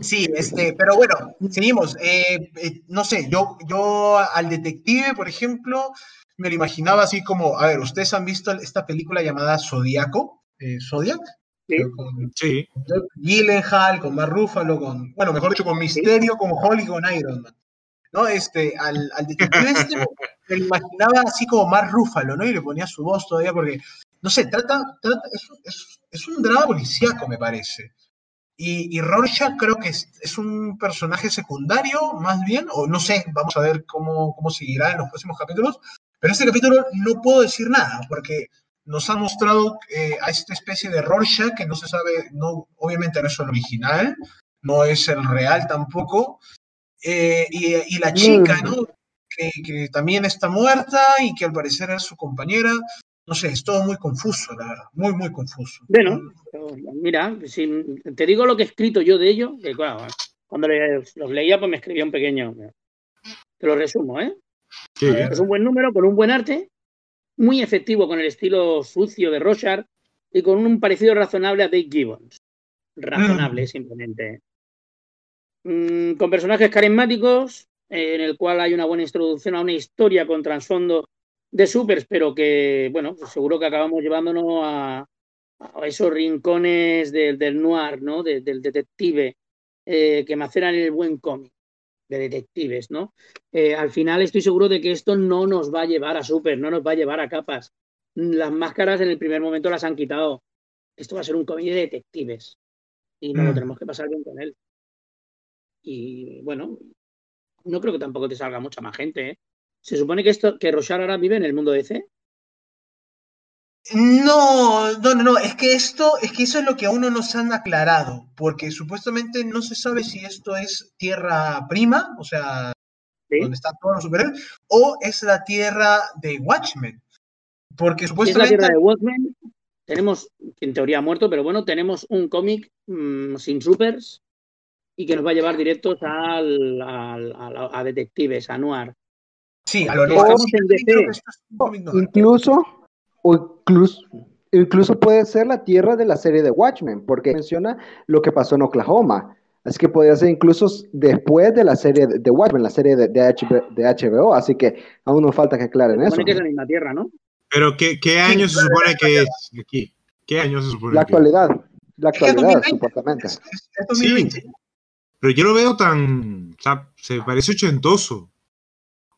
B: Sí, este, pero bueno, seguimos. Eh, eh, no sé, yo, yo al detective, por ejemplo, me lo imaginaba así como, a ver, ¿ustedes han visto esta película llamada Zodíaco? Eh, ¿Zodiac?
C: Sí.
B: Con
A: Sí.
B: Gyllenhaal, con Mark Ruffalo, con, bueno, mejor dicho, con Misterio, con Holly, con Iron Man. ¿No? Este, al, al detective este me lo imaginaba así como Mark Ruffalo, ¿no? Y le ponía su voz todavía porque, no sé, trata, trata es, es- es un drama policíaco, me parece. Y, y Rorschach creo que es, es un personaje secundario, más bien, o no sé, vamos a ver cómo, cómo seguirá en los próximos capítulos. Pero este capítulo no puedo decir nada, porque nos han mostrado eh, a esta especie de Rorschach que no se sabe, no, obviamente no es el original, no es el real tampoco. Eh, y, y la chica, ¿no? Que, que también está muerta y que al parecer es su compañera. No sé, es todo muy confuso, la verdad, muy, muy confuso.
C: Bueno, mira, si te digo lo que he escrito yo de ello, que claro, cuando los leía, pues me escribía un pequeño. Te lo resumo, ¿eh?
A: Sí.
C: Es un buen número con un buen arte, muy efectivo con el estilo sucio de Rochard y con un parecido razonable a Dave Gibbons. Razonable, simplemente. Mm, con personajes carismáticos, eh, en el cual hay una buena introducción a una historia con trasfondo de supers, pero que, bueno, pues seguro que acabamos llevándonos a, a esos rincones del, del noir, ¿no? De- del detective, eh, que maceran el buen cómic de detectives, ¿no? Eh, al final estoy seguro de que esto no nos va a llevar a super, no nos va a llevar a capas. Las máscaras en el primer momento las han quitado. Esto va a ser un cómic de detectives y no lo
B: Mm.
C: tenemos que pasar bien con él. Y bueno, no creo que tampoco te salga mucha más gente. ¿eh? Se supone que esto, que Rochard ahora vive en el mundo DC.
B: No, no, no, no, es que esto, es que eso es lo que aún no nos han aclarado, porque supuestamente no se sabe si esto es tierra prima, o sea,
C: ¿sí?
B: donde están todos los superhéroes, o es la tierra de Watchmen, porque
C: Si es la
B: supuestamente
C: tierra de Watchmen. Tenemos, en teoría ha muerto, pero bueno, tenemos un cómic mm, sin supers y que nos va a llevar directos al, al- al- a detectives, a noir.
B: sí, a lo
C: que estamos en DC.
D: Incluso, o incluso, incluso puede ser la tierra de la serie de Watchmen, porque menciona lo que pasó en Oklahoma. Así que podría ser incluso después de la serie de de Watchmen, la serie de, de, HB de HBO. Así que aún nos falta que aclaren
C: Se
D: eso.
C: supone que es la misma tierra, ¿no?
A: Pero ¿qué, qué año se supone que es aquí? ¿Qué año se supone
D: La
A: que es?
D: actualidad. La
B: Es que
D: actualidad,
B: 2020.
D: supuestamente.
B: Es, es- es 2020.
A: Pero yo lo veo tan. o sea, se parece ochentoso.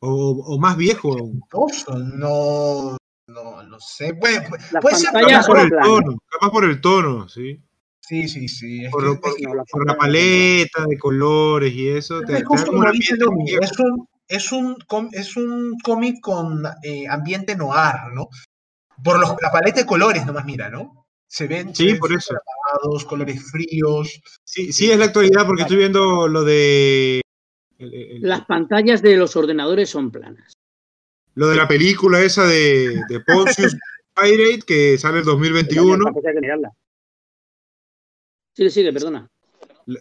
A: O, o más viejo aún.
B: Oso, No, no, no sé. Puede, puede- puede ser.
A: Capaz por el tono. Capaz por el tono, sí.
B: Sí, sí, sí.
A: Por, lo-
C: No,
A: la paleta de colores y eso. Te,
B: es justo
A: como
B: dice Domi, es un, es un, es un cómic con eh, ambiente noir, ¿no? Por los, la paleta de colores nomás, mira, ¿no? Se ven, se
A: Sí,
B: ven
A: por eso.
B: apagados, colores fríos.
A: Sí, sí, es la actualidad porque estoy viendo lo de. el- el-
C: Las pantallas de los ordenadores son planas.
A: Lo de la película esa de, de Pontius Pirate que sale en 2021.
C: Tampoco hay que mirarla. Sigue, sigue, perdona.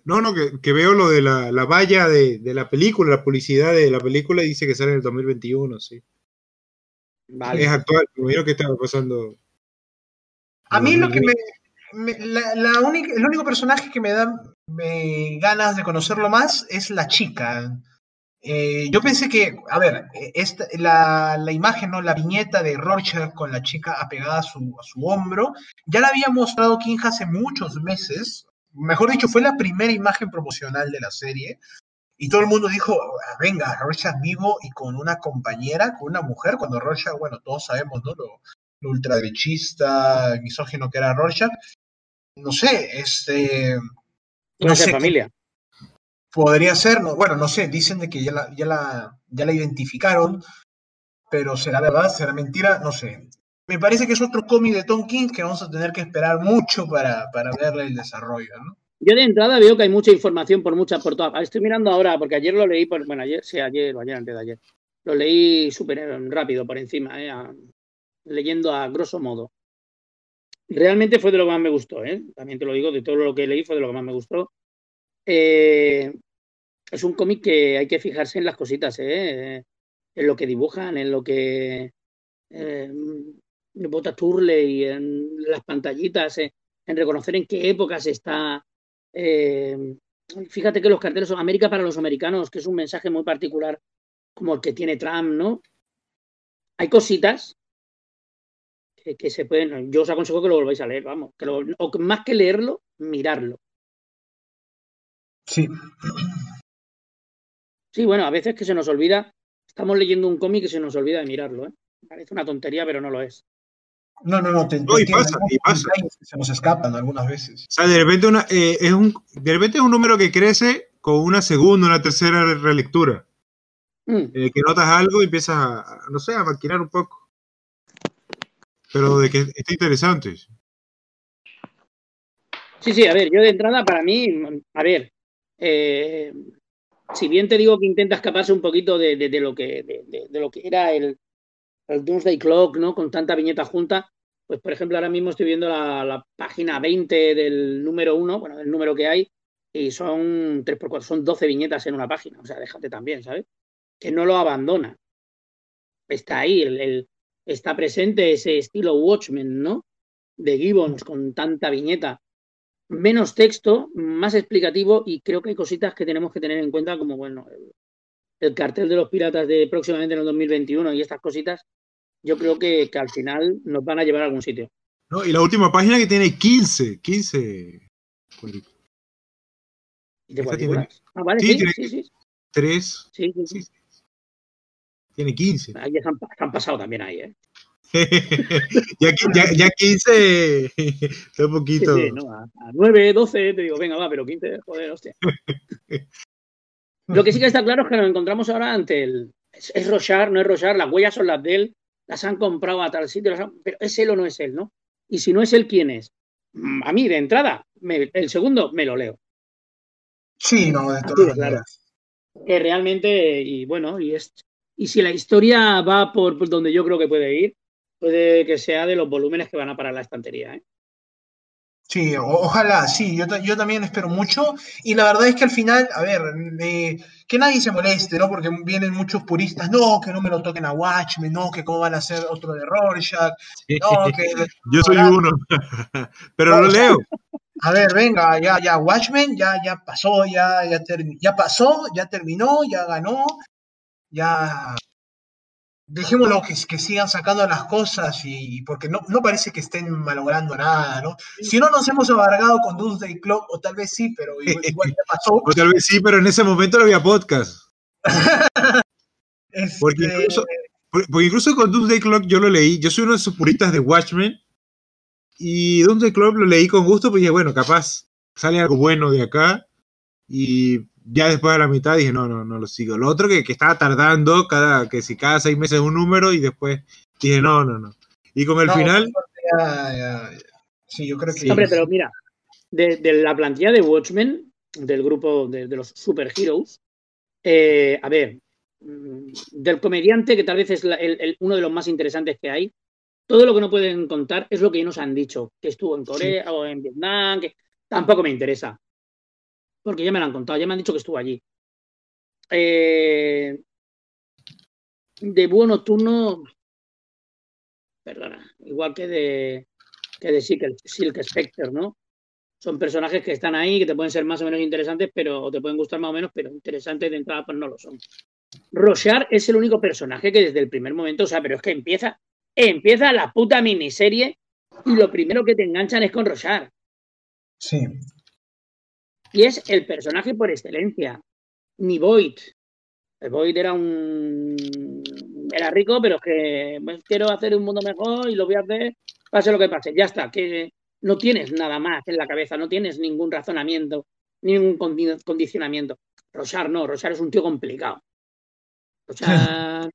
A: No, no, que, que veo lo de la, la valla de, de la película, la publicidad de la película y dice que sale en el 2021, sí.
C: Vale.
A: Es actual, me imagino que estaba pasando.
B: A mí lo que
A: 2020.
B: me, me- la, la única, el único personaje que me da me, ganas de conocerlo más es la chica. Eh, yo pensé que, a ver, eh, esta, la, la imagen, ¿no? la viñeta de Rorschach con la chica apegada a su, a su hombro, ya la había mostrado King hace muchos meses. Mejor dicho, fue la primera imagen promocional de la serie. Y todo el mundo dijo, "Ah, venga, Rorschach vivo y con una compañera, con una mujer, cuando Rorschach, bueno, todos sabemos, ¿no? Lo, lo ultraderechista, misógino que era Rorschach. No sé, este, no sé,
C: familia.
B: Podría ser, no, bueno, no sé, dicen de que ya la, ya la, ya la identificaron, pero será verdad, será mentira, no sé. Me parece que es otro cómic de Tom King que vamos a tener que esperar mucho para, para verle el desarrollo, ¿no?
C: Yo de entrada veo que hay mucha información por muchas, por todas. Estoy mirando ahora, porque ayer lo leí, bueno, ayer, sí, ayer o ayer antes de ayer. Lo leí súper rápido por encima, eh, leyendo a grosso modo. Realmente fue de lo que más me gustó, ¿eh? También te lo digo, de todo lo que leí fue de lo que más me gustó. Eh, es un cómic que hay que fijarse en las cositas, ¿eh? En lo que dibujan, en lo que eh, bota Turley, en las pantallitas, eh, en reconocer en qué época se está. fíjate que los carteles son América para los americanos, que es un mensaje muy particular, como el que tiene Trump, ¿no? Hay cositas que, se pueden. Yo os aconsejo que lo volváis a leer, vamos. O más que leerlo, mirarlo.
B: Sí.
C: Sí, bueno, a veces que se nos olvida. Estamos leyendo un cómic y se nos olvida de mirarlo, ¿eh? Parece una tontería, pero no lo es.
B: No, no, no, te,
A: No, y
B: entiendo,
A: pasa, y pasa.
B: se nos escapan algunas veces.
A: O sea, de repente, una, eh, es un, de repente es un número que crece con una segunda, una tercera re- relectura.
C: Mm.
A: En el que notas algo y empiezas a, a, no sé, a maquinar un poco. Pero de que está interesante.
C: Sí, sí, a ver, yo de entrada, para mí, a ver, eh, si bien te digo que intenta escaparse un poquito de, lo, que, era el, Doomsday Clock, ¿no? Con tanta viñeta junta, pues por ejemplo, ahora mismo estoy viendo la, página 20 del número 1, bueno, del número que hay, y son 3x4, son 12 viñetas en una página, o sea, déjate también, ¿sabes? Que no lo abandona. Está ahí, el- está presente ese estilo Watchmen, ¿no? De Gibbons con tanta viñeta menos texto, más explicativo y creo que hay cositas que tenemos que tener en cuenta como, bueno, el, el cartel de los piratas de próximamente en el 2021 y estas cositas, yo creo que, que al final nos van a llevar a algún sitio.
A: ¿no? Y la última página que tiene 15, 15.
C: ¿Y de cuadrículas? Ah, vale,
A: sí,
C: sí,
A: tiene-
C: sí, sí,
A: 3,
C: sí, sí,
A: tiene 15.
C: Ahí se han pasado también ahí, ¿eh?
A: Ya, ya, ya 15 está
C: Sí,
A: poquito.
C: sí, ¿no? A, a 9, 12, te digo, venga, va, pero 15, joder, hostia. Lo que sí que está claro es que nos encontramos ahora ante el. Es, es Rochard, no es Rochard, las huellas son las de él, las han comprado a tal sitio, las han- pero ¿es él o no es él, no? Y si no es él, ¿quién es? Mm, A mí, de entrada, me- el segundo me lo leo.
B: Sí, no, de todas
C: de claro.
B: maneras.
C: Que realmente, y bueno, y es. Y si la historia va por, por donde yo creo que puede ir, puede que sea de los volúmenes que van a parar la estantería, ¿eh?
B: Sí, o- ojalá, sí, yo, yo también espero mucho. Y la verdad es que al final, a ver, eh, que nadie se moleste, ¿no? Porque vienen muchos puristas, no, que no me lo toquen a Watchmen, no, que cómo van a hacer otro de Rorschach, no, que...
A: Yo soy uno. Pero lo leo.
B: A ver, venga, ya, ya, Watchmen, ya, ya pasó, ya, ya, ya pasó, ya terminó, ya ganó, ya, dejémoslo que, que sigan sacando las cosas y porque no, no parece que estén malogrando nada, ¿no? Si no nos hemos abargado con Doomsday Clock, o tal vez sí, pero igual, igual ya pasó.
A: O tal vez sí, pero en ese momento no había podcast.
B: Este,
A: Porque incluso, por- porque incluso con Doomsday Clock yo lo leí. Yo soy uno de esos puristas de Watchmen. Y Doomsday Clock lo leí con gusto, pues dije, bueno, capaz sale algo bueno de acá. Y ya después de la mitad dije, no, no, no lo sigo. Lo otro que, que estaba tardando, cada, que si cada seis meses un número, y después dije, no, no, no. Y con el
B: no,
A: final,
B: ya, ya, ya. Sí, yo creo que.
A: Sí.
C: Hombre, pero mira, de, de la plantilla de Watchmen, del grupo de, de los superheroes, eh, a ver, mm, del comediante, que tal vez es la- el- el- uno de los más interesantes que hay, todo lo que no pueden contar es lo que ellos nos han dicho, que estuvo en Corea o en Vietnam, que tampoco me interesa. Porque ya me lo han contado, ya me han dicho que estuvo allí. Eh, de búho nocturno, perdona, igual que de, que de Silk, Silk Spectre, ¿no? Son personajes que están ahí, que te pueden ser más o menos interesantes, pero o te pueden gustar más o menos, pero interesantes de entrada pues no lo son. Rochard es el único personaje que desde el primer momento, o sea, pero es que empieza, empieza la puta miniserie y lo primero que te enganchan es con Rochard.
B: Sí.
C: Y es el personaje por excelencia. Ni Void. El Void era un. Era rico, pero es que pues, quiero hacer un mundo mejor y lo voy a hacer, pase lo que pase. Ya está, que no tienes nada más en la cabeza, no tienes ningún razonamiento, ningún condi- condicionamiento. Rosar no, Rosar es un tío complicado.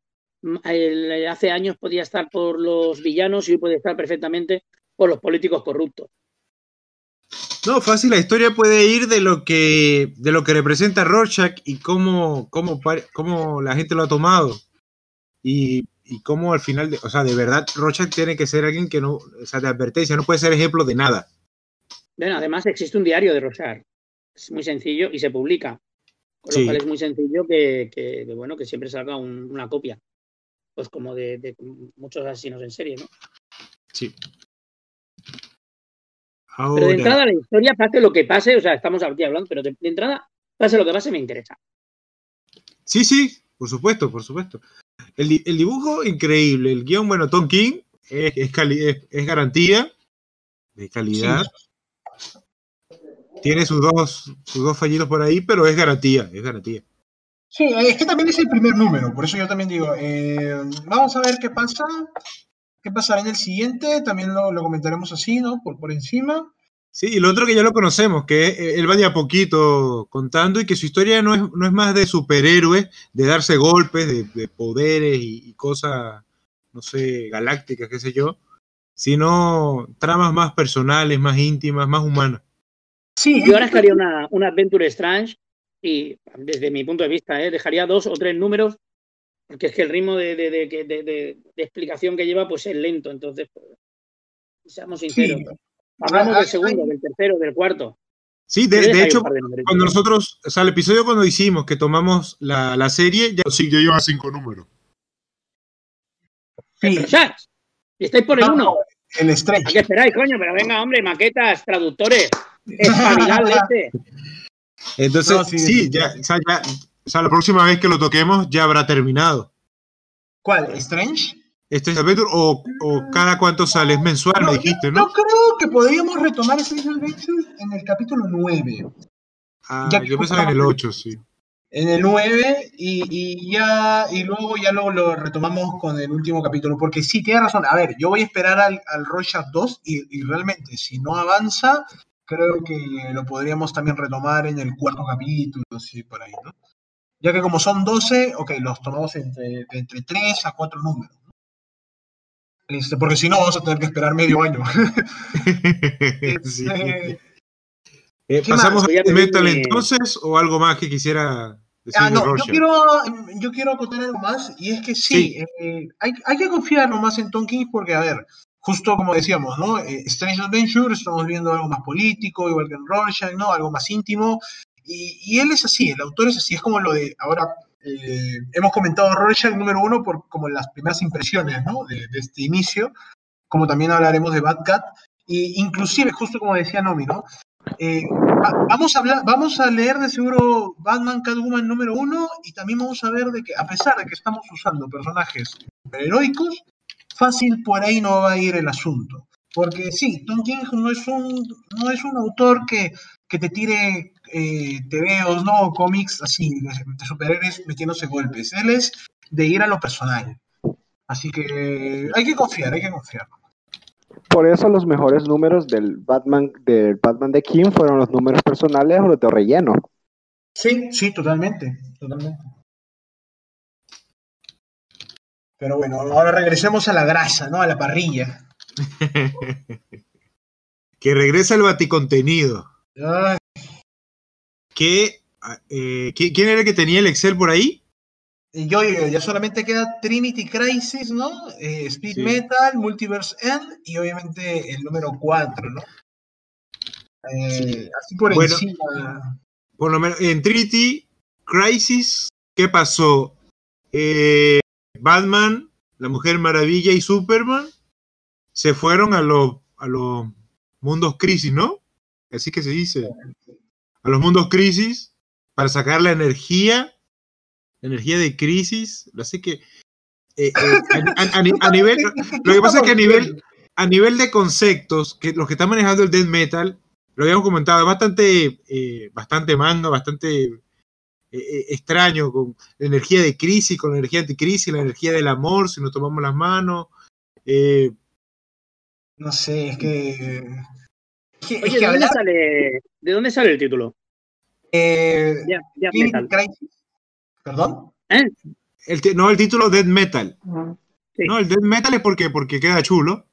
C: El- hace años podía estar por los villanos y hoy puede estar perfectamente por los políticos corruptos.
A: No, fácil, la historia puede ir de lo que, de lo que representa Rorschach y cómo, cómo, cómo la gente lo ha tomado. Y, y cómo al final, de, o sea, de verdad, Rorschach tiene que ser alguien que no, o sea, de advertencia, no puede ser ejemplo de nada.
C: Bueno, además existe un diario de Rosar. Es muy sencillo y se publica. Con lo
A: Sí.
C: cual es muy sencillo que, que- que, bueno, que siempre salga un- una copia. Pues como de, de muchos asesinos en serie, ¿no?
A: Sí.
C: Pero de
A: Ahora,
C: entrada la historia, pase lo que pase, o sea, estamos aquí hablando, pero de, de entrada, pase lo que pase, me interesa.
A: sí, sí, por supuesto, por supuesto. El, el dibujo, increíble. El guion, bueno, Tom King es, es, cali- es- es garantía de calidad. Tiene sus dos, sus dos fallidos por ahí, pero es garantía, es garantía.
B: Sí, es que también es el primer número, por eso yo también digo, eh, vamos a ver qué pasa, qué pasará en el siguiente, también lo, lo comentaremos así, ¿no? Por, por encima.
A: Sí, y lo otro que ya lo conocemos, que él va de a poquito contando y que su historia no es, no es más de superhéroes, de darse golpes, de, de poderes y, y cosas, no sé, galácticas, qué sé yo, sino tramas más personales, más íntimas, más humanas.
B: Sí,
C: Yo ahora haría una, una Adventure Strange y, desde mi punto de vista, ¿eh? dejaría dos o tres números, porque es que el ritmo de, de- de- de- de- de- de explicación que lleva pues es lento. Entonces, pues, seamos sinceros.
B: Sí.
C: Hablamos
B: Ah,
C: del segundo,
B: hay-
C: del tercero, del cuarto.
A: Sí, de, hecho, cuando nosotros, o sea, el episodio cuando hicimos que tomamos la, la serie, ya, sí, ya lleva cinco números.
B: sí.
C: Y estáis por el
B: No,
C: uno.
B: el
C: ¿A qué esperáis, coño? Pero venga, hombre, maquetas, traductores, espabilad, leche.
A: Entonces,
B: No, sí,
A: sí,
B: sí.
A: ya, o sea, ya- o sea, la próxima vez que lo toquemos ya habrá terminado.
B: ¿Cuál? ¿Strange?
A: Es Adventure, o, o cada cuánto sale, es mensual, me dijiste,
B: Yo
A: ¿no?
B: creo que podríamos retomar Strange Adventures en el capítulo 9.
A: Ah,
B: ya
A: yo pensaba en el 8, sí.
B: En el 9 y, y ya y luego ya lo, lo retomamos con el último capítulo. Porque sí, tiene razón. A ver, yo voy a esperar al, al Rorschach 2 y, y realmente si no avanza, creo que lo podríamos también retomar en el cuarto capítulo, así por ahí, ¿no? Ya que como son 12, ok, los tomamos entre, entre 3 a 4 números. Este, porque si no, vamos a tener que esperar medio año.
A: Sí.
B: Este,
A: Eh,
B: ¿qué
A: ¿Pasamos
C: más? A
A: Metal entonces o algo más que quisiera decir
B: Ah, no, yo quiero, yo quiero acotar algo más, y es que sí, eh, hay, hay que confiar nomás en Tom King porque, a ver, justo como decíamos, ¿no? Eh, Strange Adventure, estamos viendo algo más político, igual que en Rorschach, ¿no? Algo más íntimo, y, y él es así, el autor es así, es como lo de, ahora, eh, hemos comentado Rorschach número uno por como las primeras impresiones, ¿no? De, de este inicio, como también hablaremos de Bad Cat, y inclusive, justo como decía Nomi, ¿no? Eh, va- vamos, a hablar, vamos a leer de seguro Batman Catwoman número uno y también vamos a ver de que, a pesar de que estamos usando personajes heroicos, fácil por ahí no va a ir el asunto. Porque sí, Tom King no es un, no es un autor que, que te tire eh, tebeos, ¿no? cómics así, de, de superhéroes metiéndose golpes. Él es de ir a lo personal. Así que hay que confiar, hay que confiar.
D: Por eso los mejores números del Batman, del Batman de King fueron los números personales o los de relleno.
B: Sí, sí, totalmente, totalmente. Pero bueno, ahora regresemos a la grasa, ¿no? A la parrilla.
A: que regresa el baticontenido.
B: Ay,
A: Que, eh, ¿qui- ¿Quién era el que tenía el Excel por ahí?
B: y yo, yo- ya solamente queda Trinity Crisis, ¿no? Eh, Speed
A: Sí.
B: Metal, Multiverse End y obviamente el número 4, ¿no? Eh,
A: Sí.
B: Así por
A: Bueno.
B: encima.
A: Por lo menos en Trinity Crisis, ¿qué pasó? Eh, Batman, la Mujer Maravilla y Superman se fueron a los a los mundos crisis, ¿no? Así que se dice. A los mundos crisis para sacar la energía, la energía de crisis. Así que eh, eh, a, a- a ni- a nivel, lo que pasa es que a nivel, a nivel de conceptos, que los que están manejando el death metal, lo habíamos comentado, es bastante, eh, bastante manga, bastante extraño, con la energía de crisis, con la energía anticrisis, la energía del amor, si nos tomamos las manos.
B: No sé, es que. Es
C: Oye,
B: que
C: ¿de dónde, sale, ¿de dónde sale el título?
B: eh,
C: metal.
B: ¿Perdón?
A: el ti- no, el título death metal.
C: Sí.
A: No, el death metal es porque, porque queda chulo.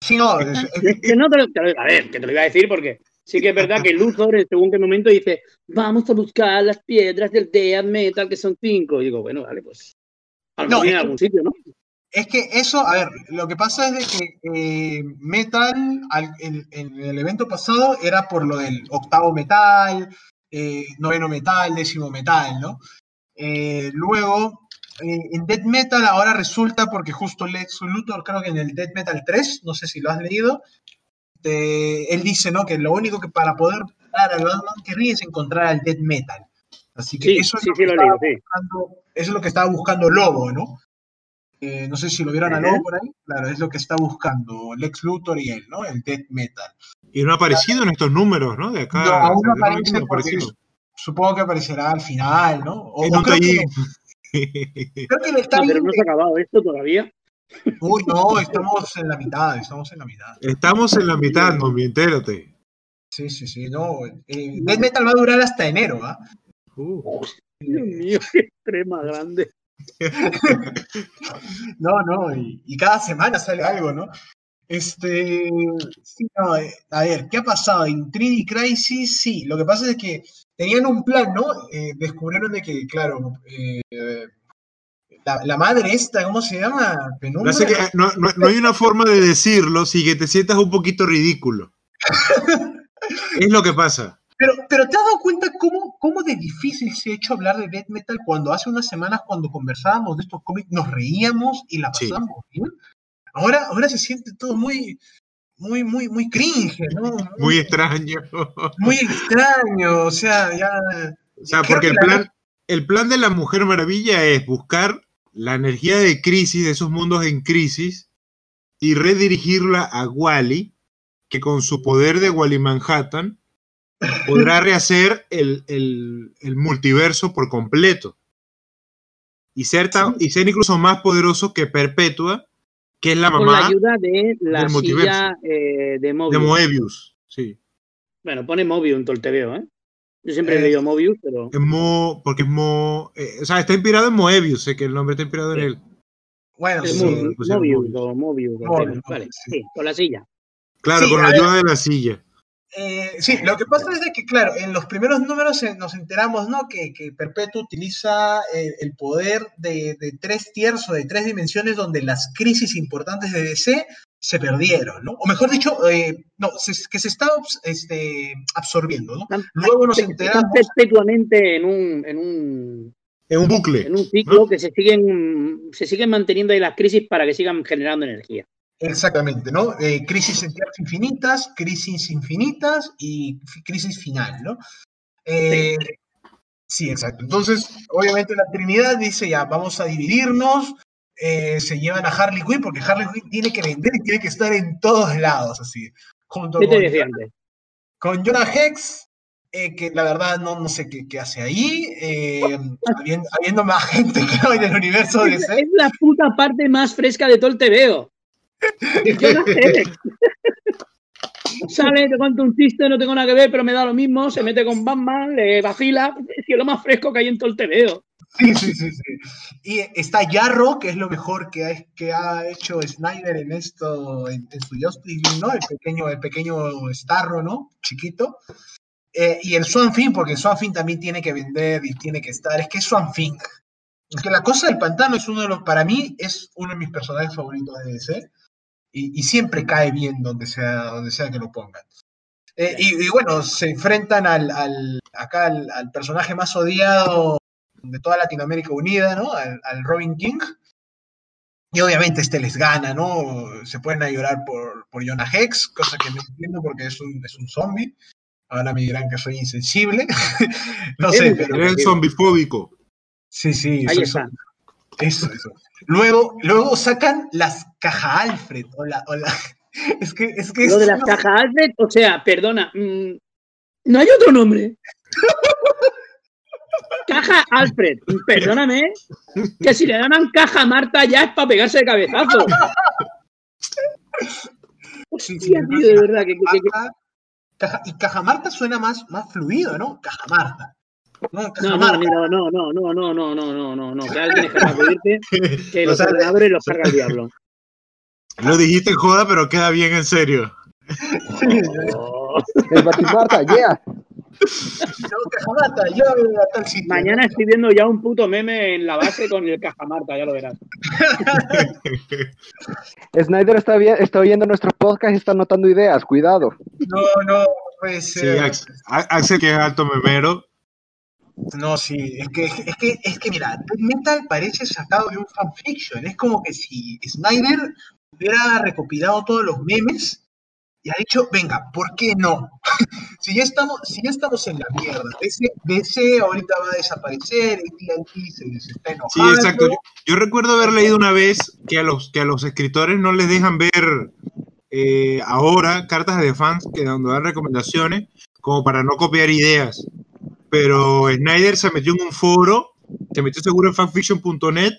B: Sí, no. es- es-
C: Es que no te lo- te lo- a ver, que te lo iba a decir porque sí que es verdad que Luthor, en según qué momento, dice, vamos a buscar las piedras del Death Metal, que son cinco. Y digo, bueno, vale, pues. A lo
B: No,
C: en algún sitio, ¿no?
B: Es que eso, a ver, lo que pasa es de que eh, Metal, al- en, en el evento pasado, era por lo del octavo metal, eh, noveno metal, décimo metal, ¿no? Eh, luego, en Death Metal ahora resulta, porque justo Lex Luthor, creo que en el Death Metal 3, no sé si lo has leído, él dice, ¿no? Que lo único que para poder dar al Batman querría es encontrar al Death Metal. Así que
C: Sí,
B: eso es
C: sí,
B: lo
C: sí,
B: que
C: lo
B: estaba buscando- eso es lo que estaba buscando Lobo, ¿no? Eh, no sé si lo vieron a. Lobo por ahí. Claro, es lo que está buscando Lex Luthor y él, ¿no? El Death Metal.
A: Y no ha aparecido en estos números, ¿no? De acá.
B: No, aún no aparece porque. Supongo que aparecerá al final, ¿no? O,
A: En
B: o
A: un
B: creo, que, creo que en el
C: No, pero no se ha acabado esto todavía.
B: Uy, no, estamos en la mitad, estamos en la mitad.
A: Estamos en la mitad, Mombi, entérate.
B: Sí, sí, sí, no. eh, Death Metal va a durar hasta enero, ¿ah?
A: Uh,
C: Dios mío, qué extrema grande.
B: No, no, y, y cada semana sale algo, ¿no? Este, sí, no, eh, a ver, ¿qué ha pasado? En 3D Crisis, sí, lo que pasa es que tenían un plan, ¿no? Eh, descubrieron de que, claro, eh, la, la madre esta, ¿cómo se llama?
A: no,
B: Penumbra.
A: sé que- no- no- no hay una forma de decirlo sin que te sientas un poquito ridículo. Es lo que pasa.
B: Pero, pero ¿te has dado cuenta cómo, cómo de difícil se ha hecho hablar de Death Metal cuando hace unas semanas cuando conversábamos de estos cómics nos reíamos y la
A: Sí.
B: pasábamos bien? Ahora, ahora se siente todo muy, muy, muy, muy cringe, ¿no?
A: Muy extraño.
B: muy extraño, o sea, ya...
A: O sea, porque
B: que
A: el
B: la-
A: plan, el plan de la Mujer Maravilla es buscar la energía de crisis, de esos mundos en crisis, y redirigirla a Wally, que con su poder de Wally Manhattan podrá rehacer el, el- el multiverso por completo. Y ser, tan- y ser incluso más poderoso que Perpetua, que es la
C: Con la
A: mamá
C: ayuda de la silla eh, de.
A: Moebius. Sí.
C: Bueno, pone Mobius en todo el TVO, ¿eh? Yo siempre
B: Eh,
C: he leído Mobius, pero.
A: Es Mo, porque es Mo, eh, o sea, está inspirado en Moebius, sé que el nombre está inspirado en él.
B: Bueno,
A: sí,
C: Mobius,
A: pusieron
C: Mobius
A: Mobius.
C: vale,
B: sí.
C: sí, con la silla.
A: Claro,
B: Sí,
A: con la
B: ver.
A: ayuda de la silla.
B: Eh, sí, lo que pasa es de que, claro, en los primeros números eh, nos enteramos, ¿no? Que, que Perpetuo utiliza eh, el poder de, de tres tiers o de tres dimensiones donde las crisis importantes de DC se perdieron, ¿no? O mejor dicho, eh, no, se- que se está este, absorbiendo, ¿no? Luego nos
C: están
B: enteramos,
C: perpetuamente en un, en un,
A: En un bucle.
C: en un ciclo
A: ¿no?
C: que se siguen, se siguen manteniendo ahí las crisis para que sigan generando energía.
B: Exactamente, ¿no? Eh, crisis en tierras infinitas, crisis infinitas y crisis final, ¿no? Eh, sí, exacto. Entonces, obviamente la Trinidad dice ya, vamos a dividirnos, eh, se llevan a Harley Quinn porque Harley Quinn tiene que vender y tiene que estar en todos lados, así, junto
C: ¿Qué te
B: con, con Jonah Hex, eh, que la verdad no, no sé qué, qué hace ahí, eh, habiendo, habiendo más gente que en el universo de
C: Es, es la puta parte más fresca de todo el TVO. Yo no sé. Sale, te cuento un chiste, no tengo nada que ver, pero me da lo mismo. Se mete con Batman, le vacila. Es lo más fresco que hay en todo el TVO.
B: Sí, sí, sí, sí. Y está Yarro, que es lo mejor que ha, que ha hecho Snyder en esto, en, en su Justice League, ¿no? El pequeño, el pequeño Starro, ¿no? Chiquito. Eh, y el Swan Thing, porque Swan Thing también tiene que vender y tiene que estar. Es que es Swan Thing. Es que la cosa del pantano es uno de los, para mí, es uno de mis personajes favoritos de DC. Y, y siempre cae bien donde sea, donde sea que lo pongan. Eh, y, y bueno, se enfrentan al, al- acá al, al personaje más odiado de toda Latinoamérica unida, ¿no? Al, al Robin King. Y obviamente este les gana, ¿no? Se pueden a llorar por, por Jonah Hex, cosa que no entiendo porque es un, es un zombie. Ahora me dirán que soy insensible. no sé, pero
A: Eres zombifóbico.
B: sí, sí.
C: Ahí
B: soy
C: está.
B: zombie. Eso, eso. Luego, luego sacan las caja Alfred. O la, o la- Es que, es que
C: Lo de las cajas Alfred, o sea, perdona. mm, no hay otro nombre. Caja Alfred, perdóname, que si le llaman caja Marta ya es para pegarse de cabezazo. Hostia, tío, de verdad, que, que- que-
B: Caja- Caja- y Cajamarta suena más, más fluido, ¿no? Cajamarta. No,
C: No, no,
B: Cajamarta.
C: no, no, no, no, no, no, no, no, no, no, que alguien es capaz de decirte que los ordenadores los carga el diablo.
A: Lo dijiste en joda, pero queda bien en serio.
C: Oh,
D: El Batimarta, yeah.
B: No, Cajamarta, yo sitio.
C: mañana estoy viendo ya un puto meme en la base con el caja Marta, ya lo verás.
D: Snyder está, está oyendo nuestro podcast y está anotando ideas, cuidado.
B: No, no, puede
A: Sí,
B: ser.
A: Axel, Axel, que es alto memero.
B: No, sí, es que, es que, es que mira, Death Metal parece sacado de un fanfiction. Es como que si Snyder hubiera recopilado todos los memes y ha dicho, venga, ¿por qué no? si, ya estamos, si ya estamos en la mierda, DC ahorita va a desaparecer, el se, se está
A: Sí,
B: enojando.
A: exacto. Yo, recuerdo haber leído una vez que a los, que a los escritores no les dejan ver eh, ahora cartas de fans que dan recomendaciones como para no copiar ideas. Pero Snyder se metió en un foro, se metió seguro en fanfiction.net,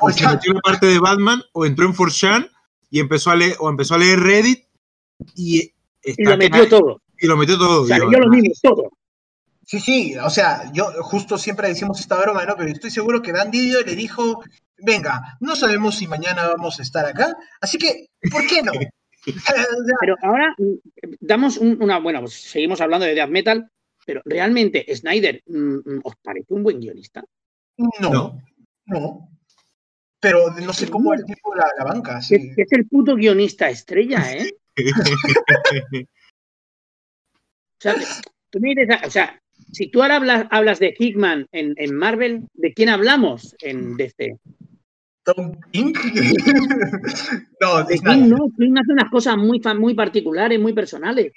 A: o se metió en la parte de Batman, o entró en 4chan y empezó a leer, o empezó a leer Reddit y, está
C: Y lo metió todo.
A: y lo metió todo.
C: O sea,
A: Digo,
C: yo lo mismo, todo.
B: Sí, sí, o sea, yo justo siempre decimos esta broma, ¿no? Pero estoy seguro que Dan Didio le dijo, venga, no sabemos si mañana vamos a estar acá, así que, ¿por qué no?
C: Pero ahora mm, damos un- una. Bueno, pues seguimos hablando de death metal, pero realmente Snyder, mm, mm, ¿os parece un buen guionista?
B: no,
A: No.
B: no. Pero no sé cómo el tipo la, la banca, sí.
C: Es el puto guionista estrella, ¿eh? O sea, tú me dices, o sea, si tú ahora hablas, hablas de Hickman en, en Marvel, ¿de quién hablamos en DC?
B: Tom King. no,
C: De. King no, King hace unas cosas muy, muy particulares, muy personales.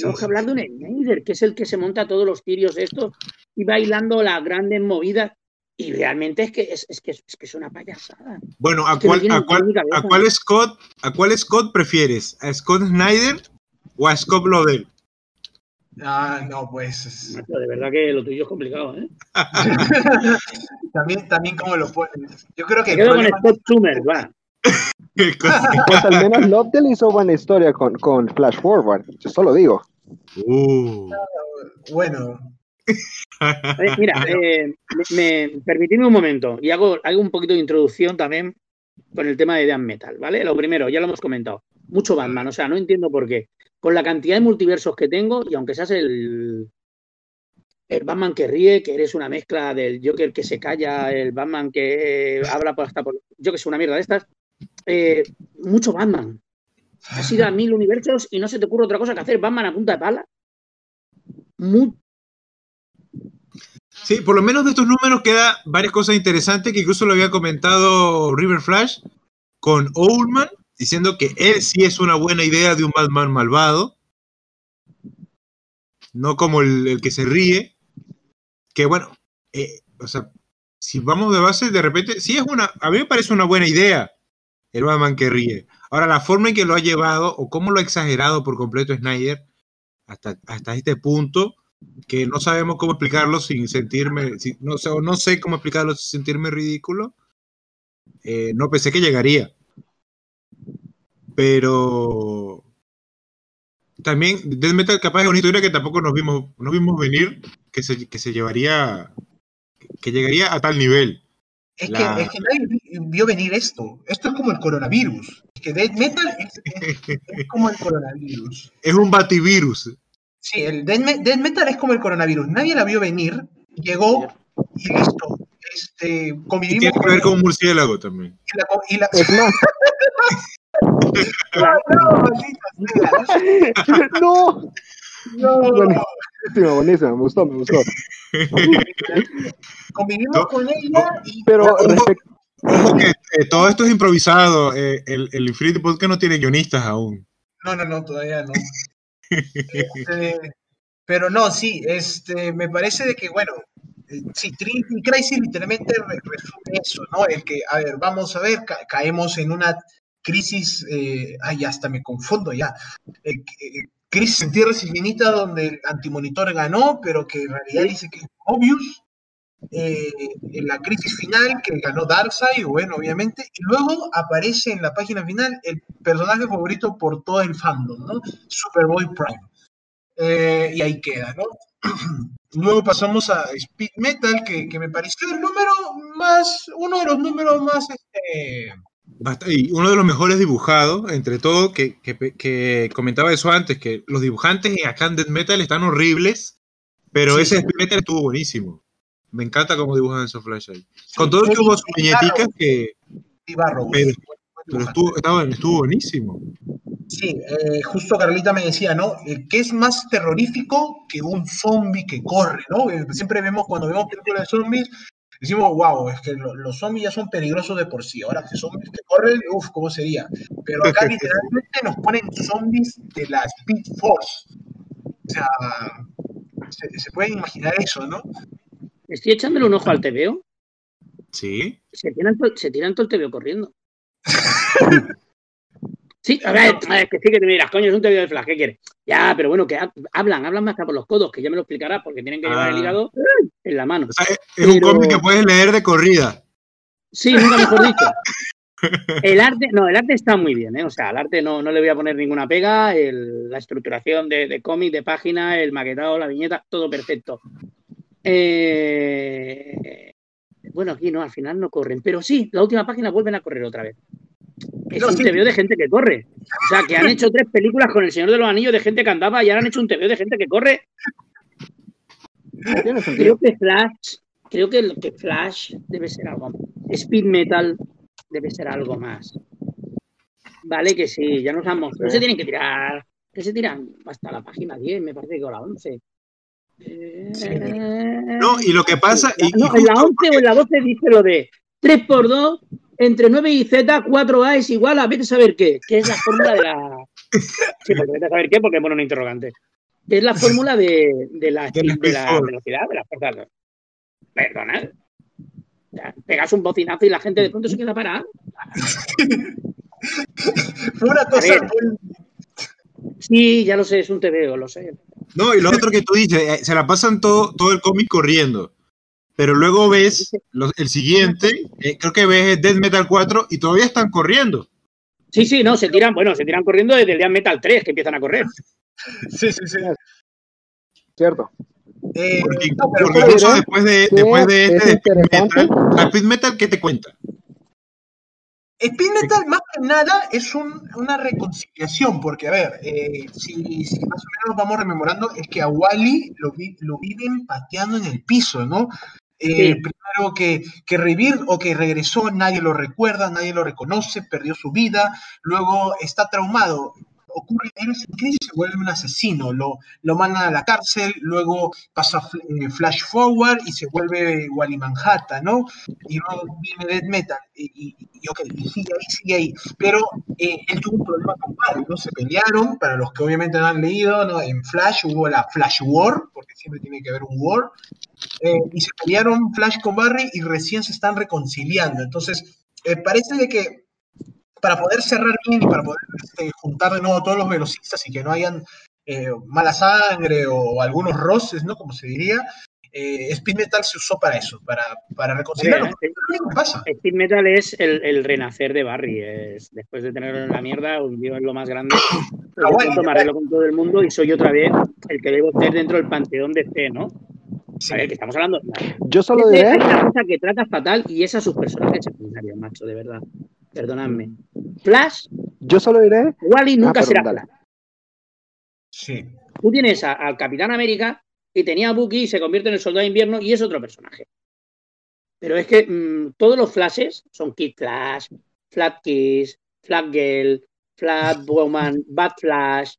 C: Tenemos que hablar de un Snyder, que es el que se monta todos los tirios estos y bailando las grandes movidas. Y realmente es que es, es que, es que es una payasada.
A: Bueno, ¿a
C: Es que no
A: cuál, a, cuál,
C: cabeza.
A: ¿a cuál Scott, ¿a cuál Scott prefieres? ¿A Scott Snyder o a Scott Lobel?
B: Ah, no, pues.
C: de verdad que lo tuyo es complicado, ¿eh?
B: también, también como lo pones. Yo creo que
C: Me quedo con
B: problema-
C: Scott Schumer, va.
D: Pues al menos Lobdell hizo buena historia con, con Flash Forward. Yo solo digo.
A: Uh.
B: Bueno,
C: Eh, mira, eh, me, me- permitidme un momento y hago, hago un poquito de introducción también con el tema de Death Metal, ¿vale? Lo primero, ya lo hemos comentado, mucho Batman, o sea, no entiendo por qué. Con la cantidad de multiversos que tengo, y aunque seas el, el Batman que ríe, que eres una mezcla del Joker que se calla, el Batman que eh, habla por hasta por. Yo que soy una mierda de estas, eh, mucho Batman. Has ido a mil universos y no se te ocurre otra cosa que hacer Batman a punta de pala.
A: Sí, por lo menos de estos números queda varias cosas interesantes que incluso lo había comentado River Flash con Owlman diciendo que él sí es una buena idea de un Batman malvado, no como el, el que se ríe, que bueno, eh, o sea, si vamos de base, de repente, sí es una, a mí me parece una buena idea el Batman que ríe. Ahora, la forma en que lo ha llevado o cómo lo ha exagerado por completo Snyder hasta, hasta este punto, que no sabemos cómo explicarlo sin sentirme, no sé cómo explicarlo sin sentirme ridículo, eh, no pensé que llegaría. Pero también Death Metal capaz es una historia que tampoco nos vimos, no vimos venir, que se, que se llevaría, que llegaría a tal nivel.
B: Es,
A: La-
B: que, es que nadie vi- vio venir esto. Esto es como el coronavirus. Es que Death Metal es, es- es como el coronavirus.
A: Es un bativirus.
B: Sí, el Death, Me- Death Metal es como el coronavirus. Nadie la vio venir, llegó y listo. Este,
A: Y tiene que
B: con
A: ver con un murciélago también.
B: y la, y la-
D: Es más,
B: no, maldita
D: no.
B: No, no.
D: Buenísimo, buenísimo, me gustó, me gustó.
B: Convivimos
A: No,
B: con ella y
D: Pero
A: Ojo,
D: respecto,
A: ojo que eh, todo esto es improvisado. eh, el, el Infinity Podcast no tiene guionistas aún.
B: No, no, no, todavía no. Este, pero no, sí, este, me parece de que, bueno, eh, sí, Trinity Crisis literalmente re- resume eso, ¿no? El que, a ver, vamos a ver, ca- caemos en una crisis, eh, ay, hasta me confundo ya, Eh, eh, crisis en tierras infinitas donde el antimonitor ganó, pero que en realidad dice que es obvious, eh, en la crisis final que ganó Darkseid, bueno, obviamente, y luego aparece en la página final el personaje favorito por todo el fandom, ¿no? Superboy Prime. Eh, y ahí queda, ¿no? Luego pasamos a Speed Metal, que, que me pareció el número más, uno de los números más, este,
A: Y uno de los mejores dibujados, entre todo, que, que, que comentaba eso antes, que los dibujantes en acá en Death Metal están horribles, pero
B: Sí.
A: ese Speed Metal estuvo buenísimo. Me encanta cómo dibujan esos Flash ahí. Con todo que hubo sus viñeticas que
B: Ibarro.
A: Pero- pero estuvo, estaba- estuvo buenísimo.
B: Sí, eh, justo Carlita me decía, ¿no? Eh, ¿Qué es más terrorífico que un zombie que corre, ¿no? Eh, Siempre vemos, cuando vemos películas de zombies, decimos, wow, es que lo- los zombies ya son peligrosos de por sí. Ahora que zombies que corren, uff, ¿cómo sería? Pero acá literalmente nos ponen zombies de la Speed Force. O sea, se, se pueden imaginar eso, ¿no?
C: Estoy echándole un ojo al TVO.
A: Sí.
C: Se tiran, se tiran todo el TVO corriendo. Sí, a ver, a ver, que sí que te miras, coño, es un TVO de Flash, ¿qué quieres? Ya, pero bueno, que ha- hablan, hablan más que por los codos, que ya me lo explicarás, porque tienen que llevar el
A: Ah.
C: hígado en la mano.
A: O sea, es, un cómic que puedes leer de corrida.
C: Sí, nunca mejor dicho. El arte, no, el arte está muy bien, ¿eh? O sea, al arte no, no le voy a poner ninguna pega, el- la estructuración de, de cómic, de página, el maquetado, la viñeta, todo perfecto. Eh, bueno, aquí no, al final no corren, pero sí, la última página vuelven a correr otra vez. Es
B: No,
C: un
B: sí.
C: TVO de gente que corre. O sea, que han hecho tres películas con El Señor de los Anillos de gente que andaba y ahora han hecho un TVO de gente que corre. Creo que Flash, creo que, que Flash debe ser algo. Speed Metal debe ser algo más. Vale, que sí, ya nos vamos. No se tienen que tirar, que se tiran hasta la página 10, me parece que o la 11. Eh,
A: Sí. No, y lo que pasa. Y, y
C: no, en la
A: justo
C: 11 o en la 12 dice lo de 3x2 entre 9 y Z, 4A es igual a vete a saber qué, que es la fórmula de la. Sí, porque vete a saber qué, porque pone un interrogante. Es la fórmula de, de la,
A: De la
C: de la velocidad de las fuerzas. Perdona. Pegas un bocinazo y la gente de pronto se queda parada.
B: Una cosa
C: Sí, ya lo sé, es un TVO, lo sé.
A: No, y lo otro que tú dices, eh, se la pasan todo, todo el cómic corriendo. Pero luego ves lo- el siguiente, eh, creo que ves Death Metal 4 y todavía están corriendo.
C: Sí, sí, no, se tiran, bueno, se tiran corriendo desde el Death Metal 3 que empiezan a correr.
B: Sí, sí, sí.
D: Cierto.
B: Eh,
A: Porque,
B: no,
A: porque incluso después de,
D: que
A: después de
D: es
A: este de Speed. Metal, Speed Metal, ¿qué te cuenta?
B: Speed Metal más que nada es un- una reconciliación, porque a ver, eh, si, si más o menos vamos rememorando, es que a Wally lo, vi- lo viven pateando en el piso, ¿no? Eh. Primero que, que revivir o que regresó, nadie lo recuerda, nadie lo reconoce, perdió su vida, luego está traumado. ocurre héroes en crisis se vuelve un asesino, lo, lo mandan a la cárcel, luego pasa eh, Flash Forward y se vuelve Wally Manhattan, ¿no? Y luego viene Dead Metal, y, y, y ok, y sigue ahí, sigue ahí. Pero eh, él tuvo un problema con Barry, ¿no? Se pelearon, para los que obviamente no han leído, ¿no? En Flash hubo la Flash War, porque siempre tiene que haber un War, eh, y se pelearon Flash con Barry y recién se están reconciliando. Entonces, eh, parece de que para poder cerrar bien y para poder este, juntar de nuevo todos los velocistas y que no hayan eh, mala sangre o, algunos roces, ¿no? Como se diría, eh, Speed Metal se usó para eso, para, para reconciliarlo. Que pasa.
C: Speed Metal es el, el renacer de Barry. Es, después de tenerlo en la mierda, hundido en lo más grande, pronto me arreglo con todo el mundo y soy otra vez el que debo ser dentro del panteón de C, ¿no?
B: Sí.
C: A ver, que estamos hablando.
D: Yo solo diré,
C: hay una cosa que trata fatal y es a sus personajes secundarios, macho, de verdad. Perdonadme. Flash,
D: yo solo diré,
C: Wally nunca
D: Ah,
C: será. Flash.
B: Sí.
C: Tú tienes a- al Capitán América y tenía a Bucky y se convierte en el Soldado de Invierno y es otro personaje. Pero es que mm, todos los flashes son Kid Flash, Flat Kiss, Flat Girl, Flat Woman, Bad Flash,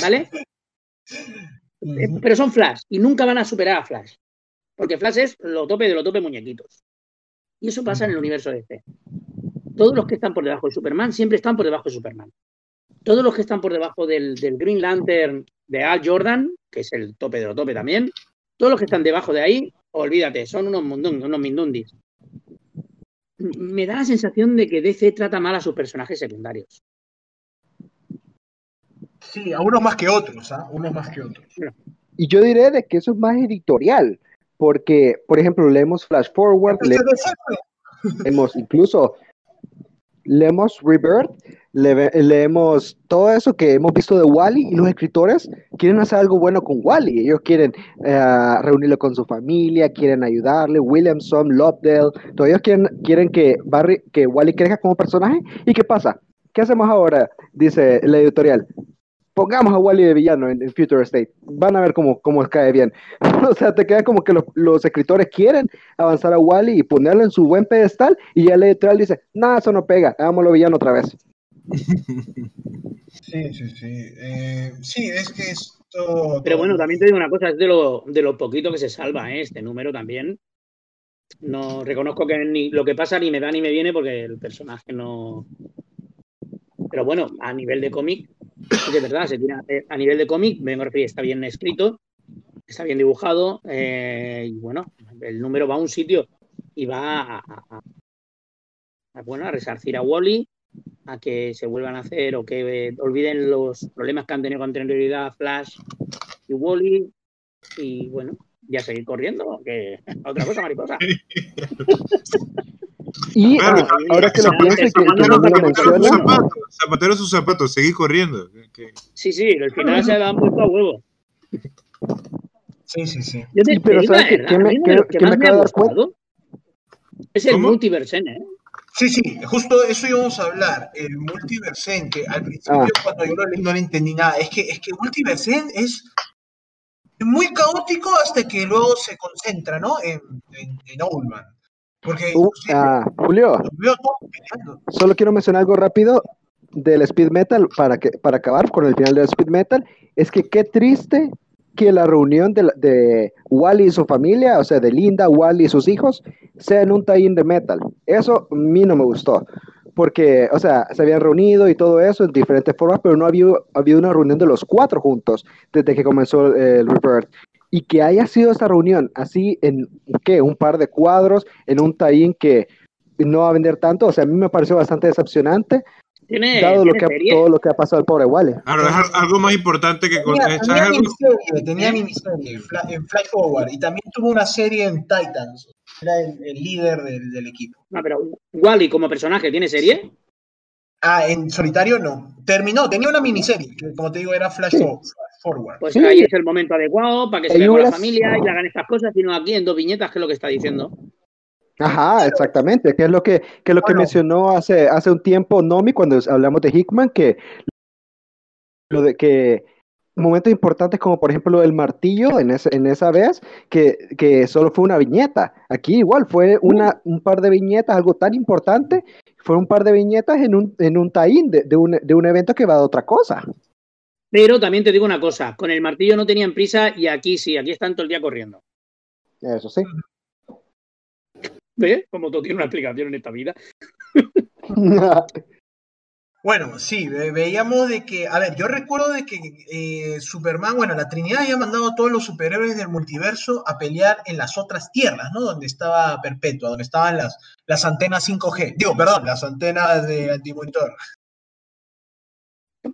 C: ¿vale? Eh. Pero son Flash y nunca van a superar a Flash. Porque Flash es lo tope de lo tope muñequitos. Y eso pasa en el universo DC. Todos los que están por debajo de Superman siempre están por debajo de Superman. Todos los que están por debajo del, del Green Lantern de Al Jordan, que es el tope de lo tope también, todos los que están debajo de ahí, olvídate, son unos, mundung- unos mindundis. Me da la sensación de que DC trata mal a sus personajes secundarios.
B: Sí, a unos más que otros, ¿ah? Unos más que otros.
D: y yo diré de que eso es más editorial, porque, por ejemplo, leemos Flash Forward, le- leemos incluso, leemos Rebirth, le- leemos todo eso que hemos visto de Wally y los escritores quieren hacer algo bueno con Wally. Ellos quieren eh, reunirlo con su familia, quieren ayudarle, Williamson, Lovedale, todos ellos quieren, quieren que, Barry, que Wally crezca como personaje. ¿Y qué pasa? ¿Qué hacemos ahora? Dice la editorial. Pongamos a Wally de villano en, en Future State. Van a ver cómo, cómo cae bien. o sea, te queda como que los, los escritores quieren avanzar a Wally y ponerlo en su buen pedestal y ya la editorial dice, nada, eso no pega, hagámoslo villano otra vez.
B: Sí, sí, sí. Eh, sí, es que esto.
C: Pero bueno, también te digo una cosa, es de lo, de lo poquito que se salva, ¿eh? este número también. No reconozco que ni lo que pasa ni me da ni me viene porque el personaje no. Pero bueno, a nivel de cómic, es verdad, se tira, eh, a nivel de cómic, me refiero, está bien escrito, está bien dibujado, eh, y bueno, el número va a un sitio y va a, bueno, a resarcir a Wally, a que se vuelvan a hacer o que eh, olviden los problemas que han tenido con anterioridad Flash y Wally y bueno, ya seguir corriendo, que otra cosa mariposa.
D: Y
A: Claro,
D: ah, ahora que lo
C: Zapatero,
D: pienso y que, que no lo menciona,
A: zapatos, zapatero sus zapatos, seguí corriendo. Que-
C: Sí, sí, al final se han puesto a huevo.
B: Sí, sí, sí.
C: Yo te
D: pero ¿sabes qué- me-
C: que
D: qué me
C: más me
D: acabo
C: ha
D: de dar cuenta?
C: gustado es el
A: ¿Cómo?
C: multiversen, ¿eh?
B: Sí, sí, justo eso íbamos a hablar. El Multiversen, que al principio
D: Ah.
B: cuando yo lo leí no le entendí nada. Es que, es que Multiversen es muy caótico hasta que luego se concentra, ¿no? En, en, en Owlman. Porque
D: Uh, ah, Julio, solo quiero mencionar algo rápido del Speed Metal para, que, para acabar con el final del Speed Metal. Es que qué triste que la reunión de, de Wally y su familia, o sea, de Linda, Wally y sus hijos, sea en un tie-in de metal. Eso a mí no me gustó. Porque, o sea, se habían reunido y todo eso en diferentes formas, pero no había, había una reunión de los cuatro juntos desde que comenzó eh, el Rebirth. Y que haya sido esta reunión así en, ¿qué? Un par de cuadros, en un tie-in que no va a vender tanto. O sea, a mí me pareció bastante decepcionante,
C: Tiene,
D: dado lo que, ha- todo lo que ha pasado al pobre Wally.
A: Claro, es al- algo más importante que... con-
B: Tenía,
A: ¿sabes
B: tenía
A: algo?
B: miniserie, tenía miniserie Fla- en Flash Forward y también tuvo una serie en Titans. Era el, el líder del, del equipo.
C: No, pero Wally como personaje tiene serie.
B: Ah, en solitario no. Terminó, tenía una miniserie, que como te digo era Flash For- Forward.
C: Pues
D: Sí.
C: ahí es el momento adecuado para que se vea con la familia y hagan estas cosas, sino aquí en dos viñetas, que es lo que está diciendo.
D: Ajá, exactamente, que es lo que, que es lo que
B: Bueno.
D: mencionó hace, hace un tiempo Nomi cuando hablamos de Hickman, que lo de que momentos importantes como por ejemplo el martillo en, ese- en esa vez, que, que solo fue una viñeta. Aquí igual fue una, un par de viñetas, algo tan importante, fue un par de viñetas en un, en un tie-in de, de un, de un evento que va de otra cosa.
C: Pero también te digo una cosa, con el martillo no tenían prisa y aquí sí, aquí están todo el día corriendo.
D: Eso sí.
C: ¿Ves? Como todo tiene una explicación en esta vida.
B: Bueno, sí, ve- veíamos de que, a ver, yo recuerdo de que eh, Superman, bueno, la Trinidad había mandado a todos los superhéroes del multiverso a pelear en las otras tierras, ¿no? Donde estaba Perpetua, donde estaban las, las antenas 5G. Digo, perdón, las antenas de antimonitor.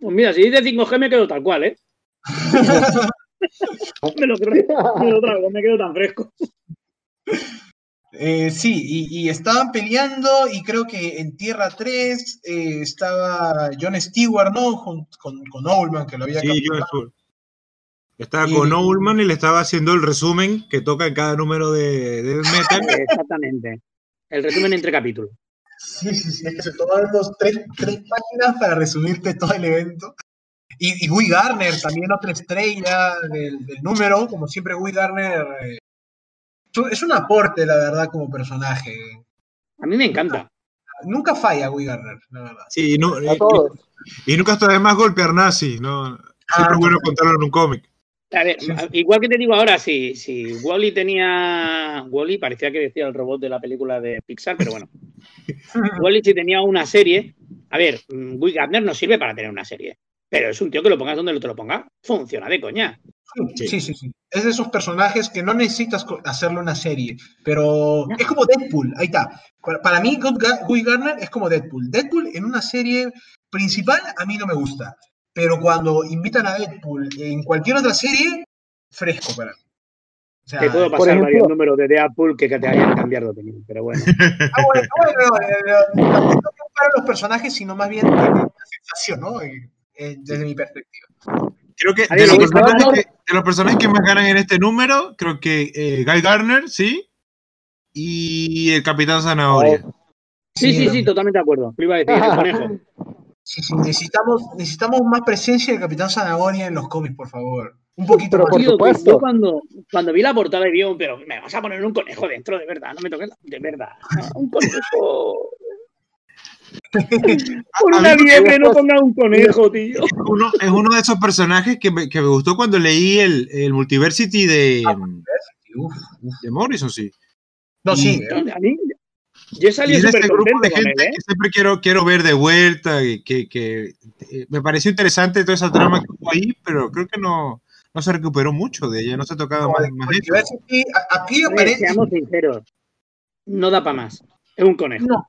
C: Pues mira, si dice 5G me quedo tal cual, ¿eh? me, lo creo, me lo trago, me quedo tan fresco.
B: Eh, sí, y, y estaban peleando y creo que en Tierra 3 eh, estaba John Stewart, ¿no? Jun- con, con Oldman, que lo había
A: Sí, estuve- Estaba
B: Y-
A: con Oldman y le estaba haciendo el resumen que toca en cada número de, de Metal.
C: Exactamente. El resumen entre capítulos.
B: Sí, sí, sí, es que se tomaron dos, tres, tres páginas para resumirte todo el evento. Y, y Guy Garner, también otra estrella del, del número, como siempre Guy Garner eh, es- un aporte, la verdad, como personaje.
C: A mí me encanta.
B: Nunca falla Guy Garner, la verdad.
A: Sí, y, no-
D: A todos.
A: y- y nunca está de más golpear nazi, ¿no? Siempre
B: Ah,
A: es bueno contarlo en un cómic.
C: A ver, igual que te digo ahora, si, si Wally tenía. Wally parecía que decía el robot de la película de Pixar, pero bueno. Wally si tenía una serie. A ver, mm, Guy Gardner no sirve para tener una serie. Pero es un tío que lo pongas donde te lo ponga. Funciona de coña.
B: Sí, sí, sí, sí. Es de esos personajes que no necesitas hacerle una serie, pero es como Deadpool, ahí está. Para, mí, Guy Ga- Guy Garner es como Deadpool. Deadpool en una serie principal a mí no me gusta, pero cuando invitan a Deadpool en cualquier otra serie, fresco para mí. O sea,
C: Te puedo pasar
D: ejemplo-
C: varios números de Deadpool que, te hayan cambiado de opinión. Pero bueno.
B: ah, bueno, bueno, eh, eh, tampoco para los personajes, sino más bien la sensación, ¿no? Eh, eh, desde mi perspectiva.
A: Creo que
C: A
A: de los, personajes que, de los personajes que más ganan en este número, creo que eh, Guy Garner, sí. Y el Capitán Zanahoria.
C: Sí, sí, sí, totalmente de acuerdo. Lo iba a decir, el conejo.
B: Sí, sí, necesitamos, necesitamos más presencia del Capitán Zanahoria en los cómics, por favor. Un poquito
D: Pero
B: más.
D: por supuesto.
C: Yo cuando, cuando vi la portada y vi, un- pero me vas a poner un conejo dentro, de verdad, no me toques, la- de verdad. Ah, Un conejo. Por una liebre no
D: después-
C: ponga un conejo, tío.
A: Es uno, es uno de esos personajes que me, que me gustó cuando leí el, el Multiversity de,
B: Uf, uf.
A: de Morrison, sí.
B: No, sí,
A: Y-
B: ¿eh?
C: A mí, yo
A: Y
C: salí
A: es este grupo de gente
C: él, ¿eh?
A: que siempre quiero, quiero ver de vuelta, y que, que eh, me pareció interesante toda esa trama que hubo ahí, pero creo que no, no se recuperó mucho de ella, no se ha tocado más, más eso.
B: Aquí
C: A ver,
B: aparece.
C: seamos sinceros. No da para más. Es un conejo.
B: No.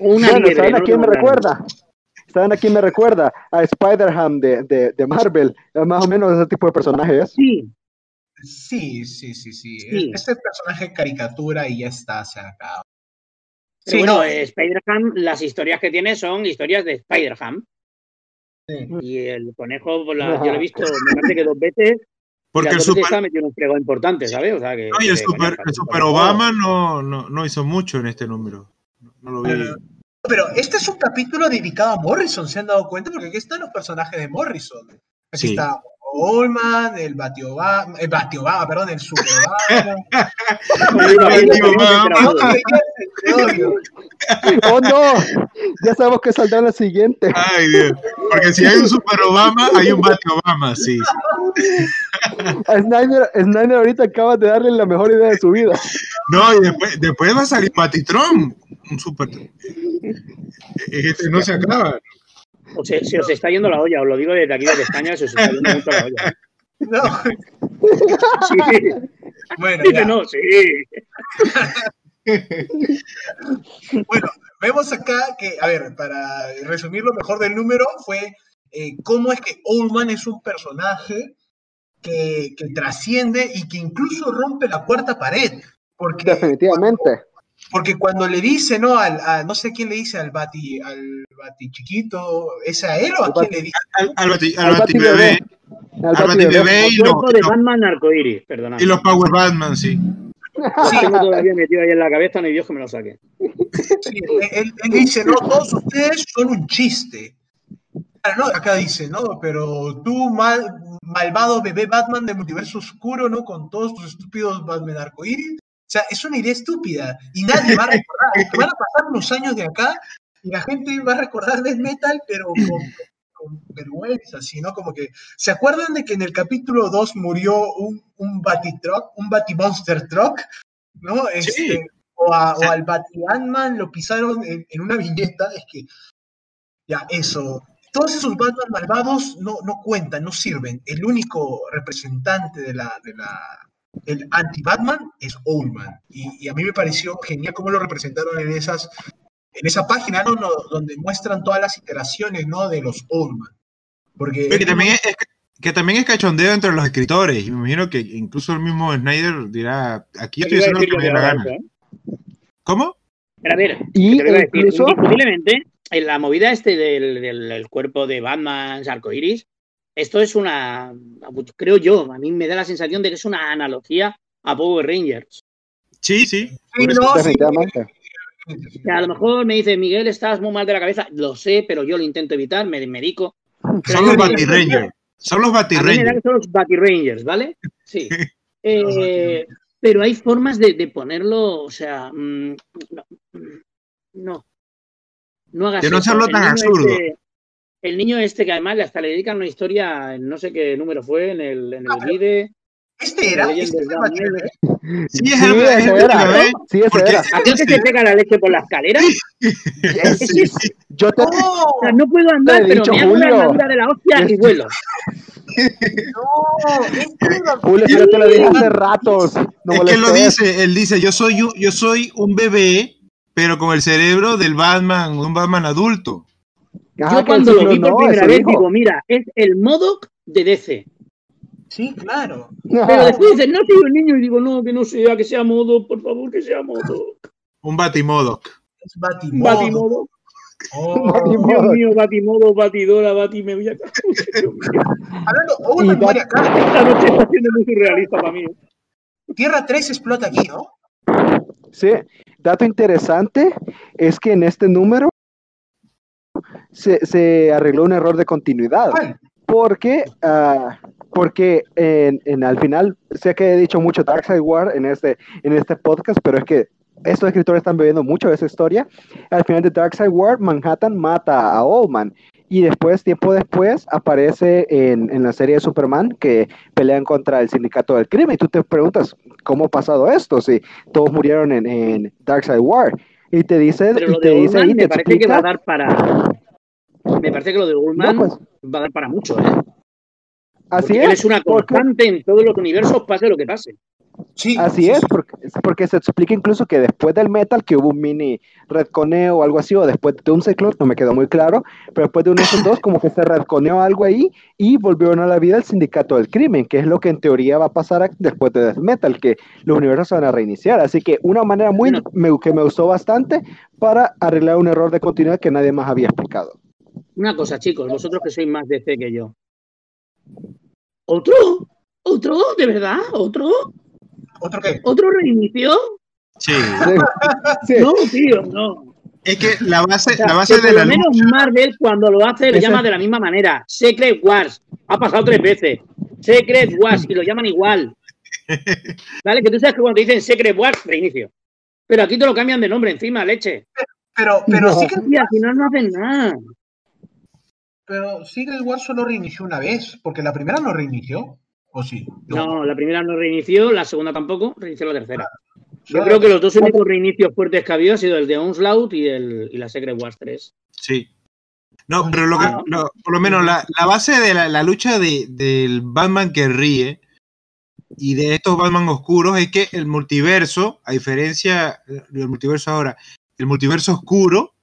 C: O una
D: Bueno. ¿saben a
C: no
D: quién me recuerda? ¿Saben a quién me recuerda? A Spider-Ham de, de, de Marvel. Es más o menos ese tipo de personajes.
C: Sí,
B: Sí, sí, sí, sí.
C: Sí.
B: Este personaje caricatura y ya está, se acaba. Sí,
C: bueno,
B: no,
C: eh, Spider-Ham, las historias que tiene son historias de Spider-Ham.
B: sí.
C: Y el conejo, pues, la- yo lo he visto, me parece que dos veces.
A: Porque el
C: las dos veces
A: super,
C: ha metido un fregado importante, ¿sabes? O sea, que,
A: no, y el
C: que,
A: super,
C: coño,
A: el super Obama no, no, no hizo mucho en este número. No, lo vi.
B: Eh, Pero este es un capítulo dedicado a Morrison, ¿se han dado cuenta? Porque aquí están los personajes de Morrison. Aquí
A: Sí.
B: está Olman, el Batiobama, el Batiobama, perdón, el Super Obama.
D: ¡Oh, no! Ya sabemos que saldrá la siguiente.
A: Ay, Dios. Porque si hay un super Obama, hay un Bate Obama, sí.
D: A Snyder, Snyder ahorita acaba de darle la mejor idea de su vida.
A: No, y después, después va a salir Patitron, un super. Este no se acaba.
C: O sea, se os está yendo la olla, os lo digo desde aquí, desde España, se os está yendo mucho la olla.
B: No,
C: Sí,
B: bueno,
C: dice
B: ya.
C: no, sí.
B: Bueno, vemos acá que, a ver, para resumir lo mejor del número, fue eh, cómo es que Oldman es un personaje que, que trasciende y que incluso rompe la cuarta pared. Porque,
D: Definitivamente.
B: Porque cuando le dice, ¿no? Al, a- no sé quién le dice al Bati, al Bati chiquito, ¿es a él o a quién le dice?
A: Al, al, bati, al
D: Al
A: Bati
D: Bati
A: bebé,
D: Al
A: al
D: Bati
A: Bati
D: Bebé.
A: bebé y, lo-
C: Cuerpo de Batman arcoíris, perdona.
A: y los Power Batman, sí.
C: Lo tengo todavía metido ahí en la cabeza, no hay Dios que me lo saque.
B: Sí, él, él dice, no, todos ustedes son un chiste. Ah, no, acá dice, ¿no? Pero tú, mal, malvado bebé Batman del multiverso oscuro, ¿no? Con todos tus estúpidos Batman arcoíris. O sea, es una idea estúpida y nadie va a recordar. Van a pasar unos años de acá y la gente va a recordar Death Metal, pero con con vergüenza, sino como que, ¿se acuerdan de que en el capítulo 2 murió un, un Batitruck, un Batimonster Truck? ¿No? Este, o, a- o al Bati-Ant-Man lo pisaron en, en una viñeta, es que, ya, eso. Todos esos Batman malvados no, no cuentan, no sirven. El único representante de la, de la el anti-Batman es Oldman. Y, y a mí me pareció genial cómo lo representaron en esas en esa página ¿no? No, donde muestran todas las iteraciones ¿no? de los Oldman. Porque
A: Que también es, es que, que también es cachondeo entre los escritores. Y me imagino que incluso el mismo Snyder dirá, aquí estoy diciendo lo que me dé la gana.
C: ¿eh?
A: ¿Cómo?
C: Pero a ver,
D: Y incluso,
C: indiscutiblemente, en la movida este del, del- del cuerpo de Batman, arcoiris, esto es una, creo yo, a mí me da la sensación de que es una analogía a Power Rangers.
A: Sí, sí.
B: No,
C: a lo mejor me dice, Miguel, estás muy mal de la cabeza, lo sé, pero yo lo intento evitar, me medico.
A: Son los Batirangers. Son los Batirangers.
C: son los Batirangers, ¿vale? Sí. Eh, pero hay formas de, de ponerlo, o sea, mm, no, no, no hagas
A: De no hacerlo tan absurdo.
C: este- el niño este que además hasta le dedican una historia, en no sé qué número fue, en el, en el Vide,
B: Este era,
C: Legend
B: este era. ¿eh?
A: Sí, es
D: Sí,
A: el, es
D: ese era.
A: bebé.
D: Sí, ese era.
C: aquel que se pega la leche por la escalera.
A: Sí, sí.
D: Yo te,
C: o sea, no puedo andar,
D: Te
C: pero
D: dicho,
C: me hago la armadura de la hostia y vuelo.
B: No, este
D: Julio, yo te lo dije hace ratos. No
A: es que él lo dice, él dice, yo soy, yo soy un bebé, pero con el cerebro del Batman, un Batman adulto.
C: Yo cuando lo vi por
D: no,
C: primera vez
D: dijo.
C: digo, mira, es el Modoc de DC.
B: Sí, claro.
C: Pero después dicen, no soy un niño y digo, no, que no sea, que sea modo, por favor, que sea modo.
A: Un Batimodoc.
B: Es Batimodo.
C: Batimodo.
B: Oh.
C: Dios mío, Batimodo, Batidora, Bati, me voy a
B: Hablando, muere acá.
C: Esta noche está siendo muy surrealista para mí.
B: Tierra 3 explota aquí, ¿no?
D: Sí, dato interesante es que en este número se, se arregló un error de continuidad. Porque, ah, porque en, en- al final, sé que he dicho mucho Darkseid War en este, en este podcast, pero es que estos escritores están bebiendo mucho de esa historia. Al final de Darkseid War, Manhattan mata a Oldman. Y después, tiempo después, aparece en, en la serie de Superman que pelean contra el sindicato del crimen. Y tú te preguntas, ¿cómo ha pasado esto? Si todos murieron en, en Darkseid War. Y te dice,
C: Pero
D: y
C: lo
D: te
C: de
D: dice
C: Oldman
D: y te
C: me parece que va a
D: explica.
C: dar para. Me parece que lo de Oldman
D: No, pues,
C: va a dar para mucho, ¿eh?
D: así
C: Porque él
D: es.
C: es una
D: porque-
C: constante en todos los universos, pase lo que pase.
B: Sí.
D: Así
B: sí,
D: es,
B: sí.
D: porque, es porque se explica incluso que después del metal que hubo un mini redconeo o algo así, o después de un ciclo, no me quedó muy claro, pero después de uno de esos dos, como que se redconeó algo ahí y volvieron a la vida el sindicato del crimen, que es lo que en teoría va a pasar a- después de Death Metal, que los universos se van a reiniciar. Así que una manera muy
C: Bueno.
D: me- que me gustó bastante para arreglar un error de continuidad que nadie más había explicado.
C: Una cosa, chicos, vosotros que sois más DC que yo. ¿Otro? ¿Otro? ¿De verdad? ¿Otro?
B: ¿Otro qué?
C: ¿Otro reinicio?
A: Sí.
C: No, tío, no.
A: Es que la base,
C: O sea,
A: la base
C: que
A: de
C: por
A: la
C: lo menos
A: lucha.
C: Marvel cuando lo hace lo llama de la misma manera. Secret Wars. Ha pasado tres veces. Secret Wars y lo llaman igual. ¿Vale? Que tú sabes que cuando te dicen Secret Wars, reinicio. Pero aquí te lo cambian de nombre encima, leche.
B: Pero, pero
D: No.
B: sí que
C: Y al final no hacen nada.
B: Pero Secret War solo reinició una vez, porque la primera no reinició. ¿O sí?
C: No, la primera no reinició, la segunda tampoco, reinició la tercera. Yo
B: Solo-
C: creo que los dos únicos reinicios fuertes que ha habido ha sido el de Onslaught y, el, y la Secret Wars 3.
A: Sí. No, pero lo que,
C: Ah.
A: lo- por lo menos la, la base de la, la lucha de, del Batman que ríe y de estos Batman oscuros es que el multiverso, a diferencia del multiverso ahora, el multiverso oscuro,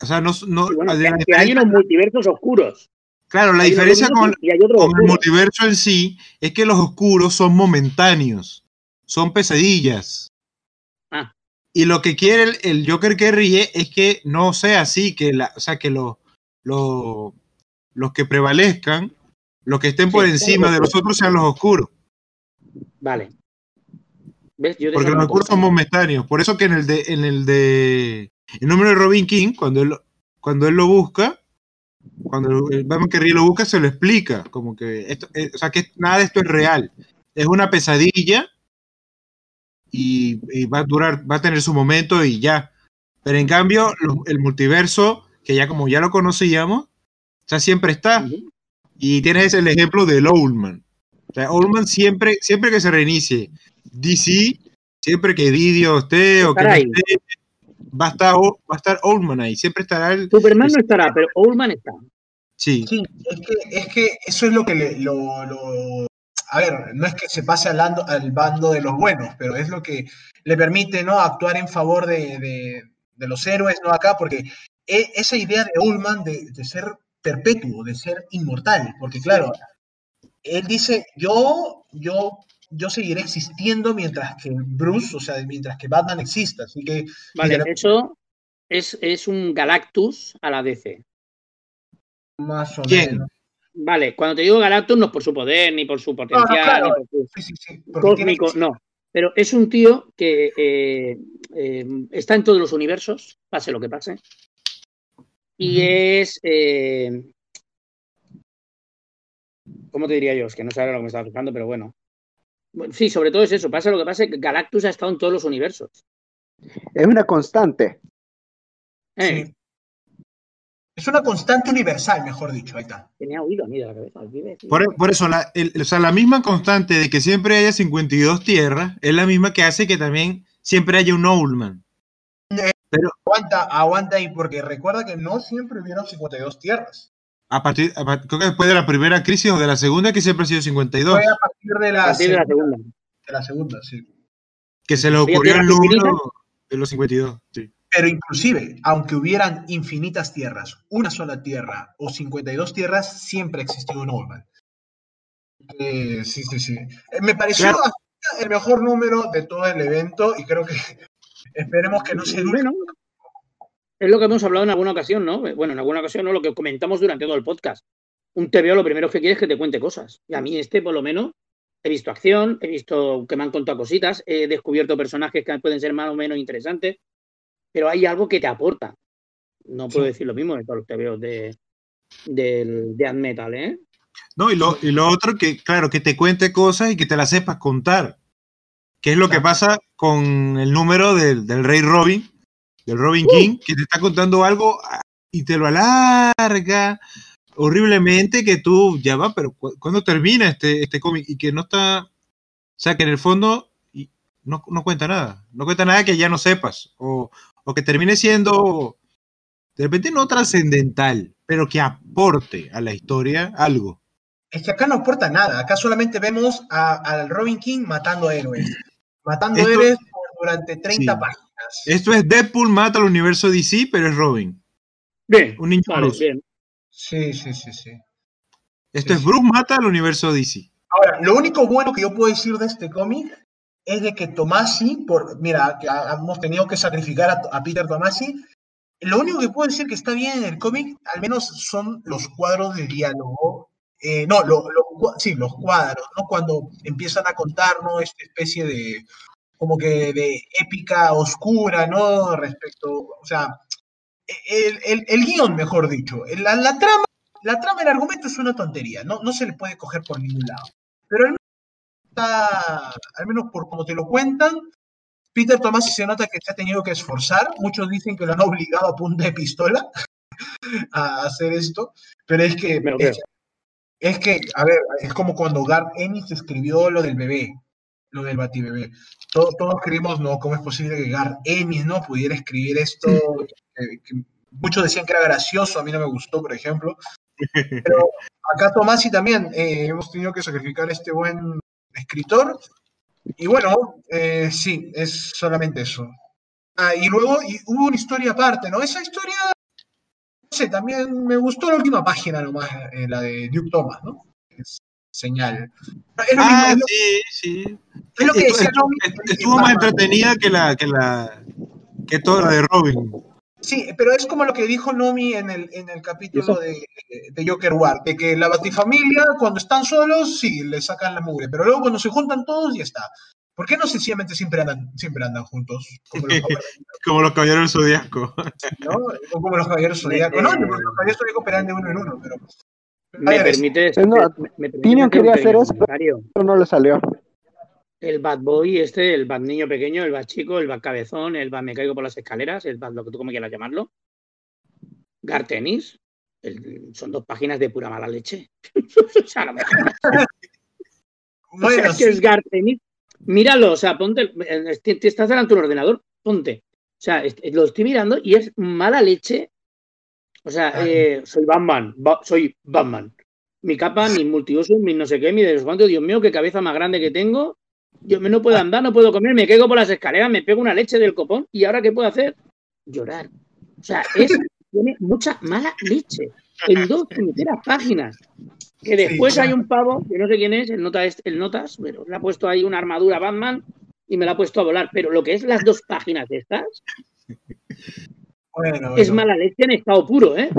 A: o sea, no, no
C: bueno, que, hay unos multiversos oscuros.
A: claro, la
C: Hay
A: diferencia con, el multiverso en sí es que los oscuros son momentáneos, son pesadillas.
C: Ah.
A: Y lo que quiere el, el Joker que ríe es que no sea así, que la, o sea, que lo- lo- los que prevalezcan, los que estén por encima de los otros sean los oscuros.
C: Vale. ¿Ves? Yo de
A: Porque los oscuros son momentáneos. Por eso que en el de, en el de el número de Robin King, cuando él, cuando él lo busca, cuando el Batman que ríe lo busca, se lo explica. Como que esto, eh, o sea que nada de esto es real. Es una pesadilla y, y va a durar, va a tener su momento y ya. Pero en cambio, lo- el multiverso, que ya como ya lo conocíamos, sea, siempre está. Y tienes el ejemplo del Oldman. O sea, Oldman siempre, siempre que se reinicie DC, siempre que Didio esté o que no esté, va a estar, va a estar Oldman ahí. Siempre estará el.
C: Superman no estará, pero Oldman está.
A: Sí.
B: Sí, es que, es que eso es lo que le, lo, lo- A ver, no es que se pase al, lando- al bando de los buenos, pero es lo que le permite, ¿no? Actuar en favor de, de- de los héroes, ¿no? Acá, porque e- esa idea de Ullman de, de ser perpetuo, de ser inmortal, porque claro, él dice, yo, yo, yo seguiré existiendo mientras que Bruce, o sea, mientras que Batman exista, así que...
C: Vale, eso es, es un Galactus a la DC.
B: Más o
A: ¿Quién?
B: menos.
C: Vale, cuando te digo Galactus no es por su poder, ni por su potencial,
B: claro.
C: ni por su
B: Sí, sí, sí, porque tiene
C: cósmico, no. Pero es un tío que eh, eh, está en todos los universos, pase lo que pase. Y es. eh, ¿Cómo te diría yo? Es que no sé ahora lo que me estaba buscando, pero bueno. Bueno, Sí, sobre todo es eso. Pasa lo que pase, que Galactus ha estado en todos los universos.
D: Es una constante.
C: Eh,
B: Sí. Es una constante universal, mejor dicho, ahí está.
C: Tenía oído a mí de la cabeza. olvidé, tío.
A: Por, por eso, la, el- o sea, la misma constante de que siempre haya 52 tierras es la misma que hace que también siempre haya un Oldman.
B: Aguanta, aguanta ahí, porque recuerda que no siempre hubieron 52 tierras.
A: A partir, a creo que después de la primera crisis o de la segunda, que siempre ha sido 52.
B: Fue a partir de
C: A
B: la,
C: partir de la
B: segunda, de la segunda, sí.
A: Que se le
C: ¿Había
A: ocurrió el número de los 52. Sí.
B: Pero inclusive, aunque hubieran infinitas tierras, una sola tierra o 52 tierras, siempre existió un Oldman. Eh, sí, sí, sí. Eh, me pareció
A: Claro.
B: el mejor número de todo el evento y creo que esperemos que no el último.
C: Bueno, es lo que hemos hablado en alguna ocasión, ¿no? Bueno, en alguna ocasión, ¿no? Lo que comentamos durante todo el podcast. Un TVO lo primero que quiere es que te cuente cosas. Y a mí este, por lo menos, he visto acción, he visto que me han contado cositas, he descubierto personajes que pueden ser más o menos interesantes, pero hay algo que te aporta. No puedo
B: Sí.
C: decir lo mismo de todos los TVOs de, del Death Metal, ¿eh?
A: No, y lo, y lo otro que, claro, que te cuente cosas y que te las sepas contar. Que es lo que pasa con el número del, del Rey Robin, del Robin King, que te está contando algo ah, y te lo alarga horriblemente que tú ya va, pero cu- ¿cuándo termina este, este cómic? Y que no está, o sea, que en el fondo y no, no cuenta nada, no cuenta nada que ya no sepas, o, o que termine siendo de repente no trascendental, pero que aporte a la historia algo.
B: Es que acá no aporta nada. Acá solamente vemos a- al Robin King matando héroes. Matando
A: Esto-
B: héroes durante 30
A: Sí.
B: páginas.
A: Esto es Deadpool mata al universo DC, pero es Robin.
C: Bien,
A: Un niño
C: vale, bien.
B: Sí, sí, sí, sí.
A: Esto
B: Sí,
A: es
B: sí.
A: Bruce mata al universo DC.
B: Ahora, lo único bueno que yo puedo decir de este cómic es de que Tomasi, por, mira, que hemos tenido que sacrificar a, a Peter Tomasi. Lo único que puedo decir que está bien en el cómic, al menos son los cuadros de diálogo. Eh, no, lo- lo sí, los cuadros, ¿no? Cuando empiezan a contarnos esta especie de, como que de épica oscura, ¿no? Respecto, o sea, el, el- el guion, mejor dicho, la, la trama, la trama, el argumento es una tontería, no, no se le puede coger por ningún lado. Pero al menos, está- al menos por como te lo cuentan, Peter Tomasi se nota que se ha tenido que esforzar. Muchos dicen que lo han obligado a punta de pistola a hacer esto, pero es que, es que, a ver, es como cuando Garth Ennis escribió lo del bebé, lo del batibebé. Todos, todos creímos, no, ¿cómo es posible que Garth Ennis no pudiera escribir esto? Que muchos decían que era gracioso, a mí no me gustó, por ejemplo. Pero acá Tomasi también eh, hemos tenido que sacrificar a este buen escritor. Y bueno, eh, sí, es solamente eso. Ah, y luego y hubo una historia aparte, ¿no? Esa historia, no sé, también me gustó la última página nomás, eh, la de Duke Thomas, ¿no? Señal. Es lo mismo,
A: Ah,
B: es lo-
A: sí, sí.
B: es lo que
A: Estu-
B: decía
A: estu-
B: Nomi
A: estu-
B: en
A: Estuvo más entretenida que la, que la, que toda la de Robin.
B: Sí, pero es como lo que dijo Nomi en el, en el capítulo de, de Joker War, de que la Batifamilia, cuando están solos, sí, le sacan la mugre, pero luego cuando se juntan todos, ya está. ¿Por qué no sencillamente siempre andan, siempre andan juntos? Como los,
A: Como los caballeros del zodiaco.
B: ¿no? O como los caballeros zodíacos. No, porque los caballeros zodíacos pelean de uno en uno, pero.
C: ¿Me?
D: Eh, no,
C: me- me
D: quería hacer eso, pero-
C: comentario?
D: Pero no le salió.
C: El bad boy este, el bad niño pequeño, el bad chico, el bad cabezón, el bad me caigo por las escaleras, el bad lo que tú como quieras llamarlo. Gartenis el- son dos páginas de pura mala leche. o sea, no me jodas. O sea,
B: Bueno,
C: es que es Garth Ennis. Míralo, o sea, ponte, eh, te- te estás delante de un ordenador, ponte. O sea, lo estoy mirando y es mala leche. O sea,
B: Ah.
C: eh, soy Batman, Ba- soy Batman. Mi capa, mi multiuso, mi no sé qué, mi de no sé cuánto, Dios mío, qué cabeza más grande que tengo. Yo me- no puedo andar, no puedo comer, me caigo por las escaleras, me pego una leche del copón y ahora qué puedo hacer? Llorar. O sea, es, tiene mucha mala leche en dos puñeteras páginas. Que después hay un pavo, que no sé quién es, el, nota es- el Notas, pero le ha puesto ahí una armadura Batman y me la ha puesto a volar. Pero lo que es las dos páginas de estas
B: bueno,
C: es
B: bueno.
C: mala leche en estado puro, ¿eh?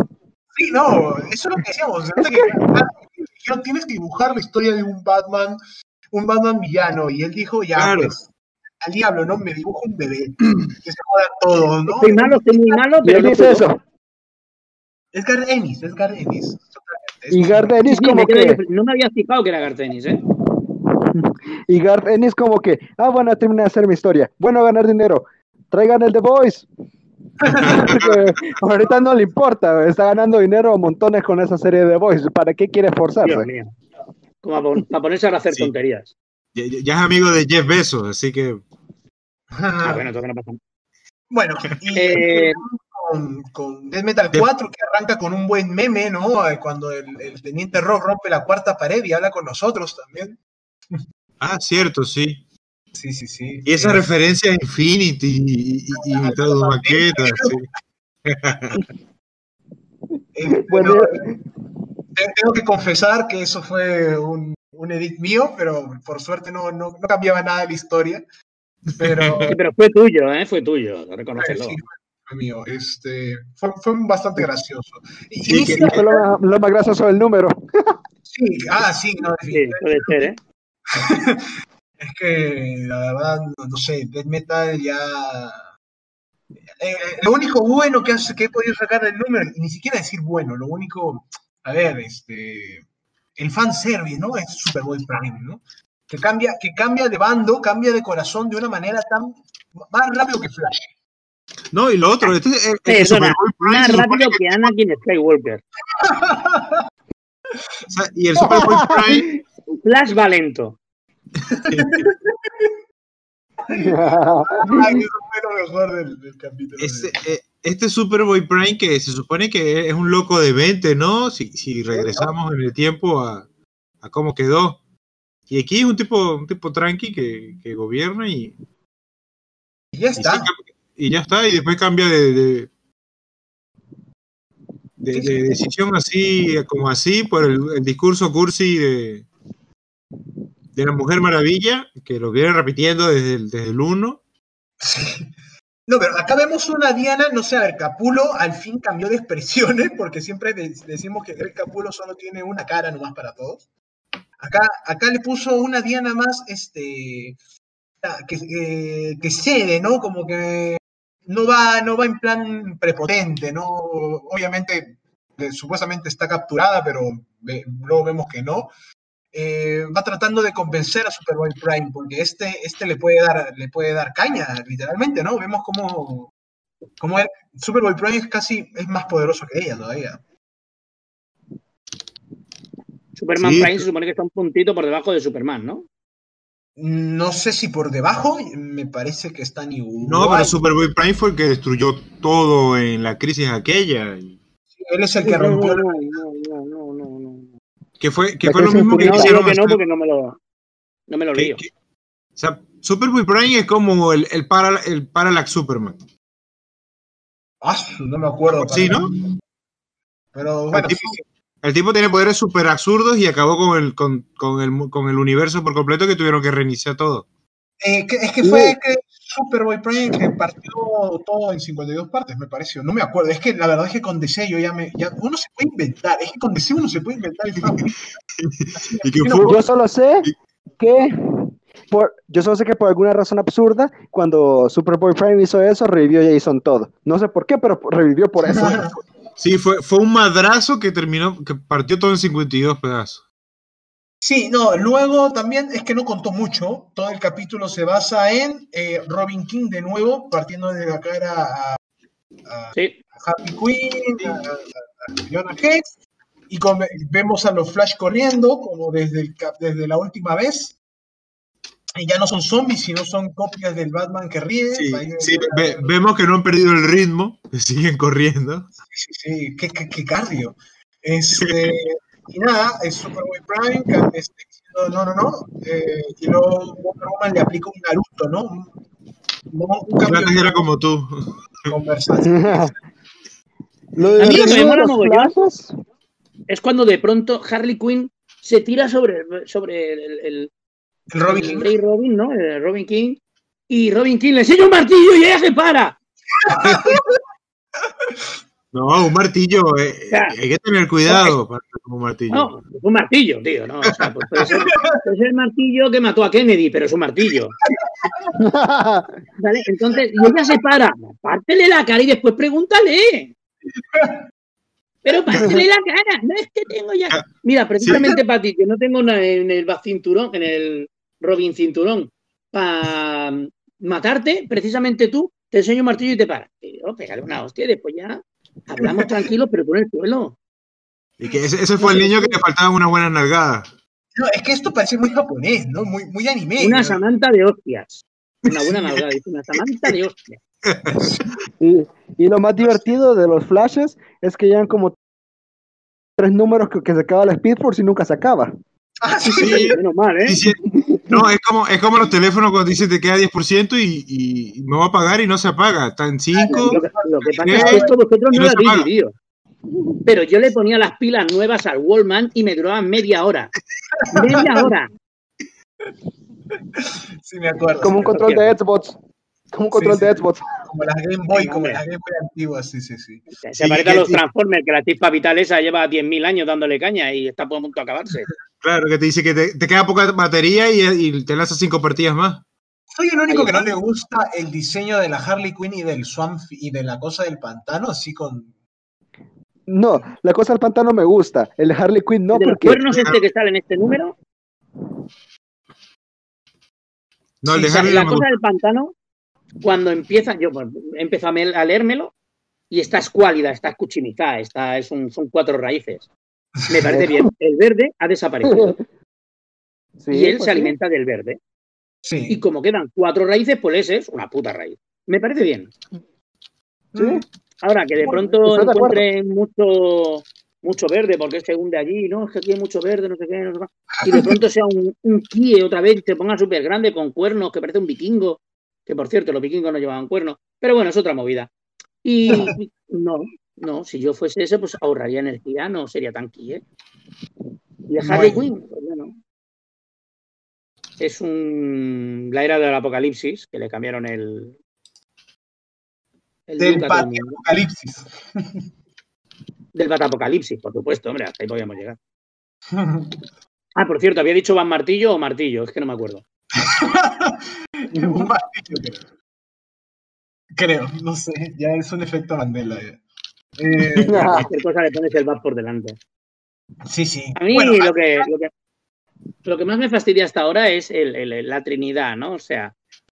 B: Sí, no, eso es lo que decíamos. que tienes que dibujar la historia de un Batman, un Batman villano. Y él dijo, ya,
A: Claro.
B: pues, al diablo, ¿no? Me dibujo un bebé. Que se jodan todos, ¿no?
C: Estoy malo, estoy muy malo, pero
D: él
C: no
D: dice
C: puedo.
D: eso.
B: Es Gar Ennis, es Gar Ennis. Es
D: Y
B: como-
D: Garth Ennis
C: sí,
D: como que,
C: no me había fijado que era Gartenis, ¿eh?
D: y Garth Ennis como que, ah, bueno, terminé de hacer mi historia. Bueno, ganar dinero. Traigan el The Voice. Ahorita no le importa, está ganando dinero montones con esa serie de Voice. ¿Para qué quiere esforzarse?
C: Como para ponerse a hacer
A: Sí.
C: tonterías.
A: Ya, ya- es amigo de Jeff Bezos, así que.
C: Ah, bueno, no pasa.
B: Bueno, y
C: Eh,
B: con, con Death Metal 4, que arranca con un buen meme, ¿no? Eh, Cuando el, el teniente Rock rompe la cuarta pared y habla con nosotros también.
A: Ah, cierto, sí.
B: Sí, sí, sí.
A: Y esa
B: Eh,
A: referencia a Infinity y, y, y mitad de maquetas. sí.
B: eh,
D: Bueno,
B: tengo que confesar que eso fue un, un edit mío, pero por suerte no, no, no cambiaba nada de la historia. Pero
C: sí, pero fue tuyo, ¿eh? Fue tuyo, reconócelo.
B: sí, fue mío. Este, fue, fue bastante gracioso. Y,
A: Sí,
B: inicia-
D: fue lo, más- lo más gracioso del número.
B: sí, ah, sí, no,
C: Sí, puede ser, ¿eh?
B: Es que la verdad, no, no sé, Death Metal ya. Eh, lo único bueno que, he podido sacar del número, y ni siquiera decir bueno, lo único, a ver, este. El fanservice, ¿no? Es Superboy Prime, ¿no? Que cambia, que cambia de bando, cambia de corazón de una manera tan. más rápido que Flash.
A: No, y lo otro, este, es
C: Perdona,
A: Superboy Prime
C: más rápido que Anakin Skywalker.
A: O sea, y el Superboy Prime,
C: Flash va lento.
B: Ay, eso fue lo mejor del, del capítulo.
A: este, eh, este Superboy Prime que se supone que es un loco de 20, ¿no? Si, si regresamos en el tiempo a, a cómo quedó. Y aquí es un tipo, un tipo tranqui que, que gobierna y,
B: y ya está.
A: y ya está, y después cambia de, de, decisión así, como así, por el, el discurso cursi de, de la Mujer Maravilla, que lo viene repitiendo desde el, desde el 1.
B: Sí. No, pero acá vemos una Diana, no sé, a ver, Capulo al fin cambió de expresiones, porque siempre de- decimos que el Capulo solo tiene una cara nomás para todos. Acá, acá le puso una Diana más, este, ah, que, eh, que cede, ¿no? Como que no va, no va en plan prepotente, ¿no? Obviamente, eh, supuestamente está capturada, pero ve- luego vemos que no. Eh, va tratando de convencer a Superboy Prime, porque este, este le, puede dar, le puede dar caña, literalmente, ¿no? Vemos como él- Superboy Prime es casi es más poderoso que ella todavía.
C: Superman
A: Sí.
C: Prime se supone que está un puntito por debajo de Superman, ¿no?
B: No sé si por debajo, me parece que están igual.
A: No, pero Superboy Prime fue el que destruyó todo en la crisis aquella. y-
B: Él es el que rompió.
C: no, no, no, no, no, no.
A: Que fue, que fue lo mismo que
C: No,
A: hicieron.
C: digo que no
A: hacer-
C: porque no me lo, no me lo
A: que- o sea, Superboy Prime es como el, el, para, el Parallax Superman.
B: Ah, no me acuerdo.
A: Sí, ¿no?
B: Pero bueno,
A: tipo-. El tipo tiene poderes super absurdos y acabó con el, con, con el, con el universo por completo que tuvieron que reiniciar todo.
B: Eh, que- es que fue que Superboy Prime que partió todo en 52 partes, me pareció. No me acuerdo. Es que la verdad es que con DC yo ya me. Ya, uno se puede inventar. Es que con DC uno se puede inventar el fan.
A: Y que
B: No,
A: fue,
D: Yo solo sé que por, yo solo sé que por alguna razón absurda, cuando Superboy Prime hizo eso, revivió Jason Todd. No sé por qué, pero revivió por eso.
A: sí, fue, fue un madrazo que terminó, que partió todo en 52 pedazos.
B: Sí, no, luego también es que no contó mucho. Todo el capítulo se basa en eh, Robin King de nuevo, partiendo de la cara a, a-
C: Sí,
B: Harley Quinn, a, a- a Jonah Hex, y con- vemos a los Flash corriendo, como desde, el cap- desde la última vez. Y ya no son zombies, sino son copias del Batman que ríe.
A: Sí, sí, ve- vemos que no han perdido el ritmo, que siguen corriendo.
B: sí, sí, qué, qué, qué cardio. Este, y nada, es Superboy Prime, que diciendo, no, no, no. eh, y luego Wonder Woman le aplica un Naruto, ¿no? Un, no, un cambio
A: era como tú.
B: conversación.
D: Lo
C: A mí lo que me
D: divertido de
C: mola mogollón
D: flashes,
C: es cuando de pronto Harley Quinn se tira sobre, sobre el, el-
B: El Robin
C: el
B: King.
C: Rey Robin, ¿no? El Robin King. Y Robin King le enseña un martillo y ella se para.
A: No, un martillo, eh,
C: Ya.
A: hay que tener cuidado para un martillo.
C: No, un martillo, tío. No, o sea, pues puede ser, puede ser el martillo que mató a Kennedy, pero es un martillo. ¿Vale? Entonces, y ella se para. Pártele la cara y después pregúntale. Pero pártele la cara. No es que tengo ya. Mira, precisamente para ti, que no tengo nada en el cinturón, en el Robin cinturón, para matarte, precisamente tú, te enseño un martillo y te paras. Tío, pégale una hostia y después ya hablamos tranquilos, pero en el suelo.
A: Y que ese, ese fue el niño que le faltaban unas buenas nalgadas.
B: No, es que esto parece muy japonés, ¿no? Muy, muy anime.
C: Una
B: ¿no?
C: Samantha de hostias. Una buena nalgada, dice una Samantha de hostias.
D: y, y lo más divertido de los flashes es que llevan como tres números que, que se acaba la Speed Force y nunca se acaba.
B: Ah, sí,
A: Sí.
B: sí.
C: Menos mal, ¿eh?
A: Sí, sí. No, es como, es como los teléfonos cuando dicen te queda 10% y, y me va a pagar y no se apaga. Está en 5.
C: Lo que, lo que pasa es que esto vosotros no
A: no
C: lo habéis vivido. Pero yo le ponía las pilas nuevas al Wallman y me duraban media hora. Media hora.
B: Sí, me acuerdo.
D: Como un control de Xbox. Como un control
B: sí.
D: de Xbox.
B: Como las Game Boy, como las Game Boy antiguas, sí, sí, sí.
C: Se
A: Sí,
C: parece a los Transformers, que la chispa vital esa lleva 10.000 años dándole caña y está a punto de acabarse.
A: Claro, que te dice que te, te queda poca batería y, y te lanzas cinco partidas más.
B: Soy el único que no le gusta el diseño de la Harley Quinn y del Swamp y de la cosa del pantano, así con.
D: No, la cosa del pantano me gusta. El de Harley Quinn no,
C: de
D: porque
C: cuernos este que sale en este número,
A: No, el
B: Sí,
A: de
C: o sea,
A: Harley
C: la cosa
A: gusta.
C: del pantano, cuando empieza, yo pues, empiezo a, me- a leérmelo y está escuálida, está escuchimizada, está, es un, son cuatro raíces. Me parece bien. El verde ha desaparecido
D: Sí,
C: y él
D: pues
C: se
D: sí.
C: alimenta del verde. Y
B: Sí.
C: como quedan cuatro raíces, pues ese es una puta raíz. Me parece bien.
D: Sí.
C: Ahora, que de
D: Bueno,
C: pronto
D: acuerdo.
C: encuentren mucho, mucho verde, porque se hunde allí, no, es que aquí hay mucho verde, no sé qué, no sé qué, y de pronto sea un, un kie otra vez, y se ponga súper grande con cuernos, que parece un vikingo, que por cierto, los vikingos no llevaban cuernos, pero bueno, es otra movida. Y no, no, si yo fuese ese, pues ahorraría energía, no sería tan kie. Y Harley. Quinn, pues bueno. Es un, la era del apocalipsis, que le cambiaron el, el
B: Del apocalipsis.
C: Del Batapocalipsis, por supuesto, hombre, hasta ahí podíamos llegar. Ah, por cierto, había dicho Van Martillo o Martillo, es que no me acuerdo.
B: Un martillo, creo. Creo, no sé, ya es un efecto Mandela. ya. Eh,
C: Cualquier cosa le pones el Bat por delante.
B: sí, sí.
C: A mí
B: Bueno,
C: lo, que, lo, que, lo que más me fastidia hasta ahora es el- el- la Trinidad, ¿no? O sea,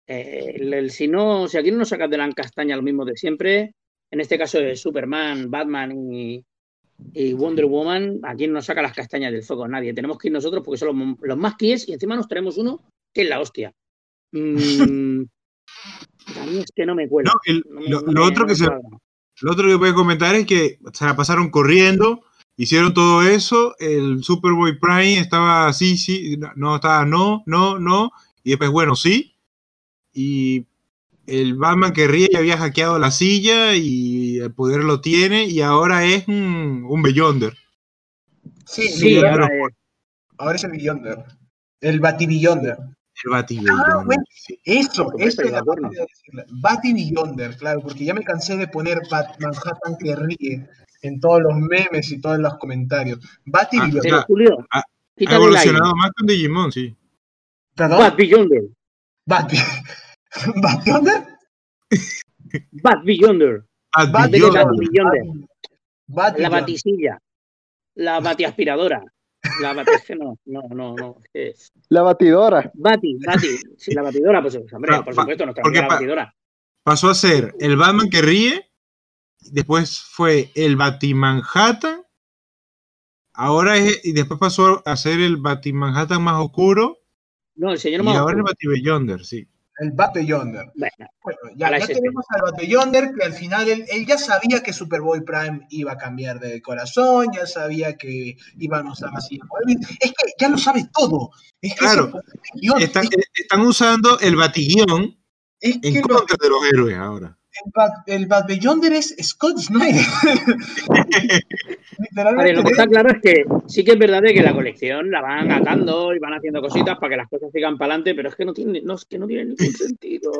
C: eh, el, el- si no, si aquí no nos sacas de la castaña lo mismo de siempre, en este caso de Superman, Batman y, y Wonder Woman, aquí no nos saca las castañas del fuego nadie. Tenemos que ir nosotros porque son los, los más quies y encima nos traemos uno que es la hostia. Mm, a mí es que no me cuela.
A: No, el-
C: No me-
A: lo,
C: no
A: lo
C: me-
A: otro
C: no
A: que se, lo otro que voy a comentar es que se la pasaron corriendo, hicieron todo eso, el Superboy Prime estaba así, sí, no, no, estaba no, no, no, y después, bueno, sí, y el Batman que ríe ya había hackeado la silla y el poder lo tiene y ahora es un, un Beyonder.
B: sí,
C: Sí,
B: Beyonder,
C: ahora es-
B: ahora es el Beyonder. El Batibeyonder.
A: El Bati
B: Ah, bueno. Eso, eso es
C: y
B: la. Batty Beyonder, claro, porque ya me cansé de poner Bat Manhattan que ríe en todos los memes y todos los comentarios. Batty
A: Ah,
B: Beyonder.
C: Pero. Julio,
A: Ha- evolucionado más que un Digimon, sí.
B: ¿Perdón?
C: Bat Beyonder.
B: Bat Bat Beyonder?
C: Bat Beyonder.
A: Bat
B: Bat
C: de
A: Beyonder.
C: Bat Beyonder.
B: Bat
C: La batisilla. La batiaspiradora. La bati... es que no, no, no, no. Es
D: La batidora.
C: Bati, Bati. Sí, la batidora, pues hombre,
A: Pa-
C: por
A: pa-
C: supuesto, nuestra
A: porque
C: amiga la
A: pa-
C: batidora.
A: Pasó a ser el Batman que ríe después fue el Batimanhattan, ahora es, y después pasó a ser el Batimanhattan más oscuro,
C: No, el señor
A: y
C: más
A: ahora el
C: oscuro.
A: Batibeyonder, sí.
B: El Bate Yonder.
C: Bueno,
B: Bueno, ya, ya tenemos al Bate Yonder que al final él, él ya sabía que Superboy Prime iba a cambiar de corazón, ya sabía que iban a usar así. Es que ya lo sabe todo. Es que
A: Claro.
B: guion,
A: Están,
B: es,
A: están usando el Batiguión
B: es
A: en
B: que lo-
A: contra de los héroes ahora.
B: El, Bat, el Bate Yonder es Scott Snyder.
C: A ver,
B: Literalmente.
C: lo que está claro es que sí que es verdad de que la colección la van atando y van haciendo cositas para que las cosas sigan para adelante, pero es que no tiene, no, es que no tiene ningún sentido.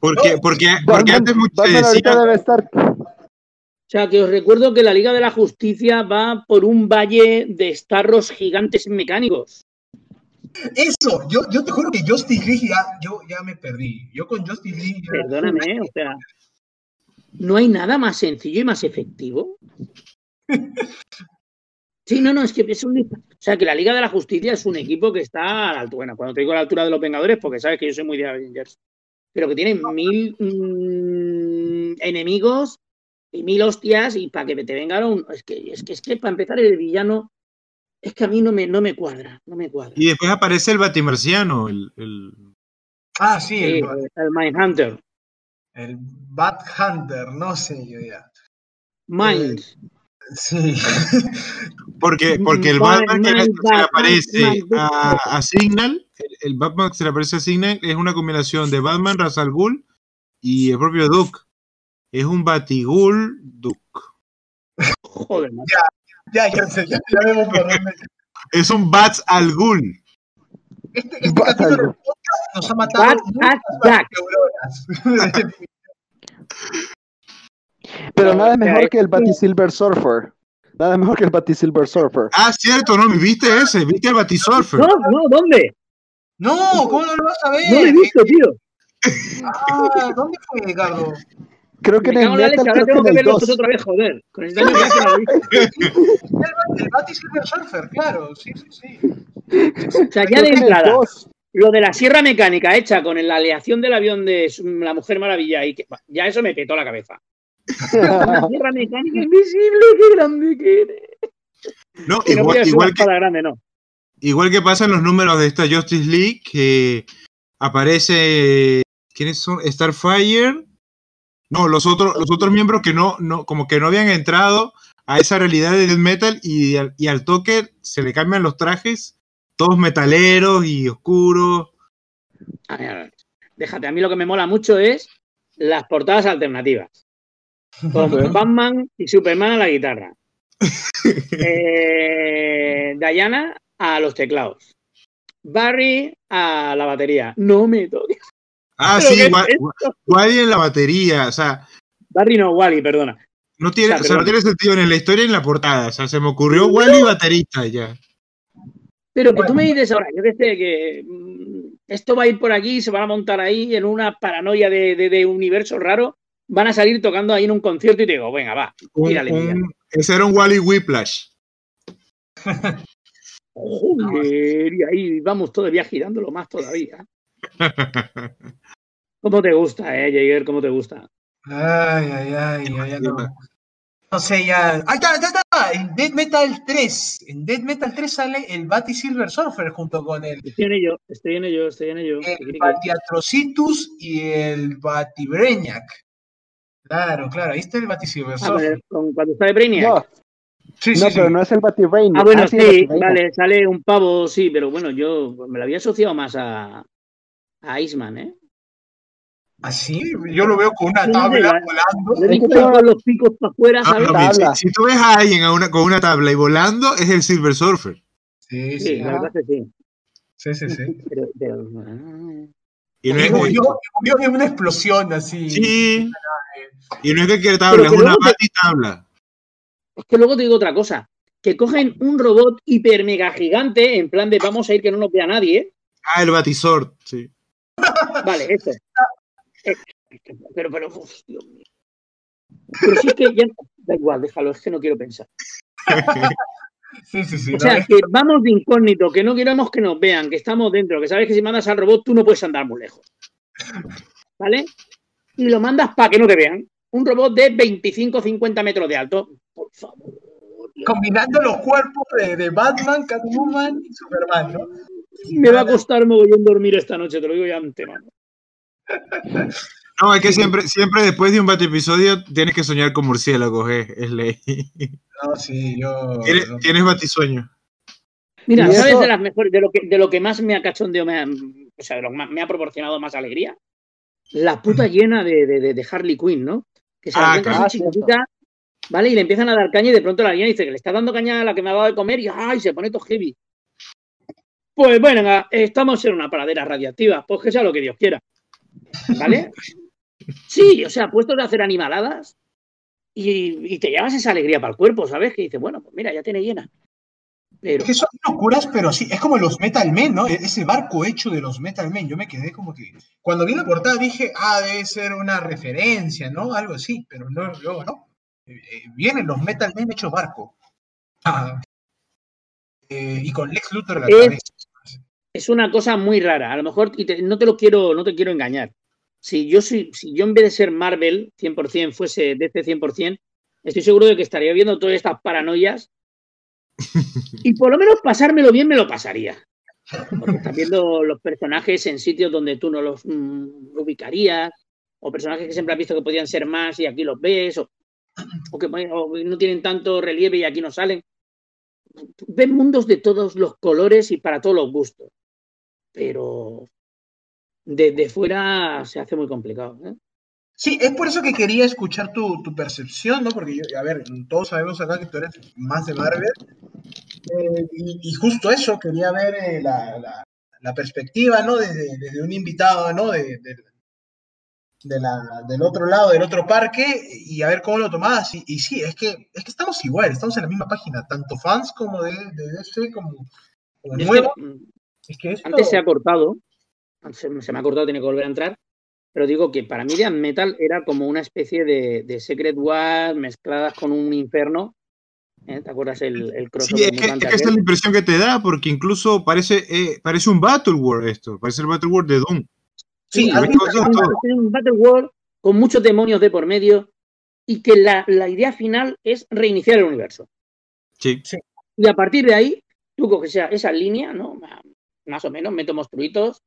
A: Porque, porque, porque
D: Batman,
A: antes mucho decía,
D: debe estar.
C: O sea, que os recuerdo que la Liga de la Justicia va por un valle de estarros gigantes mecánicos.
B: Eso, yo, yo te juro que Justice League ya, yo ya me perdí. Yo con Justice League. ya-
C: Perdóname, o sea, no hay nada más sencillo y más efectivo. Sí, no, no, es que es un. O sea, que la Liga de la Justicia es un equipo que está a la altura. Bueno, cuando te digo a la altura de los Vengadores, porque sabes que yo soy muy de Avengers. Pero que tienen mil mm, enemigos y mil hostias y para que te venga un. Es que, es que, es que para empezar, el villano. Es que a mí no me, no me cuadra, no me cuadra.
A: y después aparece el Batimarciano, el, el-
B: Ah, sí,
C: Sí,
B: el,
C: el Mindhunter.
B: el Bat Hunter, no sé yo ya.
C: Mind.
B: Sí.
A: porque, porque el Batman que se le
C: Batman,
A: aparece a, a Signal, el, el Batman que se le aparece a Signal es una combinación de Batman, Ra's al Ghul y el propio Duke. Es un Batigul Duke.
C: Joder, macho.
B: Ya, ya sé, ya, ya vemos por dónde.
A: Es un Bats al Ghul.
B: Este, este
D: Bat
B: capítulo del
D: algo.
B: podcast nos ha matado
C: Bat
B: muchas
C: at Jack.
B: neuronas.
D: Pero nada mejor que el
C: que-
D: Batisilver Surfer. Nada mejor que el Batisilver Surfer.
A: Ah, cierto, ¿no? ¿Viste ese? ¿Viste el Batisurfer?
C: No, no, ¿dónde?
B: No, ¿cómo no lo vas a ver?
C: No lo he visto, tío.
B: Ah, ¿dónde fue, Ricardo?
D: Creo que
C: Me
D: en el Metal,
C: ahora
D: creo que
C: tengo
D: en
C: que
D: el
C: verlo
D: 2.
C: todo otra vez, joder. Con el daño que no.
B: El, el Bat Silver Surfer, claro, sí, sí, sí.
C: O sea, ya de entrada,
D: 2.
C: lo de la sierra mecánica hecha con la aleación del avión de la Mujer Maravilla, y que, ya eso me petó la cabeza. Una sierra mecánica invisible, qué grande que eres.
A: No,
C: Que no
A: igual,
C: una
A: igual que,
C: grande, no.
A: igual que pasa en los números de esta Justice League, que aparece. ¿Quiénes son? Starfire. No, los otros, los otros miembros que no, no, como que no habían entrado a esa realidad de Death Metal y, al- y al toque se le cambian los trajes, todos metaleros y oscuros.
C: A ver, a ver. Déjate, a mí lo que me mola mucho es las portadas alternativas. Con Batman y Superman a la guitarra. Eh, Diana a los teclados. Barry a la batería. No me toques.
A: Ah,
C: ¿Pero
A: sí,
C: es?
A: Wally en la batería, o sea,
C: Barry no, Wally, perdona.
A: no tiene,
C: O sea,
A: o sea, no tiene sentido en la historia ni en la portada. O sea, se me ocurrió Wally baterista y ya.
C: Pero que
B: Bueno.
C: tú me dices ahora, yo que sé, que mm, esto va a ir por aquí, se van a montar ahí en una paranoia de, de- de universo raro, van a salir tocando ahí en un concierto y te digo, venga, va,
A: Un-
C: tírale,
A: un-
C: Miguel.
A: ese era un Wally Whiplash.
C: Joder, y ahí vamos todavía girándolo más todavía. ¿Cómo te gusta, eh, Jaeger? ¿Cómo te gusta?
B: Ay, ay, ay, ay, ay, no. No sé, ya. ¡Ahí está, ahí está, ahí está! En Dead Metal 3. En Dead Metal 3 sale el Bat Silver Surfer junto con el,
C: Estoy en ello, estoy en ello, estoy en ello.
B: el Batiatrocitus y el Batibreñac. Claro, claro, ahí está el Bat Silver
C: Ah, con
B: Surfer.
C: con- cuando está de Brainiac.
D: No,
B: Sí,
D: no,
B: sí, sí.
D: pero no es el Batirain.
C: Ah, bueno,
D: Ah,
C: sí, vale, sale un pavo, sí, pero bueno, yo me lo había asociado más a, a Iceman, ¿eh?
B: Así, yo lo veo con una tabla volando.
C: Los picos para afuera,
A: Ah, si, si tú ves a alguien a una- con una tabla y volando, es el Silver Surfer.
B: Sí,
C: Sí,
B: sí,
C: la verdad que sí.
B: sí, sí, sí.
C: Pero, pero, ah.
A: Y no es,
B: murió de una explosión así.
A: sí. Y no es que quiere tabla, es una
C: te-
A: bati tabla.
C: Es que luego te digo otra cosa. Que cogen un robot hiper mega gigante, en plan de vamos a ir que no nos vea nadie.
A: Ah, el Batisort, sí.
C: Vale, eso. Pero, pero, uf, Dios mío. Pero si es que ya. Da igual, déjalo, es que no quiero pensar.
B: Sí, sí, sí.
C: O sea, que vamos de incógnito, que no queremos que nos vean, que estamos dentro, que sabes que si mandas al robot tú no puedes andar muy lejos. ¿Vale? Y lo mandas para que no te vean. un robot de 25-50 metros de alto. Por favor.
B: Combinando los cuerpos de, de Batman, Catwoman y Superman, ¿no?
C: Me va a costar mogollón dormir esta noche, te lo digo ya antemano.
A: No, es que siempre, siempre después de un bate episodio tienes que soñar con murciélagos, es, es ley.
B: No, sí, yo.
A: Tienes,
B: no.
A: tienes batisueño.
C: Mira, ¿sabes
D: eso-
C: de las mejores, de lo que, de lo que más me ha cachondeado, me ha, o sea, de lo que más me ha proporcionado más alegría? La puta llena de, de, de- de Harley Quinn, ¿no? Que se
A: Ah,
D: claro.
C: así chiquitita, ¿vale? Y le empiezan a dar caña y de pronto la niña dice que le está dando caña a la que me ha dado de comer y ¡ay! se pone todo heavy. Pues bueno, estamos en una paradera radiactiva, pues que sea lo que Dios quiera. ¿Vale? Sí, o sea, puestos a hacer animaladas y, y te llevas esa alegría para el cuerpo, ¿sabes? Que dices, bueno, pues mira, ya tiene llena. Pero
B: Es que son locuras, pero sí, es como los Metal Men, ¿no? E- Ese barco hecho de los Metal Men. Yo me quedé como que. Cuando vi la portada dije, ah, debe ser una referencia, ¿no? Algo así, pero no, luego no. Eh, eh, vienen los Metal Men hechos barco. Ah. Eh, y con Lex Luthor a la
C: Es-
B: cabeza.
C: es una cosa muy rara. A lo mejor, y te- no te lo quiero, no te quiero engañar. Si yo soy, si yo en vez de ser Marvel 100% fuese DC 100%, estoy seguro de que estaría viendo todas estas paranoias y por lo menos pasármelo bien me lo pasaría. Porque estás viendo los personajes en sitios donde tú no los mm, ubicarías, o personajes que siempre has visto que podían ser más y aquí los ves, o, o que o no tienen tanto relieve y aquí no salen. Ves mundos de todos los colores y para todos los gustos pero desde fuera se hace muy complicado. ¿eh?
B: Sí, es por eso que quería escuchar tu, tu percepción, ¿no? Porque, yo, a ver, todos sabemos acá que tú eres más de Marvel. Eh, y, y justo eso, quería ver eh, la, la- la perspectiva, ¿no? Desde, desde un invitado, ¿no? De, de- de la- del otro lado, del otro parque, y a ver cómo lo tomabas. Y, y sí, es que, es que estamos igual, estamos en la misma página, tanto fans como de, de DC, como, como nuevo.
C: que, mm,
B: Es que esto-
C: antes se ha cortado, se, se me ha cortado, tiene que volver a entrar, pero digo que para mí Death Metal era como una especie de, de Secret War mezcladas con un inferno. ¿eh? ¿Te acuerdas el, el
A: Sí,
C: crossover
A: es que,
C: mutante
A: es que esa es la impresión que te da, porque incluso parece, eh, parece un Battle War esto, parece el Battle War de Doom.
B: Sí,
C: Sí,
B: ¿has
A: ves
B: visto
A: cosas
B: esa-
C: un, Battle World con muchos demonios de por medio y que la, la idea final es reiniciar el universo.
A: Sí.
C: Y a partir de ahí, tú coges esa, esa línea, ¿no? Más o menos, meto monstruitos,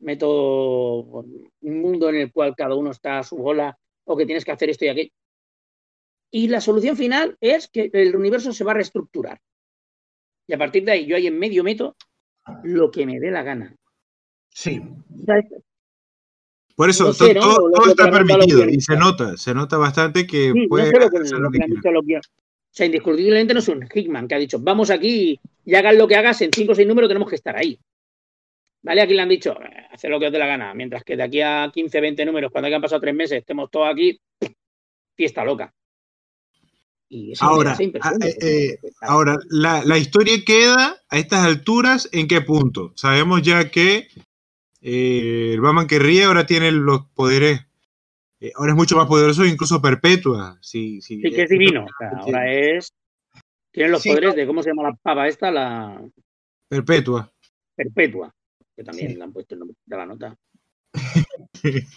C: meto un mundo en el cual cada uno está a su bola o que tienes que hacer esto y aquello. Y la solución final es que el universo se va a reestructurar. Y a partir de ahí, yo ahí en medio meto lo que me dé la gana.
B: Sí,
C: ¿Sabes?
A: Por eso
C: No sé, ¿no?
A: todo, está permitido y se nota, se nota bastante que
C: Sí, no
A: puede
C: sé lo que,
A: hacer
C: lo
A: lo
C: que
A: que
C: han
A: quiera.
C: dicho los guionistas. O sea, indiscutiblemente no es un Hickman que ha dicho, vamos aquí y hagan lo que hagas, en cinco o seis números tenemos que estar ahí. ¿Vale? Aquí le han dicho, eh, hacer lo que os dé la gana, mientras que de aquí a 15, 20 números, cuando hayan pasado tres meses, estemos todos aquí, fiesta loca. Y
A: Ahora, ah, eh, eh, Ahora, la, la historia queda a estas alturas, ¿en qué punto? Sabemos ya que eh, el Batman que ríe ahora tiene los poderes, ahora es mucho más poderoso, incluso Perpetua. Sí, sí,
C: sí que es divino. O sea, ahora es... Tienen los
B: Sí,
C: poderes de, ¿cómo se llama la pava esta? La
A: Perpetua.
C: perpetua. Que también
B: Sí.
C: le han puesto el nombre de la nota.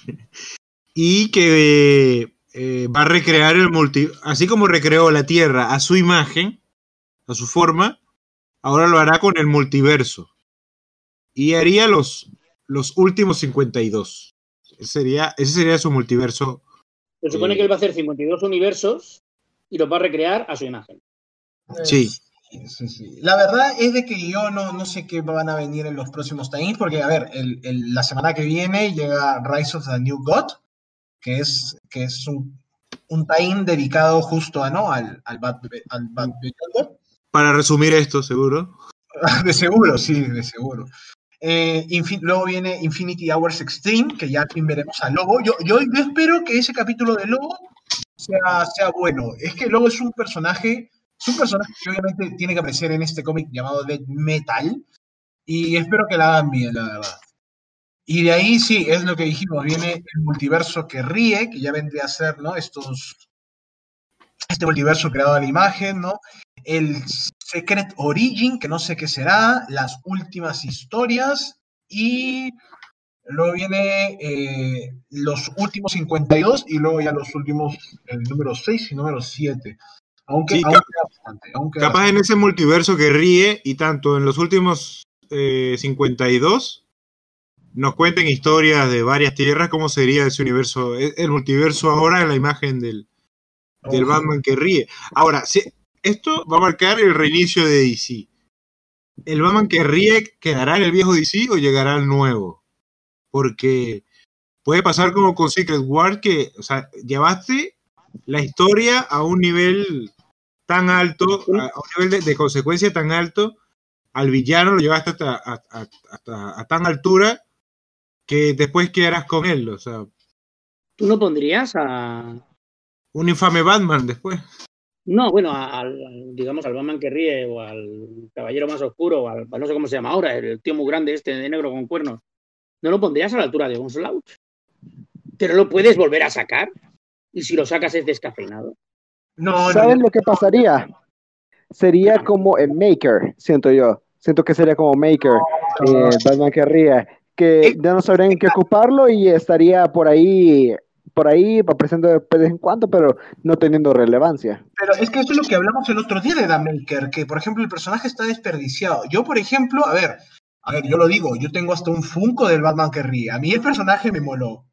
A: y que eh, va a recrear el multi, así como recreó la Tierra a su imagen, a su forma, ahora lo hará con el multiverso. Y haría los, los últimos 52. Ese sería, ese sería su multiverso.
C: Se supone
A: Eh.
C: que él va a hacer 52 universos y los va a recrear a su imagen.
A: Sí.
B: Sí, sí. La verdad es de que yo no, no sé qué van a venir en los próximos times, porque, a ver, el- el- la semana que viene llega Rise of the New God, que es, que es un, un time dedicado justo a, ¿no? al, al Bad, al Bad.
A: Para resumir esto, seguro.
B: De seguro, sí, de seguro. Eh, luego viene Infinity Hours Extreme, que ya al fin veremos a Lobo. Yo, yo, yo espero que ese capítulo de Lobo sea, sea bueno. Es que Lobo es un personaje, es un personaje que obviamente tiene que aparecer en este cómic llamado Dead Metal. Y espero que la hagan bien, la verdad. Y de ahí sí, es lo que dijimos, viene el multiverso que ríe, que ya vendría a ser, ¿no? Estos, este multiverso creado a la imagen, ¿no? El Secret Origin, que no sé qué será, las últimas historias y luego viene eh, los últimos 52 y luego ya los últimos, el número 6 y número 7. Aunque,
A: Sí,
B: bastante.
A: Capaz en ese multiverso que ríe y tanto en los últimos eh, 52 nos cuenten historias de varias tierras, cómo sería ese universo, el, el multiverso ahora en la imagen del, del. Batman que ríe. Ahora, si- esto va a marcar el reinicio de DC. ¿El Batman que ríe quedará en el viejo DC o llegará al nuevo? Porque puede pasar como con Secret War que, o sea, llevaste la historia a un nivel tan alto, a, a un nivel de, de consecuencia tan alto, al villano lo llevaste hasta, a- a- hasta a tan altura que después qué harás con él, o sea,
C: ¿Tú no pondrías a.
A: un infame Batman después.
C: No, bueno, al- digamos, al Batman que ríe o al Caballero más oscuro, o al, no sé cómo se llama ahora, el tío muy grande este de negro con cuernos. ¿No lo pondrías a la altura de Onslaught? ¿Pero lo puedes volver a sacar? ¿Y si lo sacas es descafeinado?
B: No, no,
D: ¿Saben lo que pasaría? Sería como en Maker, siento yo. Siento que sería como Maker, eh, Batman que ríe, que ya no sabrían qué ocuparlo y estaría por ahí, por ahí apareciendo de vez en cuando, pero no teniendo relevancia.
B: Pero es que eso es lo que hablamos el otro día de The Maker, que por ejemplo el personaje está desperdiciado. Yo, por ejemplo, a ver, a ver, yo lo digo, yo tengo hasta un Funko del Batman que ríe. A mí el personaje me moló.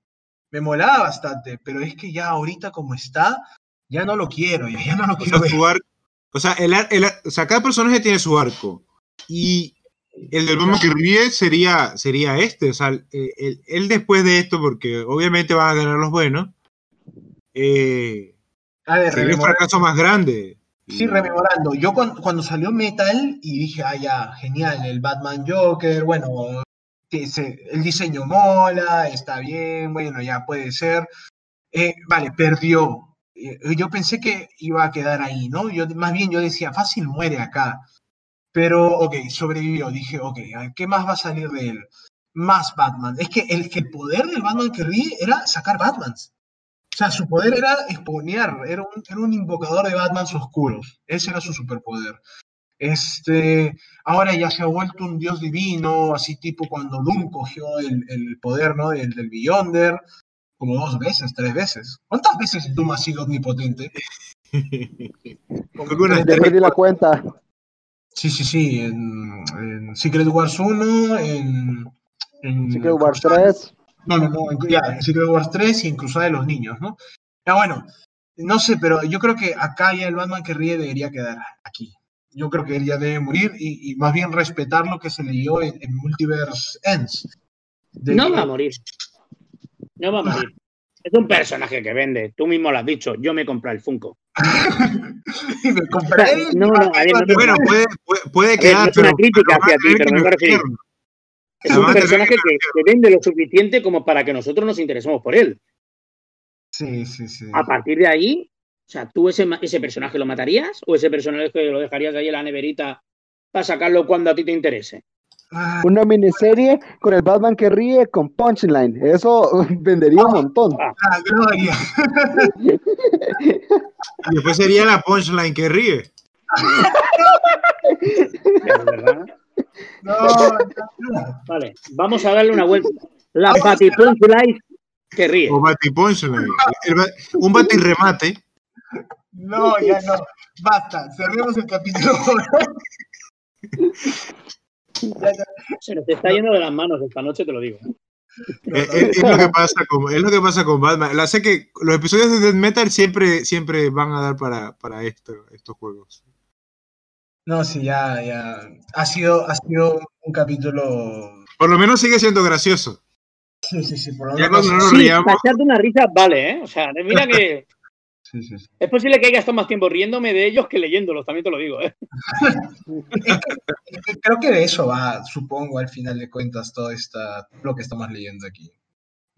B: Me molaba bastante, pero es que ya ahorita como está, ya no lo quiero, ya, ya no lo
A: O
B: quiero
A: sea,
B: ver.
A: su ar- o sea, el ar- el ar- o sea, cada personaje tiene su arco. Y el del Batman que ríe sería, sería este. O sea, él después de esto, porque obviamente van a ganar los buenos, eh,
B: A ver,
A: sería un fracaso más grande.
B: sí, rememorando. Yo cuando, cuando salió Metal y dije, ah, ya, genial, el Batman Joker, bueno, el diseño mola, está bien, bueno, ya puede ser. Eh, vale, perdió. Yo pensé que iba a quedar ahí, ¿no? Yo, más bien yo decía, fácil muere acá. Pero, ok, sobrevivió. Dije, ok, ¿qué más va a salir de él? Más Batman. Es que el, poder del Batman que ríe era sacar Batmans. O sea, su poder era exponear, era un, invocador de Batmans oscuros. Ese era su superpoder. Este, ahora ya se ha vuelto un dios divino, así tipo cuando Doom cogió el, el poder, ¿no? Del, del Beyonder, como dos veces, tres veces. ¿Cuántas veces Doom ha sido omnipotente? Tres,
D: perdí la cuenta.
B: Sí, sí, sí, en, en Secret Wars 1, en, en
D: Secret Wars
B: Cruzada-
D: 3.
B: No, no, no, en, ya, en Secret Wars 3 y en Cruzada de los Niños, ¿no? Ya bueno, no sé, pero yo creo que acá ya el Batman que ríe debería quedar aquí. Yo creo que él ya debe morir y, y más bien respetar lo que se leyó en, en Multiverse Ends. De
C: No
B: que-
C: va a morir. No va a morir. Es un personaje que vende. Tú mismo lo has dicho. Yo me compré el Funko.
B: me compré.
C: No, no, ver, no
A: Bueno, puede, puede, quedar,
C: es una
A: pero,
C: crítica
A: pero
C: hacia ti, pero me
A: nerfearlo.
C: Es un personaje
A: que
C: que, vende lo suficiente como para que nosotros nos interesemos por él.
B: Sí, sí, sí.
C: A partir de ahí, o sea, ¿tú ese, ese personaje lo matarías o ese personaje lo dejarías ahí en la neverita para sacarlo cuando a ti te interese?
D: Una miniserie con el Batman que ríe con Punchline. Eso vendería un montón.
B: ah, gloria.
A: Y después sería la punchline que ríe.
B: No, no.
C: Vale, vamos a darle una vuelta. La Punch Life que ríe.
A: O bati punchline. Un batirremate.
B: No, ya no. Basta, cerremos el capítulo. Ya, ya.
C: Se nos está yendo de las manos esta noche, te lo digo.
B: No,
A: Es,
B: no.
A: es- es lo que pasa con, es lo que pasa con Batman. La sé que los episodios de Death Metal siempre, siempre van a dar para, para esto, estos juegos.
B: No, sí, ya, ya. Ha sido, ha sido un capítulo.
A: Por lo menos sigue siendo gracioso.
B: Sí, sí, sí, por lo
A: Ya
B: menos.
A: cuando no nos
C: Sí,
A: riamos,
C: para echarte una risa, vale, ¿eh? O sea, mira que
B: Sí, sí, sí.
C: es posible que haya estado más tiempo riéndome de ellos que leyéndolos, también te lo digo, ¿eh?
B: Es que Creo que de eso va, supongo, al final de cuentas, todo esta, lo que estamos leyendo aquí.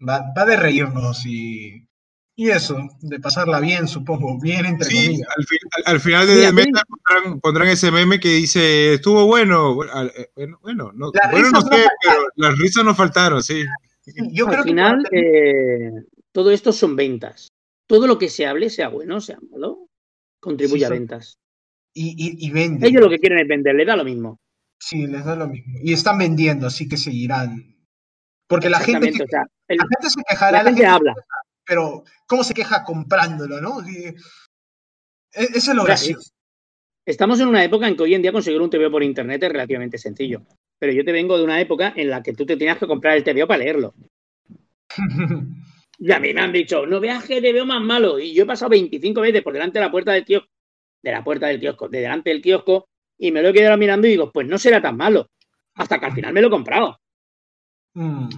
B: Va, va de reírnos y, y eso, de pasarla bien, supongo, bien entre
A: sí,
B: comillas.
A: al, fi- al- al final de
C: Mira,
A: Death Metal pondrán, pondrán ese meme que dice, estuvo bueno. Bueno, eh, bueno, no, bueno, no sé, pero las risas no faltaron, sí.
B: Yo creo
C: Al
B: que
C: final,
B: cuando-
C: eh, todo esto son ventas. Todo lo que se hable, sea bueno, sea malo, contribuye
B: Sí,
C: a ventas.
B: y, y, y venden.
C: Ellos lo que quieren es vender, le da lo mismo.
B: Sí, les da lo mismo. Y están vendiendo, así que seguirán. Porque la gente,
C: Exactamente, o sea, el-
B: la gente se quejará,
C: la gente habla.
B: pero ¿cómo se queja comprándolo, no? E- Eso es lo
C: O sea,
B: gracioso.
C: Estamos en una época en que hoy en día conseguir un TVO por internet es relativamente sencillo. Pero yo te vengo de una época en la que tú te tenías que comprar el TVO para leerlo. Y a mí me han dicho, no veas que te veo más malo. Y yo he pasado 25 veces por delante de la puerta del kiosco, de la puerta del kiosco, de delante del kiosco, y me lo he quedado mirando y digo, pues no será tan malo. Hasta que al final me lo he comprado.
B: Mm,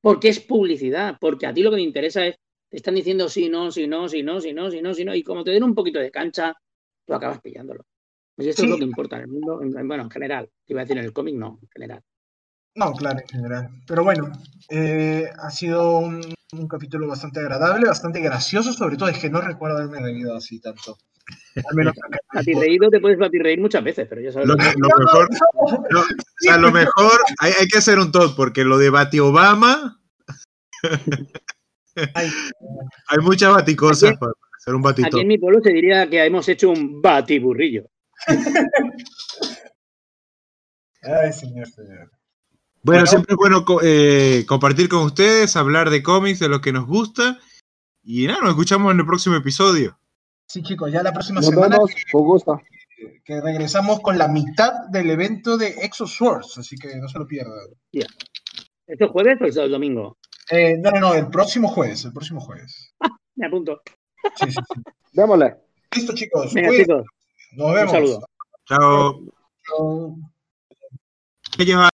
C: Porque es publicidad, porque a ti lo que te interesa es, te están diciendo sí, no, sí, no, sí, no, sí, no, sí, no, sí, no, y como te den un poquito de cancha, tú acabas pillándolo. Y esto
B: Sí.
C: es lo que importa en el mundo, en- en- bueno, en general. Te iba a decir en el cómic, no, en general.
B: No, claro, en general. Pero bueno, eh, ha sido un, un capítulo bastante agradable, bastante gracioso, sobre todo es que no recuerdo haberme reído así tanto. Al menos.
C: Batirreído te puedes batirreír muchas veces, pero ya sabes.
A: Lo,
C: lo que-
A: lo mejor, no, o sea, lo mejor, hay, hay que hacer un top, porque lo de Bati Obama,
B: Ay,
A: hay muchas baticosas
C: Aquí-
A: para hacer un
C: Aquí
A: batito.
C: en mi pueblo se diría que hemos hecho un batiburrillo.
B: ay, señor, señor.
A: Bueno,
B: Bueno.
A: siempre es bueno eh, compartir con ustedes, hablar de cómics, de lo que nos gusta. Y nada, nos escuchamos en el próximo episodio.
B: Sí, chicos, ya la próxima
D: Nos
B: semana
D: vemos, con gusto.
B: que, que regresamos con la mitad del evento de Exo Swords, así que no se lo pierdan.
C: ¿Esto es jueves o es el domingo?
B: Eh, no, no, no, el próximo jueves, el próximo jueves.
C: Me apunto.
B: Sí, sí, sí.
D: Démosle.
B: Listo, chicos.
C: Venga, chicos,
B: Nos
C: un
B: vemos.
C: saludo.
A: Chao.
B: Chao.
A: ¿Qué lleva?